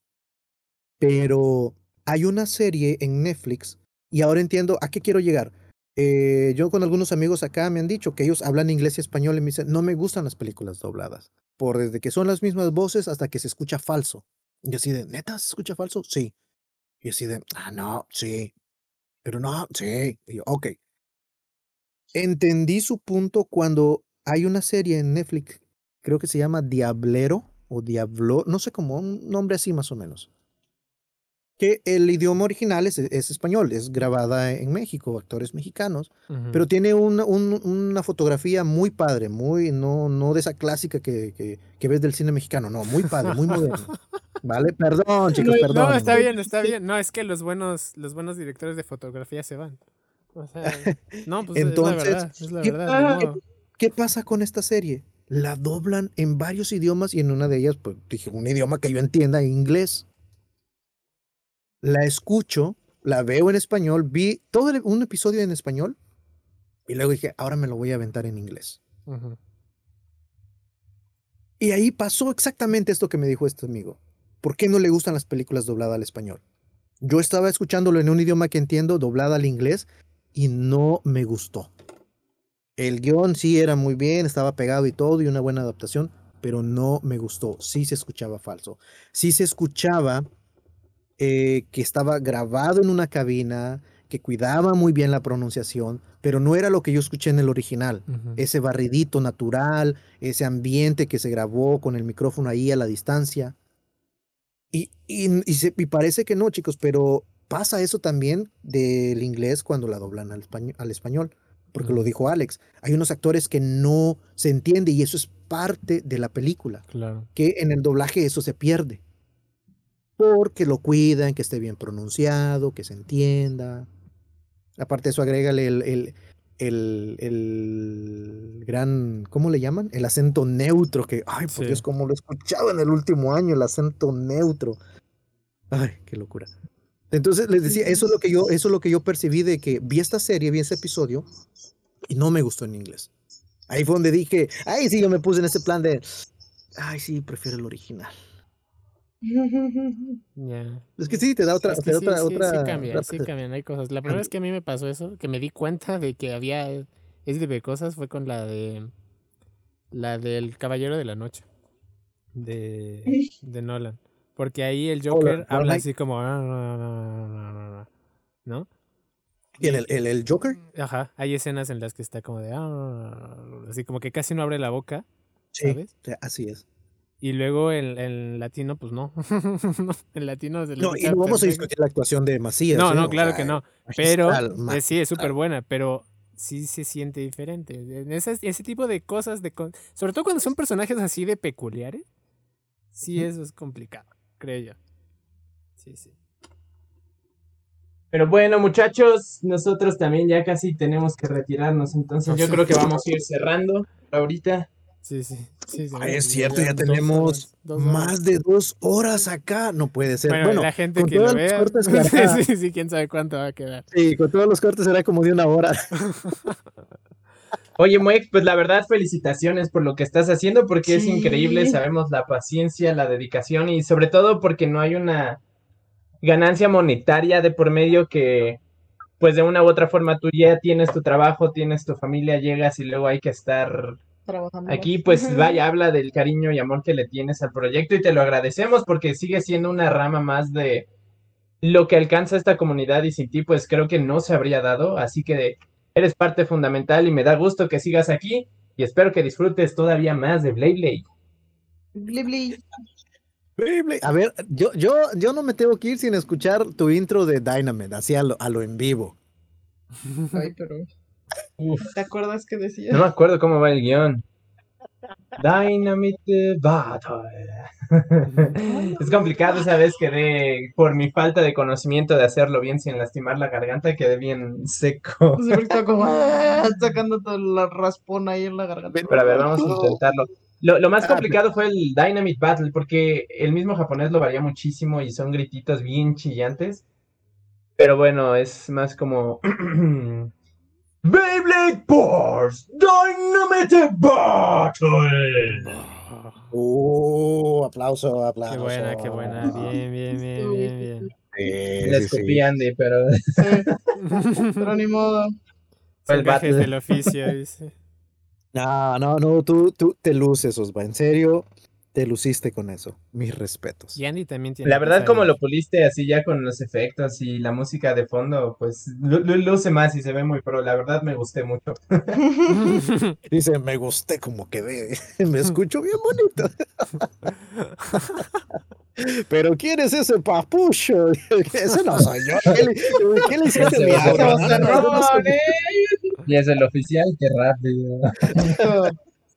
pero hay una serie en Netflix y ahora entiendo a qué quiero llegar. Eh, yo con algunos amigos acá me han dicho que ellos hablan inglés y español y me dicen, no me gustan las películas dobladas, por desde que son las mismas voces hasta que se escucha falso. Y así de, ¿neta se escucha falso? Sí. Y así de, ah, no, sí. Pero no, sí. Y yo, ok. Entendí su punto cuando hay una serie en Netflix, creo que se llama Diablero o Diablo, no sé cómo, un nombre así más o menos que el idioma original es, español, es grabada en México, actores mexicanos, pero tiene una fotografía muy padre, muy, no, no de esa clásica que, que, ves del cine mexicano, no, muy padre, muy moderno. Vale, perdón, chicos, perdón. No, está bien, está bien. No, es que los buenos, los buenos directores de fotografía se van. O sea, no, pues Entonces, es la verdad, es la ¿qué, verdad, ¿qué, pasa con esta serie? La doblan en varios idiomas y en una de ellas, pues dije, un idioma que yo entienda, inglés la escucho, la veo en español, vi todo un episodio en español y luego dije, ahora me lo voy a aventar en inglés. Y ahí pasó exactamente esto que me dijo este amigo. ¿Por qué no le gustan las películas dobladas al español? Yo estaba escuchándolo en un idioma que entiendo, doblada al inglés, y no me gustó. El guion sí era muy bien, estaba pegado y todo, y una buena adaptación, pero no me gustó. Sí se escuchaba falso. Sí se escuchaba eh, que estaba grabado en una cabina, que cuidaba muy bien la pronunciación, pero no era lo que yo escuché en el original. Ese barridito natural, ese ambiente que se grabó con el micrófono ahí a la distancia. Y, y, parece que no, chicos, pero pasa eso también del inglés cuando la doblan al español, al español porque lo dijo Alex. Hay unos actores que no se entiende y eso es parte de la película. Claro. Que en el doblaje eso se pierde porque lo cuidan, que esté bien pronunciado, que se entienda. Aparte de eso, agrégale el, el, el, el, gran, ¿cómo le llaman? El acento neutro, que, ay, porque es como lo he escuchado en el último año, el acento neutro. Ay, qué locura. Entonces les decía, eso es lo que yo, eso es lo que yo percibí de que vi esta serie, vi ese episodio y no me gustó en inglés. Ahí fue donde dije, ay, sí, yo me puse en ese plan de, ay, sí, prefiero el original. Es que sí, te da otra. otra, sí, otra, cambian, sí cambian, hay cosas. La primera vez que a mí me pasó eso, que me di cuenta de que había ese tipo de cosas, fue con la de. La del Caballero de la Noche. De, de Nolan. Porque ahí el Joker habla así como. ¿No? ¿Y el, el, el, Joker? Ajá, hay escenas en las que está como de. Así como que casi no abre la boca. ¿sabes? Sí, así es. Y luego en, en latino, pues no. en latino se No, y no vamos a discutir la actuación de Macías. No, no, claro que no. Pero eh, sí, es súper buena, pero sí se siente diferente. En ese, ese tipo de cosas, de sobre todo cuando son personajes así de peculiares, sí, eso es complicado, creo yo. Sí, sí. Pero bueno, muchachos, nosotros también ya casi tenemos que retirarnos, entonces yo creo que vamos a ir cerrando ahorita. Sí, sí. sí, es cierto, ya tenemos más de dos horas acá. No puede ser. Bueno, la gente que lo vea, sí, sí, quién sabe cuánto va a quedar. Sí, con todos los cortes será como de una hora. Oye, Moex, pues la verdad, felicitaciones por lo que estás haciendo, porque es increíble, sabemos la paciencia, la dedicación y sobre todo porque no hay una ganancia monetaria de por medio que pues de una u otra forma tú ya tienes tu trabajo, tienes tu familia, llegas y luego hay que estar Trabajando aquí, pues vaya, habla del cariño y amor que le tienes al proyecto y te lo agradecemos porque sigue siendo una rama más de lo que alcanza esta comunidad y sin ti, pues creo que no se habría dado, así que eres parte fundamental y me da gusto que sigas aquí y espero que disfrutes todavía más de Blade Blade. A ver, yo, yo, yo no me tengo que ir sin escuchar tu intro de Dynamite, así a lo, a lo en vivo. Ay, pero. ¿Te acuerdas que decía? No me acuerdo cómo va el guion. Dynamite Battle. es complicado, sabes, quedé por mi falta de conocimiento de hacerlo bien sin lastimar la garganta, quedé bien seco. como ah, sacando toda la raspona ahí en la garganta. Pero a ver, vamos a intentarlo. Lo, más ah, complicado fue el Dynamite Battle, porque el mismo japonés lo varía muchísimo y son grititos bien chillantes. Pero bueno, es más como. Beyblade Force Dynamite Battle. Uh, aplauso, aplauso. Qué buena, qué buena. Bien, bien, bien, bien, bien. Sí, Les sí, Andy, pero. pero ni modo. Fue el battle del oficio, dice. No, no, no, tú, tú te luces, Osva. En serio, te luciste con eso. Mis respetos. Y Andy también tiene. La verdad, como lo puliste así ya con los efectos y la música de fondo, pues lo, luce más y se ve muy pro. La verdad, me gusté mucho. Dice, me gusté como quedé. Me escucho bien bonito. Pero ¿quién es ese papucho? Ese no soy yo. ¿Qué le, hiciste mi Y es el oficial, qué rápido.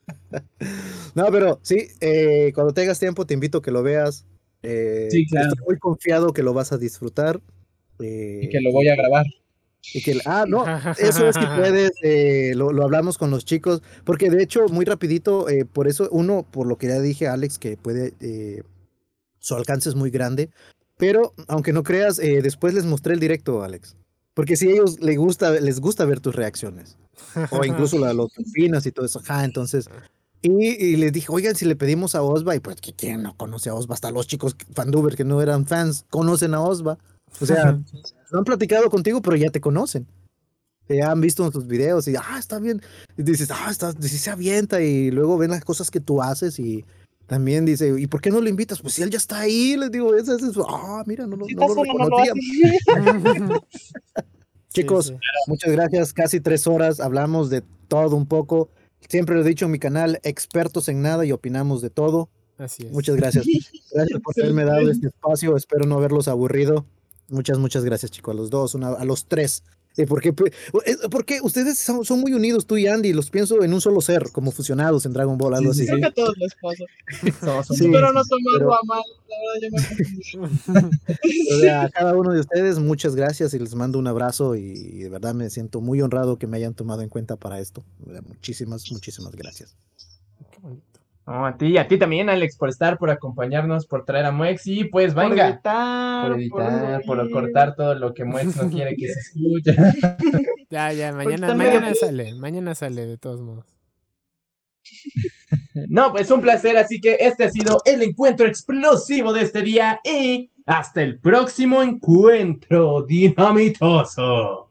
No, pero sí, eh, cuando tengas tiempo te invito a que lo veas. Eh, sí, claro. Estoy muy confiado que lo vas a disfrutar. Eh, y que lo voy a grabar. Y que, ah, no, eso es que puedes, eh, lo, lo, hablamos con los chicos, porque de hecho, muy rapidito, eh, por eso, uno, por lo que ya dije, Alex, que puede, eh, su alcance es muy grande, pero aunque no creas, después les mostré el directo, Alex, porque si a ellos les gusta, les gusta ver tus reacciones, o incluso la, los opinas y todo eso, ajá, entonces y, les dije, oigan, si le pedimos a Osva, y pues, ¿quién no conoce a Osva? Hasta los chicos fanduber que no eran fans conocen a Osva. O sea, no han platicado contigo, pero ya te conocen. Ya han visto tus videos y, ah, está bien. Y dices, ah, está, dices, se avienta y luego ven las cosas que tú haces y también dice, ¿y por qué no lo invitas? Pues si él ya está ahí, les digo, ese es. Ah, mira, no, no, no lo Chicos, muchas gracias. Casi tres horas hablamos de todo un poco. Siempre lo he dicho en mi canal, expertos en nada y opinamos de todo. Así es. Muchas gracias. Gracias por haberme dado este espacio. Espero no haberlos aburrido. Muchas, muchas gracias, chicos, a los dos, a los tres. Eh, porque, porque ustedes son, son, muy unidos, tú y Andy, los pienso en un solo ser, como fusionados en Dragon Ball, algo así. Creo que a todos les pasa. sí, pero no tomarlo a mal, la verdad yo me o sea, a cada uno de ustedes, muchas gracias y les mando un abrazo y de verdad me siento muy honrado que me hayan tomado en cuenta para esto. Muchísimas, muchísimas gracias. Bonito a ti, a ti también, Alex, por estar, por acompañarnos, por traer a Muex y pues venga. Por editar, por, cortar todo lo que Muex no quiere que se escuche. Ya, ya, mañana, mañana sale, mañana sale de todos modos. No, pues un placer, así que este ha sido el encuentro explosivo de este día y hasta el próximo encuentro dinamitoso.